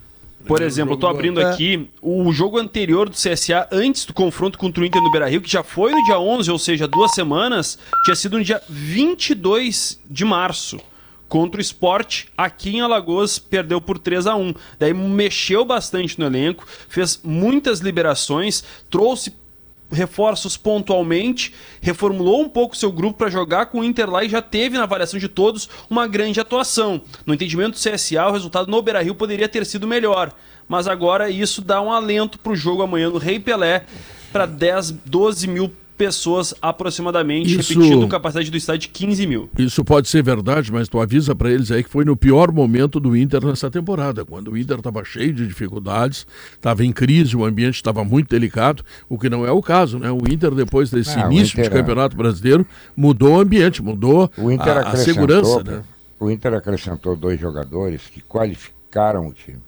Por exemplo, eu tô abrindo É. aqui o jogo anterior do CSA, antes do confronto contra o Inter no Beira-Rio, que já foi no dia 11, ou seja, duas semanas, tinha sido no dia 22 de março. Contra o Sport, aqui em Alagoas, perdeu por 3 a 1 Daí mexeu bastante no elenco, fez muitas liberações, trouxe reforços pontualmente, reformulou um pouco seu grupo para jogar com o Inter lá e já teve na avaliação de todos uma grande atuação. No entendimento do CSA, o resultado no Beira-Rio poderia ter sido melhor, mas agora isso dá um alento para o jogo amanhã no Rei Pelé para 10, 12 mil pessoas aproximadamente, Isso- repetindo capacidade do estádio de 15 mil. Isso pode ser verdade, mas tu avisa pra eles aí que foi no pior momento do Inter nessa temporada, quando o Inter estava cheio de dificuldades, estava em crise, o ambiente estava muito delicado, o que não é o caso, né? O Inter depois desse Ah, o início de Inter, é. campeonato brasileiro mudou o ambiente, mudou O Inter a, a segurança, né? O Inter acrescentou dois jogadores que qualificaram o time.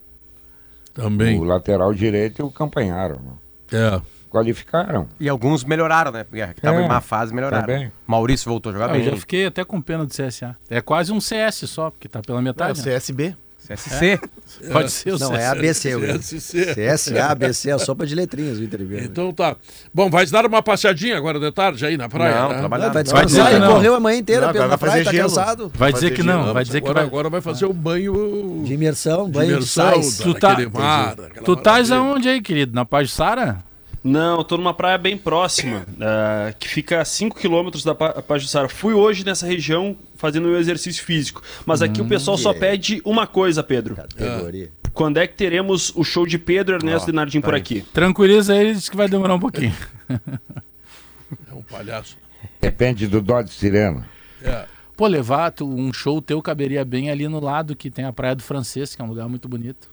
Também. O lateral direito e o Campanharo. né? É. Qualificaram. E alguns melhoraram, né? Porque estavam É, em má fase, melhoraram. também. Maurício voltou a jogar Ah, eu bem. já fiquei até com pena do CSA. É quase um CS só, porque tá pela É, o metade. né? CSB. CSC. Pode ser o Não, é ABC. o CSC. CSA, ABC, é a sopa de letrinhas o Inter Grêmio. Então tá. Bom, vai dar uma passeadinha agora de tarde aí na praia, Não, né? trabalhar. Vai Vai dizer descansar, que ele não. correu a manhã inteira Não, pela vai praia, tá cansado. Vai dizer que não, Não, vai dizer que agora, vai. agora vai fazer o banho De imersão, de banho de imersão sais. Tu tá- mar. Tu estás aonde aí, querido? Na Pajussara? Não, eu tô numa praia bem próxima, ah, que fica a 5 km da Pa- Pajuçara. Fui hoje nessa região fazendo um exercício físico. Mas aqui o pessoal só pede uma coisa, Pedro. Categoria. Quando é que teremos o show de Pedro Ernesto e Nardim por aí. aqui? Tranquiliza ele, diz que vai demorar um pouquinho. <laughs> É um palhaço. Depende do dó de sirena. É. Pô, levar tu- um show teu caberia bem ali no lado que tem a Praia do Francês, que é um lugar muito bonito.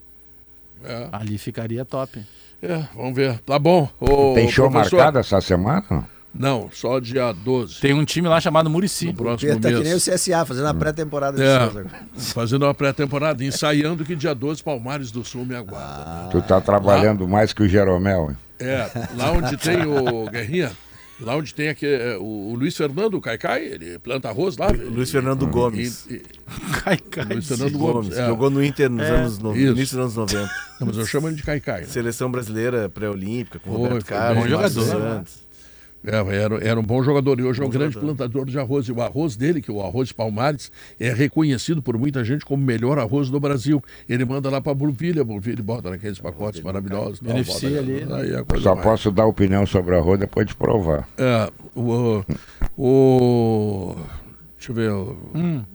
É, Ali ficaria top. É, vamos ver. Tá bom. Ô, Tem show professor. marcado essa semana? não? Só dia 12. Tem um time lá chamado Murici. No próximo Tá que nem o mês. CSA, fazendo a pré-temporada É, fazendo uma pré-temporada, ensaiando que dia 12 Palmares do Sul me aguarda. Tu tá trabalhando mais que o Jeromel. hein? É, lá onde tem o Guerrinha, lá onde tem aqui, é, o, o Luiz Fernando o Caicai, ele planta arroz lá. Luiz Fernando Gomes. E- e- Cai, cai. Luiz Fernando Gomes, Gomes. é. jogou no Inter nos É. anos no, início dos anos 90. Não, mas eu chamo ele de Caicai. né? Seleção brasileira pré-olímpica, com Foi, Roberto foi Carlos, Márcio jogador. Santos. É, era, era um bom jogador e hoje é um grande jogador. plantador de arroz. E o arroz dele, que é o arroz de Palmares, é reconhecido por muita gente como o melhor arroz do Brasil. Ele manda lá para Burvilha, Burvilha bota naqueles pacotes maravilhosos. Beneficia bota- ali, né? Aí a coisa Só vai. posso dar opinião sobre arroz depois de provar. É, o, o. Deixa eu ver. o-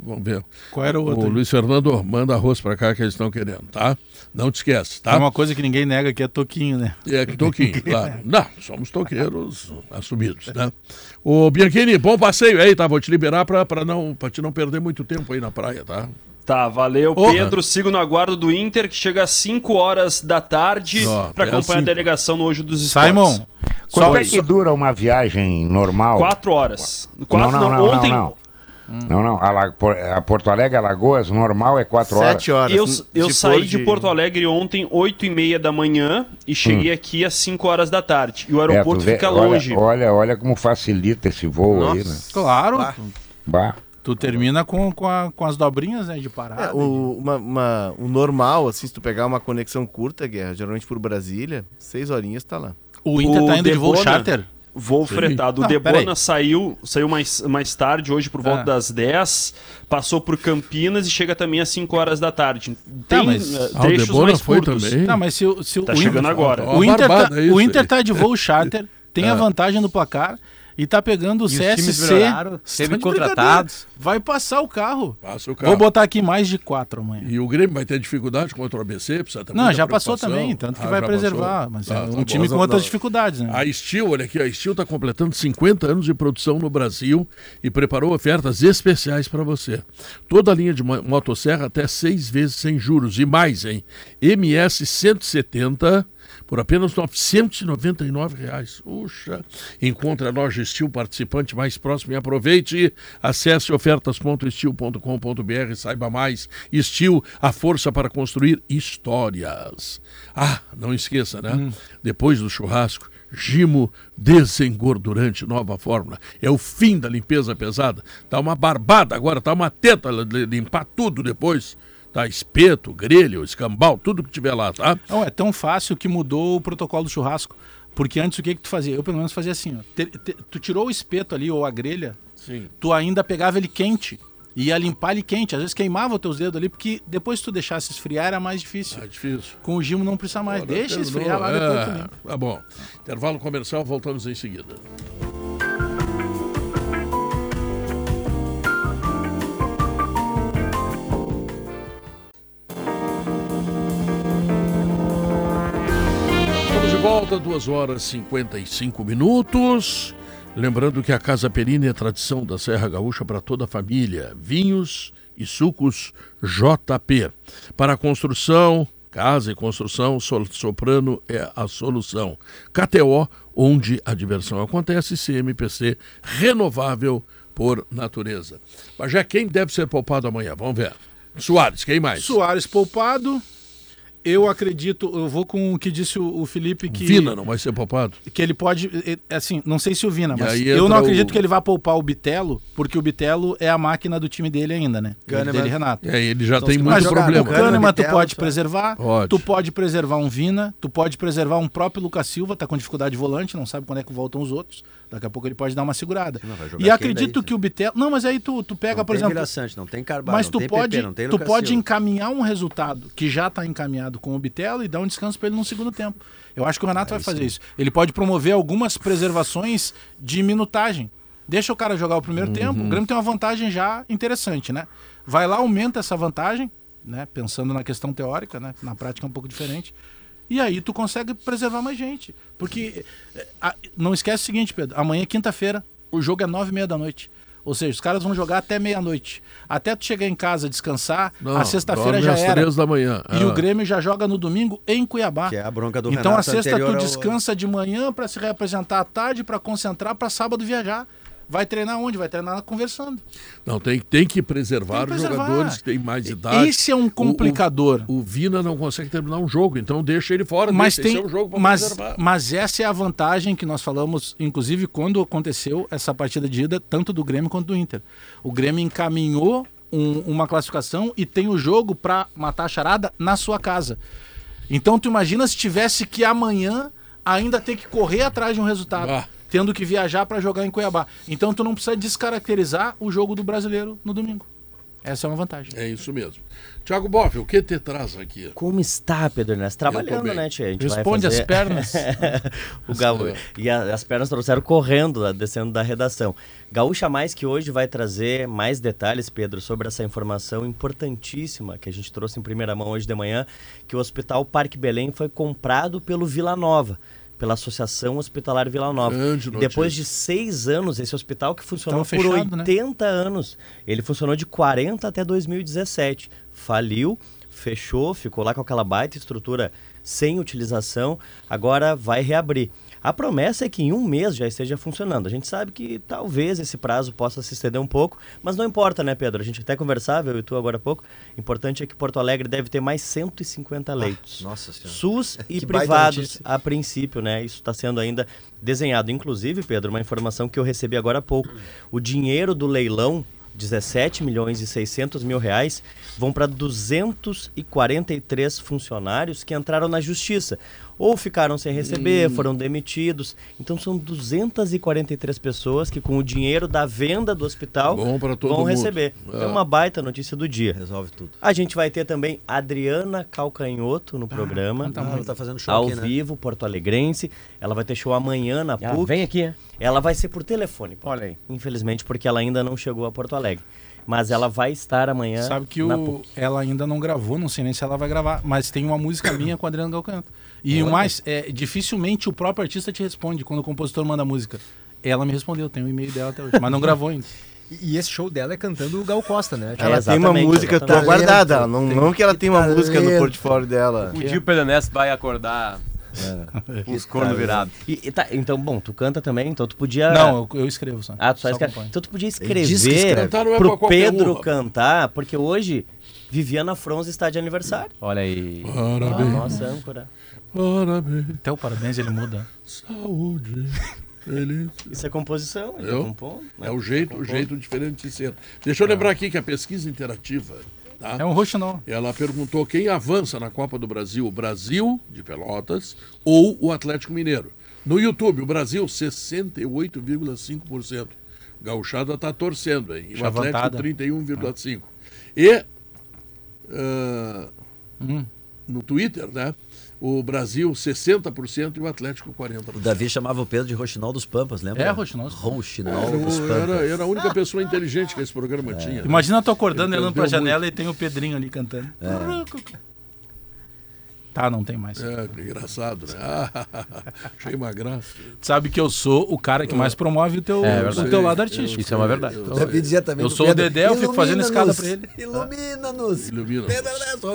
Vamos ver. Qual era o outro? O Luiz Fernando manda arroz para cá que eles estão querendo, tá? Não te esquece, É tá? uma coisa que ninguém nega que é toquinho, né? É que toquinho, <laughs> claro. Não, somos toqueiros assumidos, né? Ô, Bianchini, bom passeio aí, tá? Vou te liberar pra, pra, não, pra te não perder muito tempo aí na praia, tá? Tá, valeu, Porra. Pedro. Sigo no aguardo do Inter, que chega às 5 horas da tarde Ó, para é acompanhar assim. a delegação no Hoje dos Esportes. Simon, Quanto é que dura uma viagem normal? 4 horas. Não, Quatro, não, não, ontem, não, não. Não, não. A, a Porto Alegre, Alagoas, normal é 4 horas. Sete horas. Eu, Se eu for saí de Porto Alegre ontem, 8 e meia da manhã, e cheguei aqui às 5 horas da tarde. E o É, aeroporto vê- fica olha- longe. Olha, olha como facilita esse voo aí, né? claro. Bah. Bah. Tu termina com, com, a- com as dobrinhas né, de parada. É, o, uma, uma- o normal, assim, se tu pegar uma conexão curta, Guerra, geralmente por Brasília, seis horinhas tá lá. O Inter o tá indo de voo Debona- charter? Voo fretado. O Não, Debona saiu, saiu mais, mais tarde, hoje por volta Ah. das 10, passou por Campinas e chega também às 5 horas da tarde. Tem Tá, mas- eh, Ah, o trechos Debona mais foi curtos. também? Não, mas se, o- se o- Tá o chegando Inter, agora. O, Inter tá, isso o Inter tá de voo charter, <laughs> tem a É. vantagem no placar e tá pegando o E os CSC. melhoraram, teve de contratados. Vai passar o carro. Passa o carro. Vou botar aqui mais de quatro amanhã. E o Grêmio vai ter dificuldade contra o ABC, precisa ter Não, já passou também, tanto que Ah, vai preservar. passou. Mas Tá, é tá um bom. time com outras dificuldades, né? A Steel, olha aqui, a Steel está completando 50 anos de produção no Brasil e preparou ofertas especiais para você. Toda a linha de mo- motosserra até seis vezes sem juros e mais, hein? MS 170 por apenas 999 reais. Puxa! Encontre a loja Steel participante mais próximo e aproveite. Acesse ofertas.steel.com.br, saiba mais. Steel, a força para construir histórias. Ah, não esqueça, né? Depois do churrasco, Gimo desengordurante, nova fórmula. É o fim da limpeza pesada. Tá uma barbada agora, tá uma teta li- limpar tudo depois. Tá espeto, grelho, escambau, tudo que tiver lá, tá? Não, é tão fácil que mudou o protocolo do churrasco. Porque antes o que, que tu fazia? Eu pelo menos fazia assim, ó. Te- te- tu tirou o espeto ali ou a grelha, Sim. tu ainda pegava ele quente. e Ia limpar ele quente. Às vezes queimava os teus dedos ali, porque depois que tu deixasse esfriar era mais difícil. É difícil. Com o Gimo não precisa mais. Agora Deixa terminou. esfriar lá É, depois também. Tá bom. Intervalo comercial, voltamos em seguida. Volta, 2 horas e 55 minutos. Lembrando que a Casa Perini é tradição da Serra Gaúcha para toda a família. Vinhos e sucos JP. Para a construção, casa e construção, Soprano é a solução. KTO, onde a diversão acontece, CMPC, renovável por natureza. Mas já quem deve ser poupado amanhã? Vamos ver. Soares, quem mais? Soares poupado. Eu acredito, eu vou com o que disse o, o Felipe que. Vina não vai ser poupado? Que ele pode. eh, Assim, não sei se o Vina, mas eu não acredito o- que ele vá poupar o Bitelo, porque o Bitelo é a máquina do time dele ainda, né? Kahneman. Dele, Renato. É, ele já Então, tem muito problema. O Kahneman, tu pode só- preservar, Pode. tu pode preservar um Vina, tu pode preservar um próprio Lucas Silva, tá com dificuldade de volante, não sabe quando é que voltam os outros. Daqui a pouco ele pode dar uma segurada. Jogar E acredito daí? que o Bitelo. Não, mas aí tu, tu pega, Não por tem exemplo. Sante, não tem Carvalho, Mas não tu tem pode, PP, não tem tu Lucas pode Silva. encaminhar um resultado que já está encaminhado com o Bitelo e dar um descanso para ele no segundo tempo. Eu acho que o Renato vai fazer isso. Ele pode promover algumas preservações de minutagem. Deixa o cara jogar o primeiro tempo. O Grêmio tem uma vantagem já interessante, né? Vai lá, aumenta essa vantagem, né? Pensando na questão teórica, né? Na prática é um pouco diferente. E aí tu consegue preservar mais gente. Porque eh, a- não esquece o seguinte, Pedro. Amanhã é quinta-feira. O jogo é nove e meia da noite. Ou seja, os caras vão jogar até meia-noite. Até tu chegar em casa, descansar, Não, a sexta-feira já às era. três da manhã. E Ah. o Grêmio já joga no domingo em Cuiabá. Que é a bronca do Então a Renato sexta anterior tu ao- descansa de manhã para se reapresentar à tarde, para concentrar, para sábado viajar. Vai treinar onde? Vai treinar conversando. Não, tem, tem que preservar os jogadores que têm mais idade. Esse é um complicador. O, o, o Vina não consegue terminar um jogo, então deixa ele fora. Mas deixa, esse tem, é um jogo mas, preservar. mas essa é a vantagem que nós falamos, inclusive quando aconteceu essa partida de ida, tanto do Grêmio quanto do Inter. O Grêmio encaminhou um- uma classificação e tem o jogo para matar a charada na sua casa. Então tu imagina se tivesse que amanhã ainda ter que correr atrás de um resultado, Ah. Tendo que viajar para jogar em Cuiabá. Então tu não precisa descaracterizar o jogo do brasileiro no domingo. Essa é uma vantagem. É isso mesmo. Tiago Boff, o que te traz aqui? Como está, Pedro Ernesto? Trabalhando, né, tia? A gente vai Responde fazer- as pernas. <laughs> o Gaú... E a- as pernas trouxeram correndo, lá, descendo da redação. Gaúcha Mais que hoje vai trazer mais detalhes, Pedro, sobre essa informação importantíssima que a gente trouxe em primeira mão hoje de manhã, que o Hospital Parque Belém foi comprado pelo Vila Nova. Pela Associação Hospitalar Vila Nova. Grande E Depois notícia. de seis anos, esse hospital que funcionou por fechado, né? 80 anos, ele funcionou de 40 até 2017. Faliu, fechou, ficou lá com aquela baita estrutura sem utilização, agora vai reabrir. A promessa é que em um mês já esteja funcionando. A gente sabe que talvez esse prazo possa se estender um pouco, mas não importa, né, Pedro? A gente até conversava, eu e tu agora há pouco. Importante é que Porto Alegre deve ter mais 150 leitos. Nossa senhora. SUS <laughs> e Que privados a princípio, né? Isso está sendo ainda desenhado. Inclusive, Pedro, uma informação que eu recebi agora há pouco. O dinheiro do leilão, 17 milhões e 600 mil reais, vão para 243 funcionários que entraram na justiça. Ou ficaram sem receber, Hum. foram demitidos. Então são 243 pessoas que com o dinheiro da venda do hospital Bom pra todo vão mundo. receber. É. É uma baita notícia do dia. Resolve tudo. A gente vai ter também Adriana Calcanhoto no programa. Ah, ela tá fazendo show Ao aqui, né? vivo, Porto Alegrense. Ela vai ter show amanhã na Ah, PUC. vem aqui, é? Ela vai ser por telefone. Paulo. Olha aí. Infelizmente, porque ela ainda não chegou a Porto Alegre. Mas ela vai estar amanhã Sabe que na o, PUC. ela ainda não gravou, não sei nem se ela vai gravar, mas tem uma música minha com a Adriana Galcanto. E o mais, é, dificilmente o próprio artista te responde quando o compositor manda a música. Ela me respondeu, tem o e-mail dela até hoje, mas não gravou ainda. <laughs> E esse show dela é cantando o Gal Costa, né? É, Ela tem uma música exatamente. guardada. Não, não que ela tem uma música no portfólio dela. Um dia o Pedro Ernesto vai acordar com os cornos virados. E, e tá, então, bom, tu canta também, então tu podia. Não, eu, eu escrevo só. Ah, tu só, Só escreve. Então tu podia escrever é pro um, Pedro cantar, porque hoje Viviana Fronza está de aniversário. Olha aí. Parabéns, nossa âncora. Parabéns, Até o parabéns ele muda. saúde, feliz. Isso é composição, ele Eu? compondo. né? É o jeito, o jeito diferente de ser. Deixa eu lembrar aqui que a pesquisa interativa, tá? É um roxo não. Ela perguntou quem avança na Copa do Brasil, o Brasil de Pelotas ou o Atlético Mineiro. No YouTube, o Brasil 68,5%. Gauchada está torcendo, hein? E o. Atlético 31,5%. E ah, Hum. no Twitter, né? O Brasil 60% e o Atlético 40%. O Davi chamava o Pedro de Roxinol dos Pampas, lembra? É, Roxinol. Roxinol dos Era, Pampas. era, era a única pessoa inteligente que esse programa tinha. né? Imagina tu acordando, olhando pra perdeu janela e tem o Pedrinho ali cantando. Tá, não tem mais. É, que engraçado, né? Ah, <laughs> achei uma graça. Tu sabe que eu sou o cara que mais promove o teu, É o teu lado artístico. Isso é uma verdade. Eu, Davi dizia também eu sou o Pedro, Dedé, eu fico fazendo escada pra ele. Ilumina-nos! Ilumina.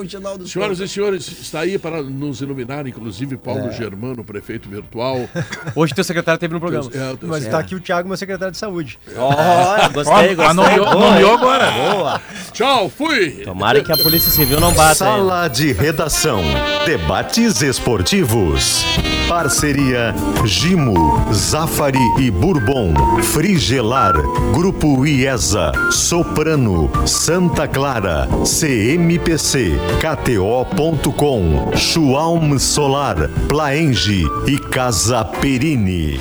Chinaldo Senhoras e senhores, está aí para nos iluminar, inclusive Paulo Germano, prefeito virtual. <laughs> Hoje teu secretário teve no programa. É, o Mas secretário. tá aqui o Thiago, meu secretário de saúde. Ó, gostei, gostei. ah, nomeou- agora. Boa. Tchau, fui! Tomara que a Polícia Civil não bata. Sala de Redação. Debates esportivos. Parceria Gimo, Zafari e Bourbon. Frigelar. Grupo IESA. Soprano. Santa Clara. CMPC. KTO.com. Schwalm Solar. Plaenge e Casa Perini.